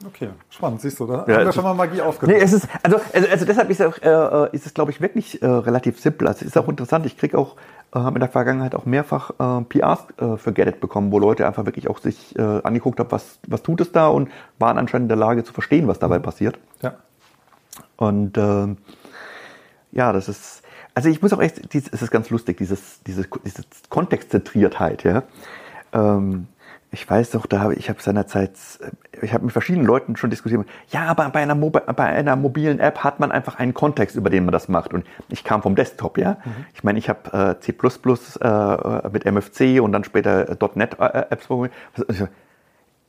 Okay, spannend, siehst du, da ja, haben wir schon mal Magie aufgenommen. Nee, es ist, also, also, also deshalb ist, auch, äh, ist es, glaube ich, wirklich äh, relativ simpel. Also es ist auch interessant, ich kriege auch, äh, habe in der Vergangenheit auch mehrfach äh, PRs äh, für Get It bekommen, wo Leute einfach wirklich auch sich äh, angeguckt haben, was, was tut es da und waren anscheinend in der Lage zu verstehen, was dabei mhm. passiert. Ja. Und äh, ja, das ist, also ich muss auch echt, es ist ganz lustig, dieses, diese, diese Kontextzentriertheit, ja. Ähm, ich weiß doch, da habe ich habe seinerzeit, äh, ich habe mit verschiedenen Leuten schon diskutiert. Ja, aber bei einer, bei einer mobilen App hat man einfach einen Kontext, über den man das macht. Und ich kam vom Desktop, ja. Mhm. Ich meine, ich habe äh, C++ äh, mit MFC und dann später äh, .NET äh, Apps programmiert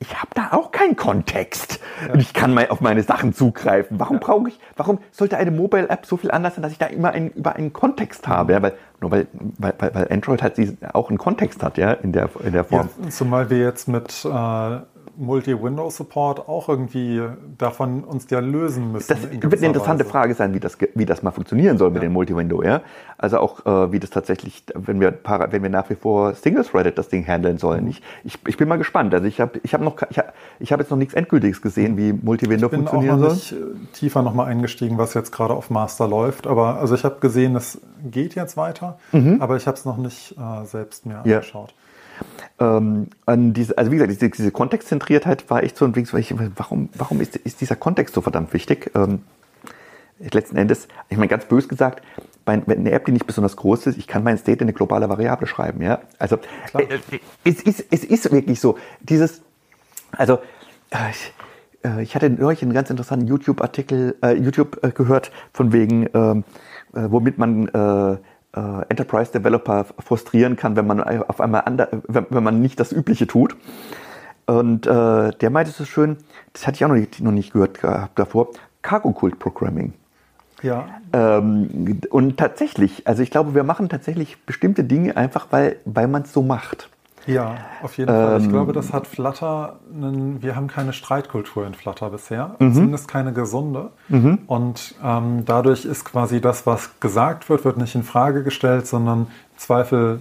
ich habe da auch keinen Kontext. Ja. Und ich kann mal auf meine Sachen zugreifen. Warum ja. brauche ich, warum sollte eine Mobile App so viel anders sein, dass ich da immer einen, über einen Kontext habe? Ja, weil, nur weil, weil, weil Android halt auch einen Kontext hat, ja, in der, in der Form. Ja, zumal wir jetzt mit äh, Multi-Window-Support auch irgendwie davon uns ja lösen müssen. Das in wird eine interessante Weise. Frage sein, wie das, wie das mal funktionieren soll mit ja. den Multi-Window. Ja? Also auch, äh, wie das tatsächlich, wenn wir, wenn wir nach wie vor Single-Threaded das Ding handeln sollen. Mhm. Ich, ich, ich bin mal gespannt. Also ich habe ich hab noch, ich habe ich hab jetzt noch nichts Endgültiges gesehen, wie Multi-Window funktionieren soll. Ich bin auch noch nicht äh, tiefer nochmal eingestiegen, was jetzt gerade auf Master läuft. Aber also ich habe gesehen, es geht jetzt weiter, mhm. aber ich habe es noch nicht äh, selbst mir ja. angeschaut. Ähm, diese, also wie gesagt, diese, diese Kontextzentriertheit war echt so ein Ding, warum, warum ist, ist dieser Kontext so verdammt wichtig? Ähm, letzten Endes, ich meine ganz bös gesagt, bei, wenn eine App, die nicht besonders groß ist, ich kann mein State in eine globale Variable schreiben, ja. Also äh, es, ist, es ist wirklich so, dieses, also äh, ich, äh, ich hatte neulich einen ganz interessanten YouTube-Artikel, äh, YouTube gehört, von wegen, ähm, äh, womit man äh, Enterprise Developer frustrieren kann, wenn man auf einmal ander, wenn, wenn man nicht das Übliche tut. Und äh, der meinte so schön, das hatte ich auch noch nicht, noch nicht gehört gehabt davor, Cargo Cult Programming. Ja. Ähm, und tatsächlich, also ich glaube, wir machen tatsächlich bestimmte Dinge einfach, weil, weil man es so macht. Ja, auf jeden ähm, Fall. Ich ähm, glaube, das hat Flutter, einen, wir haben keine Streitkultur in Flutter bisher, mhm. zumindest keine gesunde. Mhm. Und ähm, dadurch ist quasi das, was gesagt wird, wird nicht in Frage gestellt, sondern Zweifel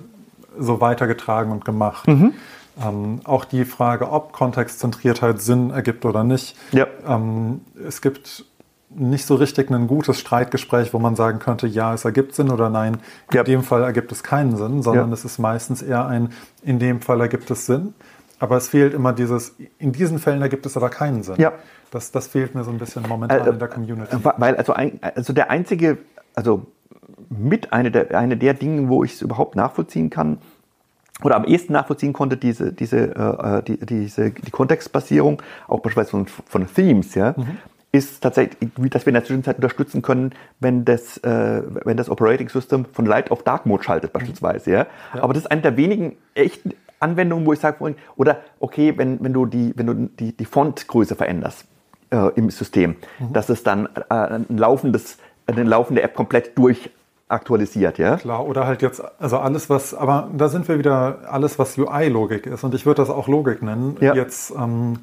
so weitergetragen und gemacht. Mhm. Ähm, auch die Frage, ob Kontextzentriertheit Sinn ergibt oder nicht. Ja. Ähm, es gibt nicht so richtig ein gutes Streitgespräch, wo man sagen könnte, ja, es ergibt Sinn oder nein, in ja. dem Fall ergibt es keinen Sinn, sondern ja. es ist meistens eher ein, in dem Fall ergibt es Sinn. Aber es fehlt immer dieses, in diesen Fällen ergibt es aber keinen Sinn. Ja. Das, das fehlt mir so ein bisschen momentan äh, in der Community. Weil also, ein, also der einzige, also mit eine der, eine der Dinge, wo ich es überhaupt nachvollziehen kann, oder am ehesten nachvollziehen konnte, diese, diese, äh, äh die, diese, die Kontextbasierung, auch beispielsweise von, von Themes, ja, mhm ist tatsächlich, dass wir in der Zwischenzeit unterstützen können, wenn das, äh, wenn das Operating System von Light auf Dark Mode schaltet beispielsweise. Ja? ja. Aber das ist eine der wenigen echten Anwendungen, wo ich sage, oder okay, wenn, wenn du die, wenn du die, die Fontgröße veränderst äh, im System, mhm. dass es dann äh, ein laufendes, eine laufende App komplett durch aktualisiert, ja? Klar, oder halt jetzt, also alles, was, aber da sind wir wieder, alles, was UI-Logik ist. Und ich würde das auch Logik nennen. Ja. Jetzt, ähm,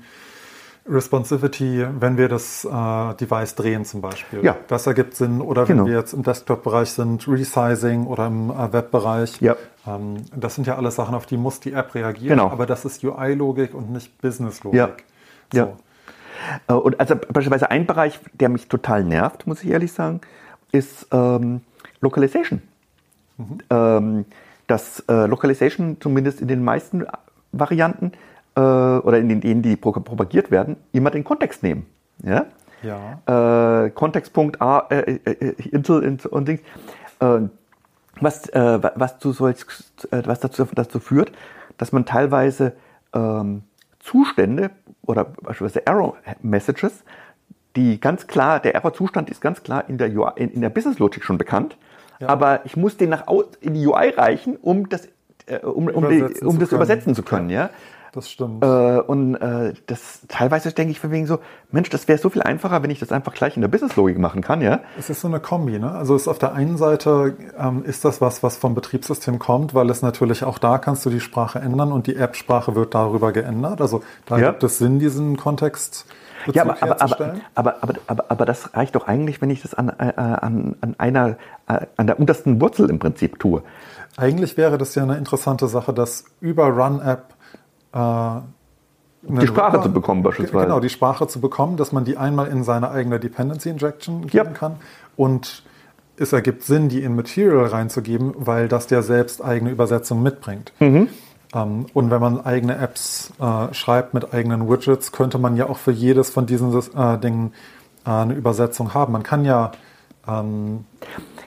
Responsivity, wenn wir das äh, Device drehen zum Beispiel. Ja. Das ergibt Sinn. Oder genau. wenn wir jetzt im Desktop-Bereich sind, Resizing oder im äh, Web-Bereich. Ja. Ähm, das sind ja alles Sachen, auf die muss die App reagieren. Genau. Aber das ist UI-Logik und nicht Business-Logik. Ja. So. ja. Äh, und also beispielsweise ein Bereich, der mich total nervt, muss ich ehrlich sagen, ist ähm, Localization. Mhm. Ähm, das äh, Localization zumindest in den meisten Varianten äh, oder in den denen, die propagiert werden, immer den Kontext nehmen. Ja? Ja. Äh, Kontextpunkt A, äh, äh, äh Intel und Dings. Äh, was, äh, was, zu solch, äh, was dazu, dazu führt, dass man teilweise ähm, Zustände oder beispielsweise Error Messages, die ganz klar, der Error-Zustand ist ganz klar in der, UI, in, in der Business-Logik schon bekannt, ja. aber ich muss den nach in die UI reichen, um das, äh, um, um, die, um das übersetzen zu können. Ja? Das stimmt. Äh, und äh, das teilweise denke ich von wegen so, Mensch, das wäre so viel einfacher, wenn ich das einfach gleich in der Businesslogik machen kann, ja. Es ist so eine Kombi, ne? Also ist auf der einen Seite ähm, ist das was, was vom Betriebssystem kommt, weil es natürlich auch da kannst du die Sprache ändern und die App-Sprache wird darüber geändert. Also da ja. gibt es Sinn, diesen Kontext Bezug ja, aber, aber, aber, aber, aber, aber, aber, das reicht doch eigentlich, wenn ich das an, äh, an, an einer, äh, an der untersten Wurzel im Prinzip tue. Eigentlich wäre das ja eine interessante Sache, dass über Run-App äh, die Sprache Ruber, zu bekommen beispielsweise. Genau, die Sprache zu bekommen, dass man die einmal in seine eigene Dependency Injection geben ja. kann. Und es ergibt Sinn, die in Material reinzugeben, weil das der selbst eigene Übersetzung mitbringt. Mhm. Ähm, und wenn man eigene Apps äh, schreibt mit eigenen Widgets, könnte man ja auch für jedes von diesen äh, Dingen äh, eine Übersetzung haben. Man kann ja ähm,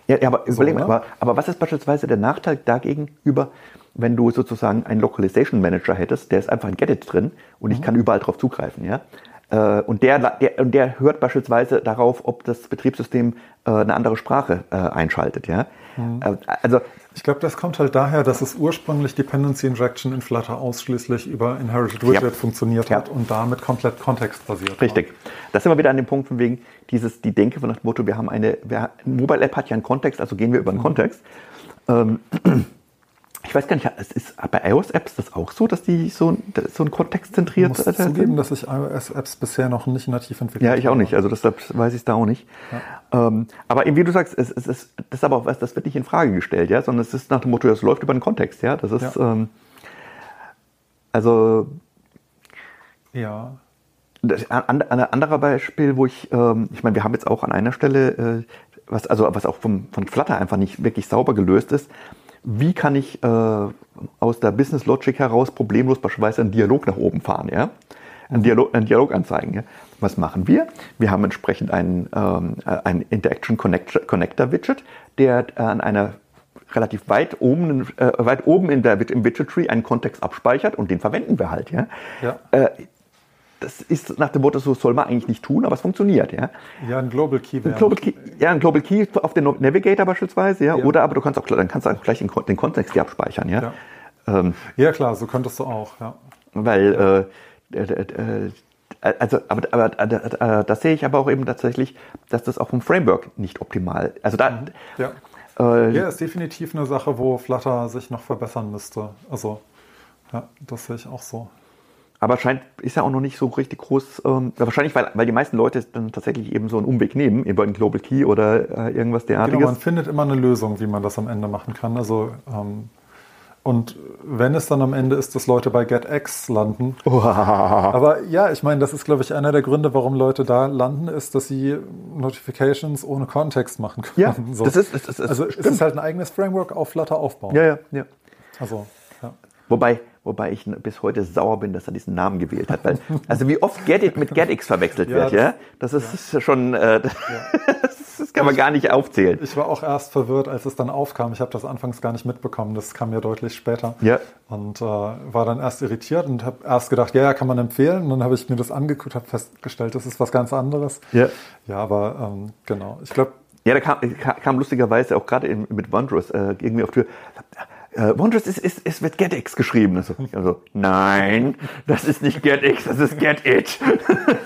ja, ja, aber, so, überleg mal, ne? aber, aber was ist beispielsweise der Nachteil dagegen über wenn du sozusagen einen Localization Manager hättest, der ist einfach in Gedit drin und mhm. ich kann überall drauf zugreifen, ja. Äh, und der, der, und der hört beispielsweise darauf, ob das Betriebssystem äh, eine andere Sprache äh, einschaltet, ja. Mhm. Also ich glaube, das kommt halt daher, dass es ursprünglich Dependency Injection in Flutter ausschließlich über Inherited Widget ja. funktioniert hat ja. und damit komplett kontextbasiert Richtig. War. Da sind wir wieder an dem Punkt von wegen dieses, die Denke von dem Motto, wir haben eine, wir, Mobile App hat ja einen Kontext, also gehen wir über einen mhm. Kontext. Ähm, ich weiß gar nicht, es ist bei iOS-Apps das auch so, dass die so, so ein kontextzentriert sind? Ich muss zugeben, dass ich iOS-Apps bisher noch nicht nativ entwickelt habe. Ja, ich auch nicht. Also deshalb weiß ich es da auch nicht. Ja. Ähm, aber wie du sagst, es, es, ist, das ist aber auch was, das wird nicht in Frage gestellt, ja, sondern es ist nach dem Motto, das läuft über den Kontext, ja. Das ist ja. Ähm, also ja. Das, ein anderer Beispiel, wo ich, ähm, ich meine, wir haben jetzt auch an einer Stelle, äh, was also was auch vom, von Flutter einfach nicht wirklich sauber gelöst ist wie kann ich äh, aus der Business Logic heraus problemlos beispielsweise einen Dialog nach oben fahren, ja? Einen mhm. Dialog, einen Dialog anzeigen. Ja? Was machen wir? Wir haben entsprechend einen, ähm, einen Interaction Connector Widget, der äh, an einer relativ weit oben, äh, weit oben in der, im Widget Tree einen Kontext abspeichert und den verwenden wir halt. Ja? ja. Äh, das ist nach dem Motto, so soll man eigentlich nicht tun, aber es funktioniert, ja. Ja, ein Global Key. Ein Global Key ja, ein Global Key auf den Navigator beispielsweise, ja. ja. Oder aber du kannst auch, dann kannst du auch gleich den, den Kontext hier abspeichern, ja. Ja. Ähm, ja, klar, so könntest du auch, ja. Weil, äh, äh, äh, also, aber, aber äh, äh, das sehe ich aber auch eben tatsächlich, dass das auch vom Framework nicht optimal, also da, mhm. ja. Äh, ja, ist definitiv eine Sache, wo Flutter sich noch verbessern müsste. Also, ja, das sehe ich auch so. Aber scheint, ist ja auch noch nicht so richtig groß, ähm, wahrscheinlich, weil, weil die meisten Leute dann tatsächlich eben so einen Umweg nehmen, über einen Global Key oder äh, irgendwas derartiges. Genau, man findet immer eine Lösung, wie man das am Ende machen kann. Also, ähm, und wenn es dann am Ende ist, dass Leute bei GetX landen. Aber ja, ich meine, das ist, glaube ich, einer der Gründe, warum Leute da landen, ist, dass sie Notifications ohne Kontext machen können. Ja, so. das ist, das ist, also stimmt. es ist halt ein eigenes Framework auf Flutter aufbauen. Ja, ja, ja. Also, ja. Wobei, wobei ich bis heute sauer bin, dass er diesen Namen gewählt hat. Weil, also wie oft GetIt mit GetX verwechselt ja, wird, das, ja? Das ist ja. schon, äh, ja. das kann man gar nicht aufzählen. Ich war auch erst verwirrt, als es dann aufkam. Ich habe das anfangs gar nicht mitbekommen. Das kam mir deutlich später. Ja. Und äh, war dann erst irritiert und habe erst gedacht, ja, ja, kann man empfehlen. Und dann habe ich mir das angeguckt, habe festgestellt, das ist was ganz anderes. Ja. Ja, aber ähm, genau. Ich glaube, ja, da kam, kam lustigerweise auch gerade mit Wondrous äh, irgendwie auf Tür äh, Wondrous ist, ist, ist mit GetX geschrieben. Also, also, nein, das ist nicht GetX, das ist GetIt.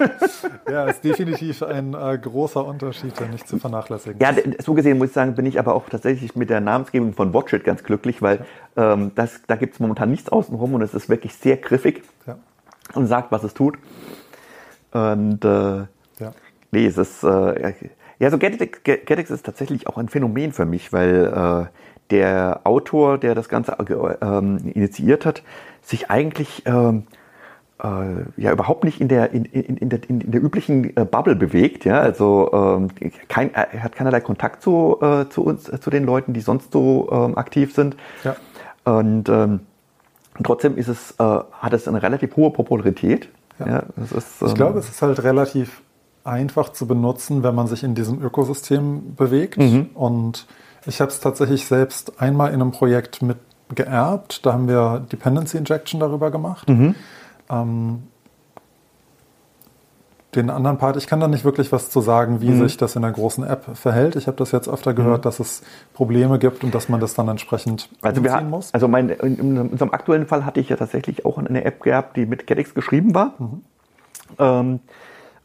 ja, ist definitiv ein äh, großer Unterschied, der nicht zu vernachlässigen Ja, so gesehen muss ich sagen, bin ich aber auch tatsächlich mit der Namensgebung von Watchit ganz glücklich, weil ja. ähm, das, da gibt es momentan nichts außenrum und es ist wirklich sehr griffig ja. und sagt, was es tut. Und äh, ja. nee, es ist... Äh, ja, so GetX, GetX ist tatsächlich auch ein Phänomen für mich, weil äh, der Autor, der das Ganze ähm, initiiert hat, sich eigentlich ähm, äh, ja überhaupt nicht in der, in, in, in der, in der üblichen äh, Bubble bewegt. Ja? Also ähm, kein, er hat keinerlei Kontakt zu, äh, zu uns, äh, zu den Leuten, die sonst so ähm, aktiv sind. Ja. Und ähm, trotzdem ist es, äh, hat es eine relativ hohe Popularität. Ja. ja ist, ich glaube, es ist halt relativ einfach zu benutzen, wenn man sich in diesem Ökosystem bewegt mhm. und ich habe es tatsächlich selbst einmal in einem Projekt mit geerbt. Da haben wir Dependency Injection darüber gemacht. Mhm. Ähm, den anderen Part, ich kann da nicht wirklich was zu sagen, wie mhm. sich das in der großen App verhält. Ich habe das jetzt öfter gehört, mhm. dass es Probleme gibt und dass man das dann entsprechend also wir, muss. Also mein, in unserem aktuellen Fall hatte ich ja tatsächlich auch eine App gehabt, die mit GetX geschrieben war. Mhm. Ähm,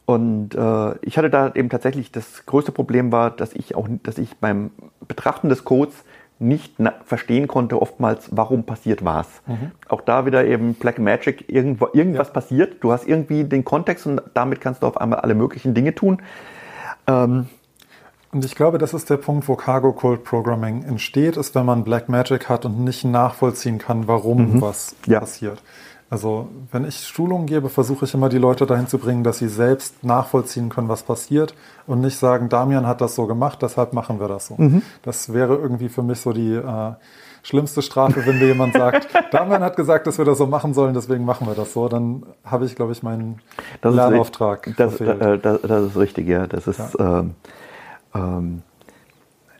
und äh, ich hatte da eben tatsächlich das größte Problem war, dass ich auch, dass ich beim Betrachten des Codes nicht verstehen konnte oftmals, warum passiert was. Mhm. Auch da wieder eben Black Magic, irgendwo, irgendwas ja. passiert, du hast irgendwie den Kontext und damit kannst du auf einmal alle möglichen Dinge tun. Ähm, und ich glaube, das ist der Punkt, wo Cargo Code Programming entsteht, ist, wenn man Black Magic hat und nicht nachvollziehen kann, warum mhm. was ja. passiert. Also wenn ich Schulungen gebe, versuche ich immer die Leute dahin zu bringen, dass sie selbst nachvollziehen können, was passiert und nicht sagen, Damian hat das so gemacht, deshalb machen wir das so. Mhm. Das wäre irgendwie für mich so die äh, schlimmste Strafe, wenn mir jemand sagt, Damian hat gesagt, dass wir das so machen sollen, deswegen machen wir das so. Dann habe ich, glaube ich, meinen das Lernauftrag. Das, äh, das, das, ist richtig, ja. Das ist ja. Ähm, ähm,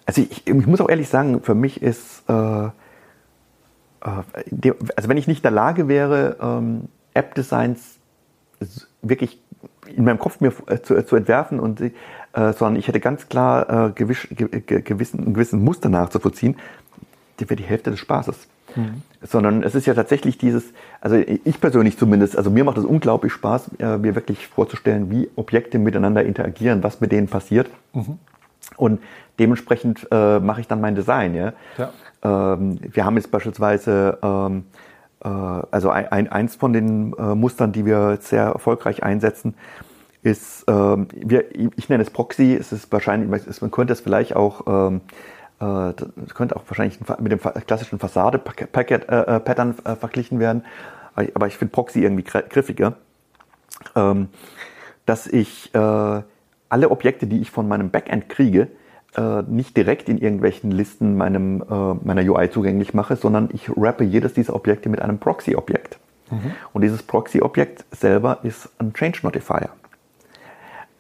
also ich, ich, muss auch ehrlich sagen, für mich ist äh, also wenn ich nicht in der Lage wäre, ähm, App-Designs wirklich in meinem Kopf mir äh, zu, zu entwerfen und äh, sondern ich hätte ganz klar äh, gewiss, gewissen, einen gewissen Muster nachzuvollziehen, die wäre die Hälfte des Spaßes. Mhm. Sondern es ist ja tatsächlich dieses, also ich persönlich zumindest, also mir macht es unglaublich Spaß, äh, mir wirklich vorzustellen, wie Objekte miteinander interagieren, was mit denen passiert. Mhm. Und dementsprechend äh, mache ich dann mein Design. Ja? ja. Ähm, wir haben jetzt beispielsweise, ähm, äh, also ein, ein, eins von den äh, Mustern, die wir sehr erfolgreich einsetzen, ist, ähm, wir, ich nenne es Proxy, es ist wahrscheinlich, man könnte es vielleicht auch, ähm, äh, könnte auch wahrscheinlich mit dem klassischen Fassade-Pattern äh, äh, verglichen werden, aber ich finde Proxy irgendwie griffiger, ähm, dass ich äh, alle Objekte, die ich von meinem Backend kriege, äh, nicht direkt in irgendwelchen Listen meinem, äh, meiner UI zugänglich mache, sondern ich wrappe jedes dieser Objekte mit einem Proxy-Objekt. Mhm. Und dieses Proxy-Objekt selber ist ein Change Notifier.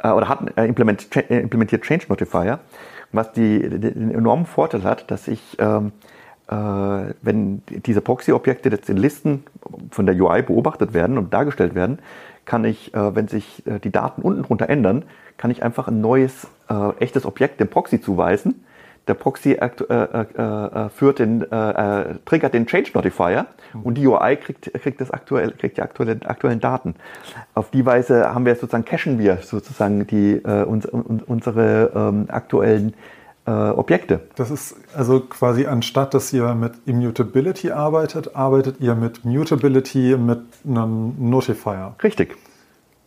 Äh, oder hat äh, implement, äh, implementiert Change Notifier, was die, den enormen Vorteil hat, dass ich, ähm, äh, wenn diese Proxy-Objekte jetzt in Listen von der UI beobachtet werden und dargestellt werden, kann ich, wenn sich die Daten unten drunter ändern, kann ich einfach ein neues, äh, echtes Objekt dem Proxy zuweisen. Der Proxy äh, äh, äh, führt den, äh, äh, triggert den Change Notifier mhm. und die UI kriegt, kriegt, das aktuell, kriegt die aktuellen, aktuellen Daten. Auf die Weise haben wir sozusagen, cachen wir sozusagen die, uns, unsere ähm, aktuellen Objekte. Das ist also quasi anstatt, dass ihr mit Immutability arbeitet, arbeitet ihr mit Mutability mit einem Notifier. Richtig.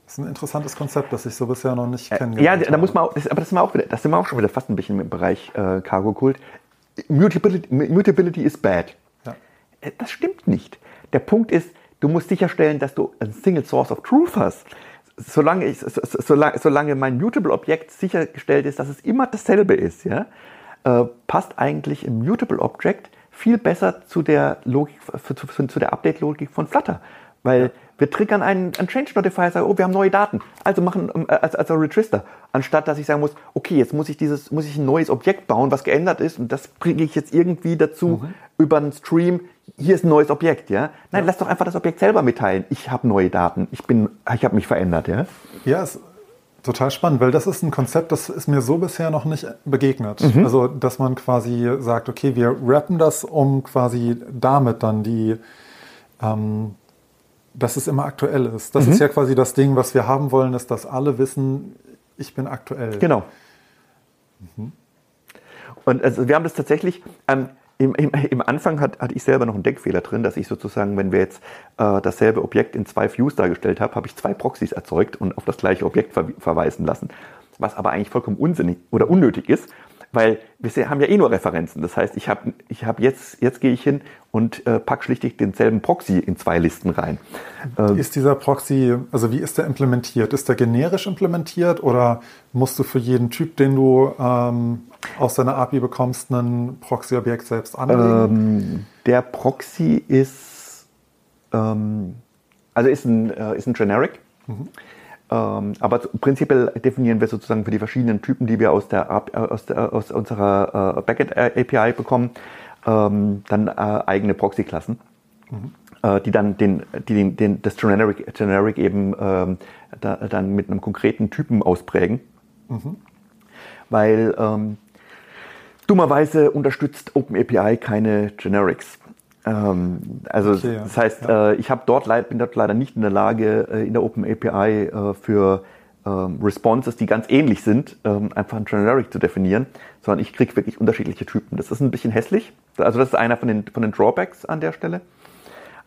Das ist ein interessantes Konzept, das ich so bisher noch nicht äh, kennengelernt habe. Ja, da muss man, auch, das, aber das sind, wir auch wieder, das sind wir auch schon wieder fast ein bisschen im Bereich äh, Cargo-Kult. Mutability, Mutability is bad. Ja. Äh, das stimmt nicht. Der Punkt ist, du musst sicherstellen, dass du ein Single Source of Truth hast. Solange, ich, solange, solange mein Mutable-Objekt sichergestellt ist, dass es immer dasselbe ist, ja, äh, passt eigentlich ein Mutable Object viel besser zu der Logik, zu, zu der Update-Logik von Flutter. Weil ja. Wir triggern einen, einen Change Notifier, sagen, oh, wir haben neue Daten. Also machen äh, als, als Register. Anstatt dass ich sagen muss, okay, jetzt muss ich dieses, muss ich ein neues Objekt bauen, was geändert ist, und das bringe ich jetzt irgendwie dazu mhm. über einen Stream. Hier ist ein neues Objekt, ja. Nein, ja. lass doch einfach das Objekt selber mitteilen. Ich habe neue Daten. Ich bin, ich habe mich verändert, ja. Ja, ist total spannend, weil das ist ein Konzept, das ist mir so bisher noch nicht begegnet. Mhm. Also, dass man quasi sagt, okay, wir rappen das, um quasi damit dann die ähm, dass es immer aktuell ist. Das mhm. ist ja quasi das Ding, was wir haben wollen, ist, dass alle wissen, ich bin aktuell. Genau. Mhm. Und also wir haben das tatsächlich, ähm, im, im, im, Anfang hat, hatte ich selber noch einen Denkfehler drin, dass ich sozusagen, wenn wir jetzt äh, dasselbe Objekt in zwei Views dargestellt haben, habe ich zwei Proxys erzeugt und auf das gleiche Objekt ver verweisen lassen. Was aber eigentlich vollkommen unsinnig oder unnötig ist, weil wir haben ja eh nur Referenzen. Das heißt, ich habe ich hab jetzt, jetzt gehe ich hin und äh, pack schlichtig denselben Proxy in zwei Listen rein. Ähm, ist dieser Proxy, also wie ist der implementiert? Ist der generisch implementiert oder musst du für jeden Typ, den du ähm, aus deiner API bekommst, ein Proxy-Objekt selbst anlegen? Ähm, der Proxy ist, ähm, also ist ein, äh, ist ein Generic. Mhm. Ähm, aber prinzipiell definieren wir sozusagen für die verschiedenen Typen, die wir aus, der, äh, aus, der, aus unserer äh, Backend-API bekommen, ähm, dann äh, eigene Proxy-Klassen. Mhm. äh, die dann den, die den, den, das Generic, Generic eben ähm, da, dann mit einem konkreten Typen ausprägen. Mhm. Weil dummerweise unterstützt OpenAPI keine Generics. Ähm, also okay, das heißt, ja. äh, ich habe dort bin dort leider nicht in der Lage, äh, in der OpenAPI äh, für ähm, Responses, die ganz ähnlich sind, ähm, einfach ein Generic zu definieren, sondern ich kriege wirklich unterschiedliche Typen. Das ist ein bisschen hässlich. Also das ist einer von den, von den Drawbacks an der Stelle.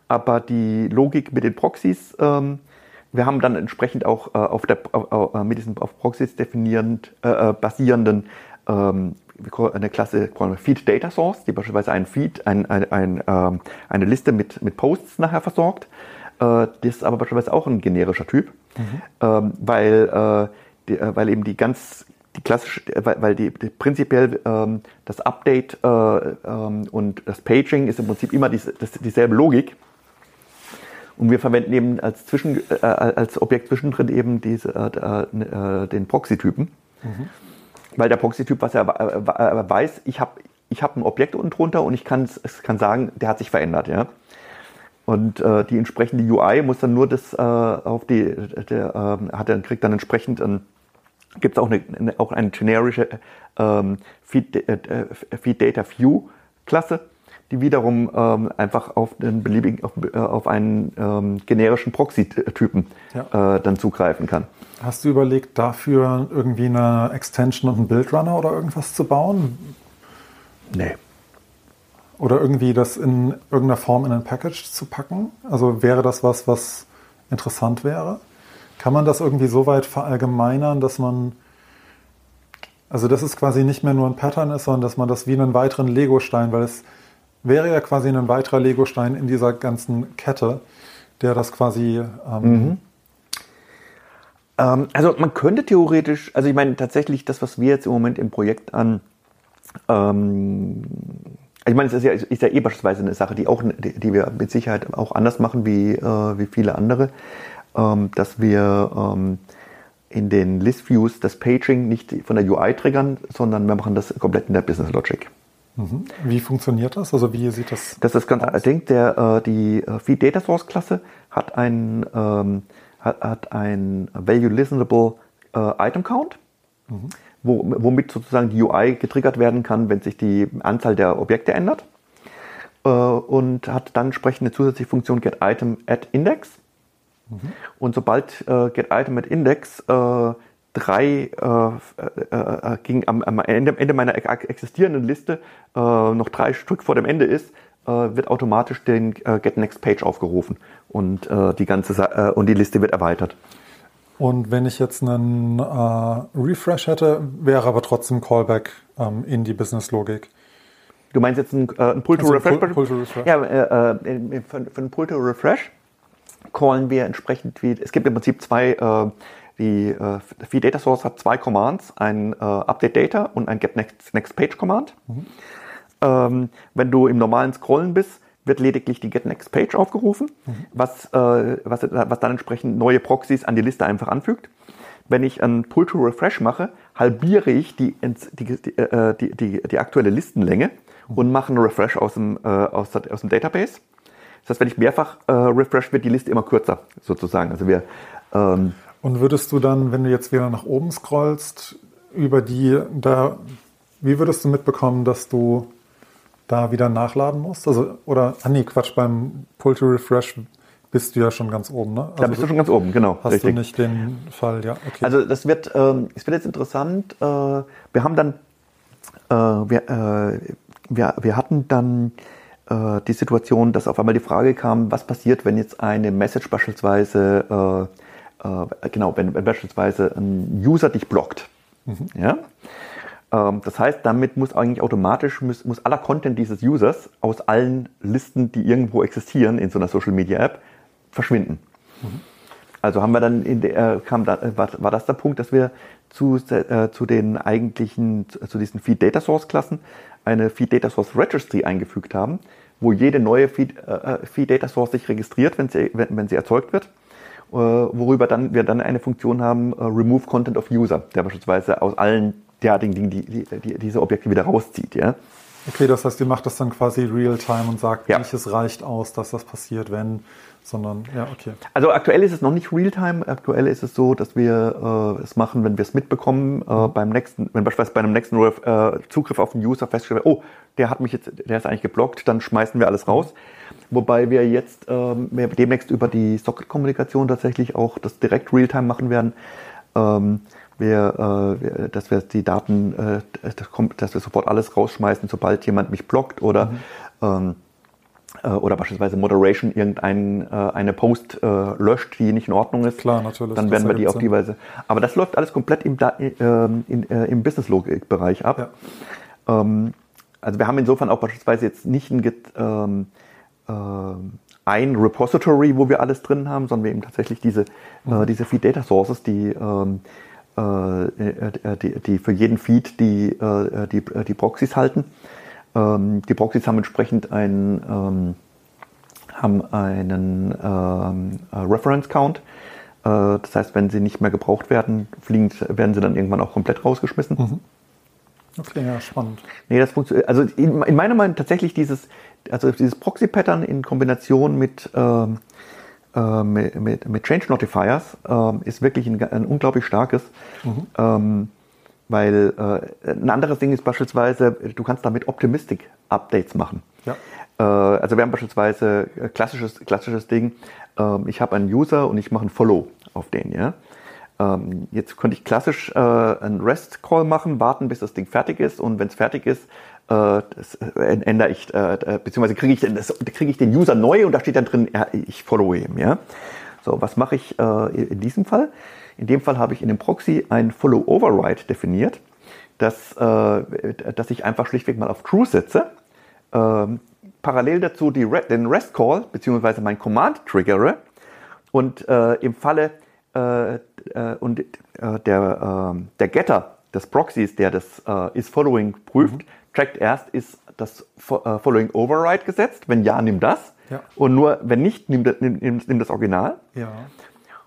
Aber die Logik mit den Proxys, ähm, wir haben dann entsprechend auch äh, auf der, auf, äh, mit diesen auf Proxys definierend, äh, äh basierenden ähm, eine Klasse Feed Data Source, die beispielsweise einen Feed, ein, ein, ein, ähm, eine Liste mit, mit Posts nachher versorgt. Äh, das ist aber beispielsweise auch ein generischer Typ, mhm. ähm, weil, äh, die, äh, weil eben die ganz die klassische, weil, weil die, die prinzipiell ähm, das Update äh, ähm, und das Paging ist im Prinzip immer die, das, dieselbe Logik. Und wir verwenden eben als, Zwischen, äh, als Objekt zwischendrin eben diese, äh, den Proxy-Typen. Mhm weil der Proxy-Typ, was er weiß, ich habe ich hab ein Objekt unten drunter und ich kann, es kann sagen, der hat sich verändert. Ja? Und äh, die entsprechende UI muss dann nur das äh, auf die, der, äh, hat dann, kriegt dann entsprechend ein, gibt es auch eine, auch eine generische ähm, Feed, äh, Feed Data View Klasse die wiederum ähm, einfach auf einen beliebigen, auf, äh, auf einen ähm, generischen Proxy-Typen ja. äh, dann zugreifen kann. Hast du überlegt, dafür irgendwie eine Extension und einen Build-Runner oder irgendwas zu bauen? Nee. Oder irgendwie das in irgendeiner Form in ein Package zu packen? Also wäre das was, was interessant wäre? Kann man das irgendwie so weit verallgemeinern, dass man also dass es quasi nicht mehr nur ein Pattern ist, sondern dass man das wie einen weiteren Lego-Stein, weil es wäre ja quasi ein weiterer Legostein in dieser ganzen Kette, der das quasi. Ähm mhm. Ähm, also man könnte theoretisch, also ich meine tatsächlich das, was wir jetzt im Moment im Projekt an ähm, ich meine, es ist ja, ist ja eh beispielsweise eine Sache, die, auch, die, die wir mit Sicherheit auch anders machen wie, äh, wie viele andere, ähm, dass wir ähm, in den List Views das Paging nicht von der UI triggern, sondern wir machen das komplett in der Business Logic. Mhm. Wie funktioniert das? Also wie sieht das? Das ist ganz allerdings der äh, die äh, Feed Data Source Klasse hat ein ähm, hat, hat ein Value Listenable äh, Item Count, mhm. wo, womit sozusagen die UI getriggert werden kann, wenn sich die Anzahl der Objekte ändert äh, und hat dann entsprechend eine zusätzliche Funktion Get Item at Index. Mhm. Und sobald äh, Get Item at Index äh, drei äh, äh, äh, ging am, am Ende, Ende, meiner existierenden Liste äh, noch drei Stück vor dem Ende ist, wird automatisch den äh, Get Next Page aufgerufen und die ganze und die Liste wird erweitert. Und wenn ich jetzt einen Refresh hätte, wäre aber trotzdem Callback ähm, in die Business-Logik. Du meinst jetzt ein, ein Pull-to-Refresh? Also Pull, Pull Refresh? Ja, äh, für, für einen Pull-to-Refresh callen wir entsprechend wie, es gibt im Prinzip zwei die äh, Feed Data Source hat zwei Commands, ein äh, Update Data und ein Get Next, Next Page Command. Mhm. Ähm, wenn du im normalen Scrollen bist, wird lediglich die Get Next Page aufgerufen, mhm. was, äh, was, was dann entsprechend neue Proxys an die Liste einfach anfügt. Wenn ich ein Pull to Refresh mache, halbiere ich die, die, die, äh, die, die, die aktuelle Listenlänge mhm. und mache einen Refresh aus dem, äh, aus, aus dem Database. Das heißt, wenn ich mehrfach äh, refresh, wird die Liste immer kürzer, sozusagen. Also wir ähm, und würdest du dann, wenn du jetzt wieder nach oben scrollst, über die da, wie würdest du mitbekommen, dass du da wieder nachladen musst? Also, oder, ah nee, Quatsch, beim Pull to Refresh bist du ja schon ganz oben, ne? Also da bist du schon ganz oben, genau. Hast richtig. du nicht den Fall, ja. Okay. Also das wird, ähm, es wird jetzt interessant. Äh, wir haben dann, äh, wir, äh, wir, wir hatten dann äh, die Situation, dass auf einmal die Frage kam, was passiert, wenn jetzt eine Message beispielsweise äh, äh, genau, wenn, wenn, beispielsweise ein User dich blockt. Mhm. Ja? Ähm, das heißt, damit muss eigentlich automatisch, muss, muss aller Content dieses Users aus allen Listen, die irgendwo existieren in so einer Social Media App, verschwinden. Mhm. Also haben wir dann in der, kam da, war, war das der Punkt, dass wir zu, äh, zu den eigentlichen, zu diesen Feed Data Source Klassen eine Feed Data Source Registry eingefügt haben, wo jede neue Feed, äh, äh Feed Data Source sich registriert, wenn sie, wenn, wenn sie erzeugt wird äh, worüber dann wir dann eine Funktion haben, äh, Remove Content of User, der beispielsweise aus allen derartigen Dingen die, die, die, diese Objekte wieder rauszieht. Ja? Okay, das heißt, ihr macht das dann quasi real-time und sagt ja. nicht, es reicht aus, dass das passiert, wenn, sondern ja, okay. Also aktuell ist es noch nicht real-time. Aktuell ist es so, dass wir äh, es machen, wenn wir es mitbekommen, äh, beim nächsten, wenn beispielsweise bei einem nächsten äh, Zugriff auf den User festgestellt oh, der hat mich jetzt, der ist eigentlich geblockt, dann schmeißen wir alles raus. Wobei wir jetzt ähm, demnächst über die Socket-Kommunikation tatsächlich auch das direkt real-time machen werden. Ähm, wir, äh, dass wir die Daten, äh, das kommt, dass wir sofort alles rausschmeißen, sobald jemand mich blockt oder mhm. ähm, äh, oder beispielsweise Moderation irgendein äh, eine Post äh, löscht, die nicht in Ordnung ist. Klar, natürlich. Dann werden wir die auf die Weise. Aber das läuft alles komplett im, äh, in, äh, im Business-Logik-Bereich ab. Ja. Ähm, also wir haben insofern auch beispielsweise jetzt nicht ein, ähm, äh, ein Repository, wo wir alles drin haben, sondern wir eben tatsächlich diese, mhm. äh, diese Feed Data Sources, die ähm, äh, äh, die, die, für jeden Feed die, äh, die, die Proxys halten. Ähm, die Proxys haben entsprechend ein, ähm, haben einen ähm, Reference Count. das heißt, wenn sie nicht mehr gebraucht werden, fliegen, werden sie dann irgendwann auch komplett rausgeschmissen. Mhm. Okay, ja, spannend. Nee, das funktioniert. Also in, in, meiner Meinung tatsächlich dieses, also dieses Proxy-Pattern in Kombination mit, ähm, äh, mit, mit, mit, Change Notifiers äh, ist wirklich ein, ein unglaublich starkes. Mhm. Ähm, weil äh, ein anderes Ding ist beispielsweise, du kannst damit Optimistic Updates machen. Ja. Äh, also wir haben beispielsweise äh, klassisches, klassisches Ding, ähm, ich habe einen User und ich mache ein Follow auf den, ja. Ähm, jetzt könnte ich klassisch äh, einen REST-Call machen, warten, bis das Ding fertig ist und wenn es fertig ist, äh, das äh, ändere ich, äh, beziehungsweise kriege ich, krieg ich den User neu und da steht dann drin, ich follow ihm, ja. So, was mache ich äh, in diesem Fall? In dem Fall habe ich in dem Proxy ein Follow Override definiert, dass, äh, dass ich einfach schlichtweg mal auf True setze, ähm, parallel dazu die, den REST Call bzw. mein Command triggere und äh, im Falle äh, äh und äh, der, äh, der Getter des Proxys, der das is following prüft, mhm. Checkt erst, ist das Following Override gesetzt? Wenn ja, nimm das. Ja. Und nur wenn nicht, nimm, nimm, nimm das Original. Ja.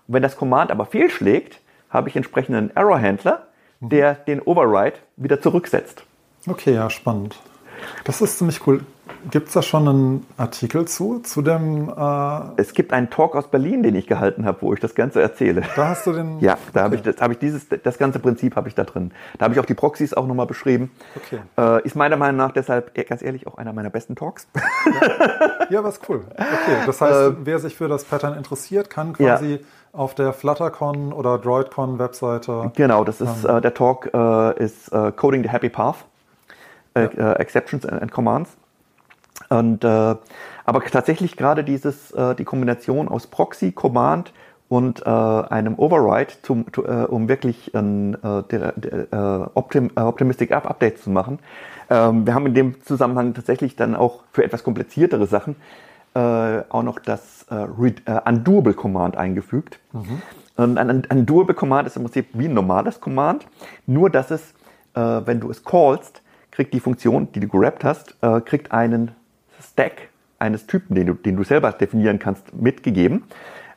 Und wenn das Command aber fehlschlägt, habe ich entsprechend einen Error-Handler, mhm. der den Override wieder zurücksetzt. Okay, ja, spannend. Das ist ziemlich cool. Gibt es da schon einen Artikel zu, zu dem? Äh es gibt einen Talk aus Berlin, den ich gehalten habe, wo ich das Ganze erzähle. Da hast du den? Ja, da okay. habe ich, das, hab ich dieses, das ganze Prinzip habe ich da drin. Da habe ich auch die Proxys auch nochmal beschrieben. Okay. Äh, ist meiner Meinung nach deshalb, ganz ehrlich, auch einer meiner besten Talks. Ja, ja was cool. Okay, das heißt, äh, wer sich für das Pattern interessiert, kann quasi ja. auf der FlutterCon oder DroidCon Webseite. Genau, das ist ähm, äh, der Talk äh, ist äh, Coding the Happy Path. Ja. Exceptions and Commands. Und, äh, aber tatsächlich gerade dieses, äh, die Kombination aus Proxy, Command und äh, einem Override, zum, to, äh, um wirklich ein äh, der, der, äh, Optim, äh, Optimistic App Update zu machen. Ähm, wir haben in dem Zusammenhang tatsächlich dann auch für etwas kompliziertere Sachen äh, auch noch das äh, äh, Undoable Command eingefügt. Mhm. Und ein, ein Undoable Command ist im Prinzip wie ein normales Command, nur dass es, äh, wenn du es callst, kriegt die Funktion, die du gerappt hast, äh, kriegt einen Stack eines Typen, den du, den du selber definieren kannst, mitgegeben.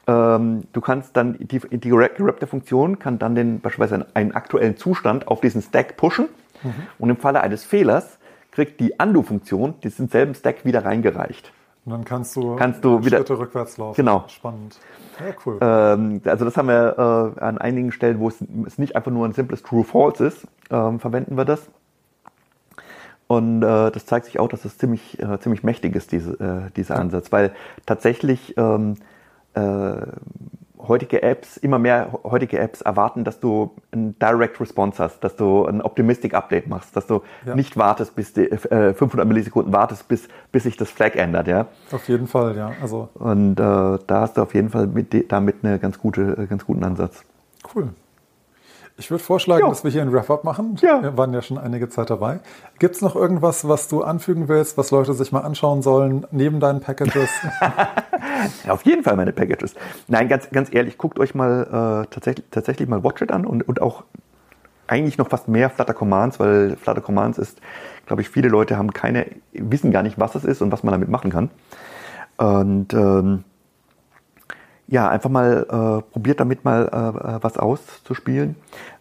Ähm, du kannst dann, die, die gerappte Funktion kann dann den, beispielsweise einen aktuellen Zustand auf diesen Stack pushen. Mhm. Und im Falle eines Fehlers kriegt die Undo-Funktion diesen selben Stack wieder reingereicht. Und dann kannst du, kannst du Schritte wieder, rückwärts laufen. Genau. Spannend. Ja, cool. Ähm, also das haben wir äh, an einigen Stellen, wo es, es, nicht einfach nur ein simples True-False ist, ähm, verwenden wir das. Und äh, das zeigt sich auch, dass es ziemlich, äh, ziemlich mächtig ist, diese, äh, dieser Ansatz, weil tatsächlich ähm, äh, heutige Apps, immer mehr heutige Apps erwarten, dass du ein Direct Response hast, dass du ein Optimistic Update machst, dass du ja. nicht wartest, bis die, äh, 500 Millisekunden wartest, bis, bis sich das Flag ändert, ja. Auf jeden Fall, ja. Also Und äh, da hast du auf jeden Fall mit, damit einen ganz, gute, ganz guten Ansatz. Cool. Ich würde vorschlagen, jo. dass wir hier ein Wrap-up machen. Ja. Wir waren ja schon einige Zeit dabei. Gibt es noch irgendwas, was du anfügen willst, was Leute sich mal anschauen sollen, neben deinen Packages? Auf jeden Fall meine Packages. Nein, ganz, ganz ehrlich, guckt euch mal äh, tatsächlich, tatsächlich mal Watchit an und, und auch eigentlich noch fast mehr Flutter Commands, weil Flutter Commands ist, glaube ich, viele Leute haben keine, wissen gar nicht, was es ist und was man damit machen kann. Und ähm, ja, einfach mal äh, probiert damit mal äh, was auszuspielen.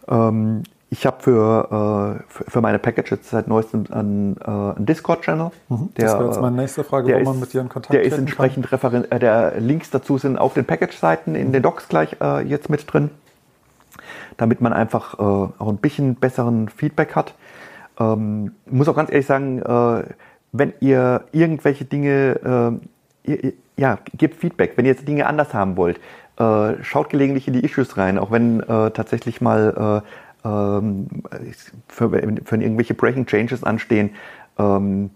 Ähm, ich habe für, äh, für, für, meine Packages seit neuestem einen, äh, einen Discord-Channel. Mhm, das wäre jetzt meine nächste Frage, wo man mit dir in Kontakt Der ist entsprechend referen äh, der Links dazu sind auf den Package-Seiten in mhm. den Docs gleich äh, jetzt mit drin, damit man einfach äh, auch ein bisschen besseren Feedback hat. Ähm, muss auch ganz ehrlich sagen, äh, wenn ihr irgendwelche Dinge, äh, ihr, ja, gebt Feedback, wenn ihr jetzt Dinge anders haben wollt. Äh, schaut gelegentlich in die Issues rein, auch wenn äh, tatsächlich mal äh, ähm, für, für irgendwelche Breaking Changes anstehen. Ähm,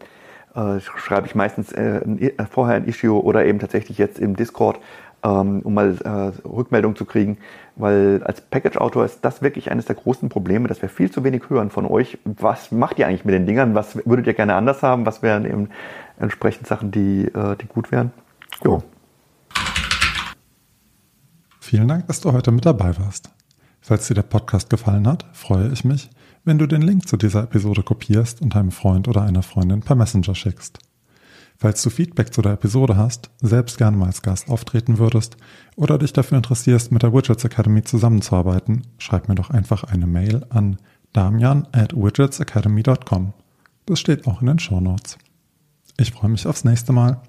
äh, schreibe ich meistens äh, ein, vorher ein Issue oder eben tatsächlich jetzt im Discord, ähm, um mal äh, Rückmeldung zu kriegen, weil als Package-Autor ist das wirklich eines der großen Probleme, dass wir viel zu wenig hören von euch. Was macht ihr eigentlich mit den Dingern? Was würdet ihr gerne anders haben? Was wären eben entsprechend Sachen, die, äh, die gut wären? Jo. Vielen Dank, dass du heute mit dabei warst. Falls dir der Podcast gefallen hat, freue ich mich, wenn du den Link zu dieser Episode kopierst und einem Freund oder einer Freundin per Messenger schickst. Falls du Feedback zu der Episode hast, selbst gerne mal als Gast auftreten würdest oder dich dafür interessierst, mit der Widgets Academy zusammenzuarbeiten, schreib mir doch einfach eine Mail an damian at widgetsacademy.com. Das steht auch in den Show Notes. Ich freue mich aufs nächste Mal.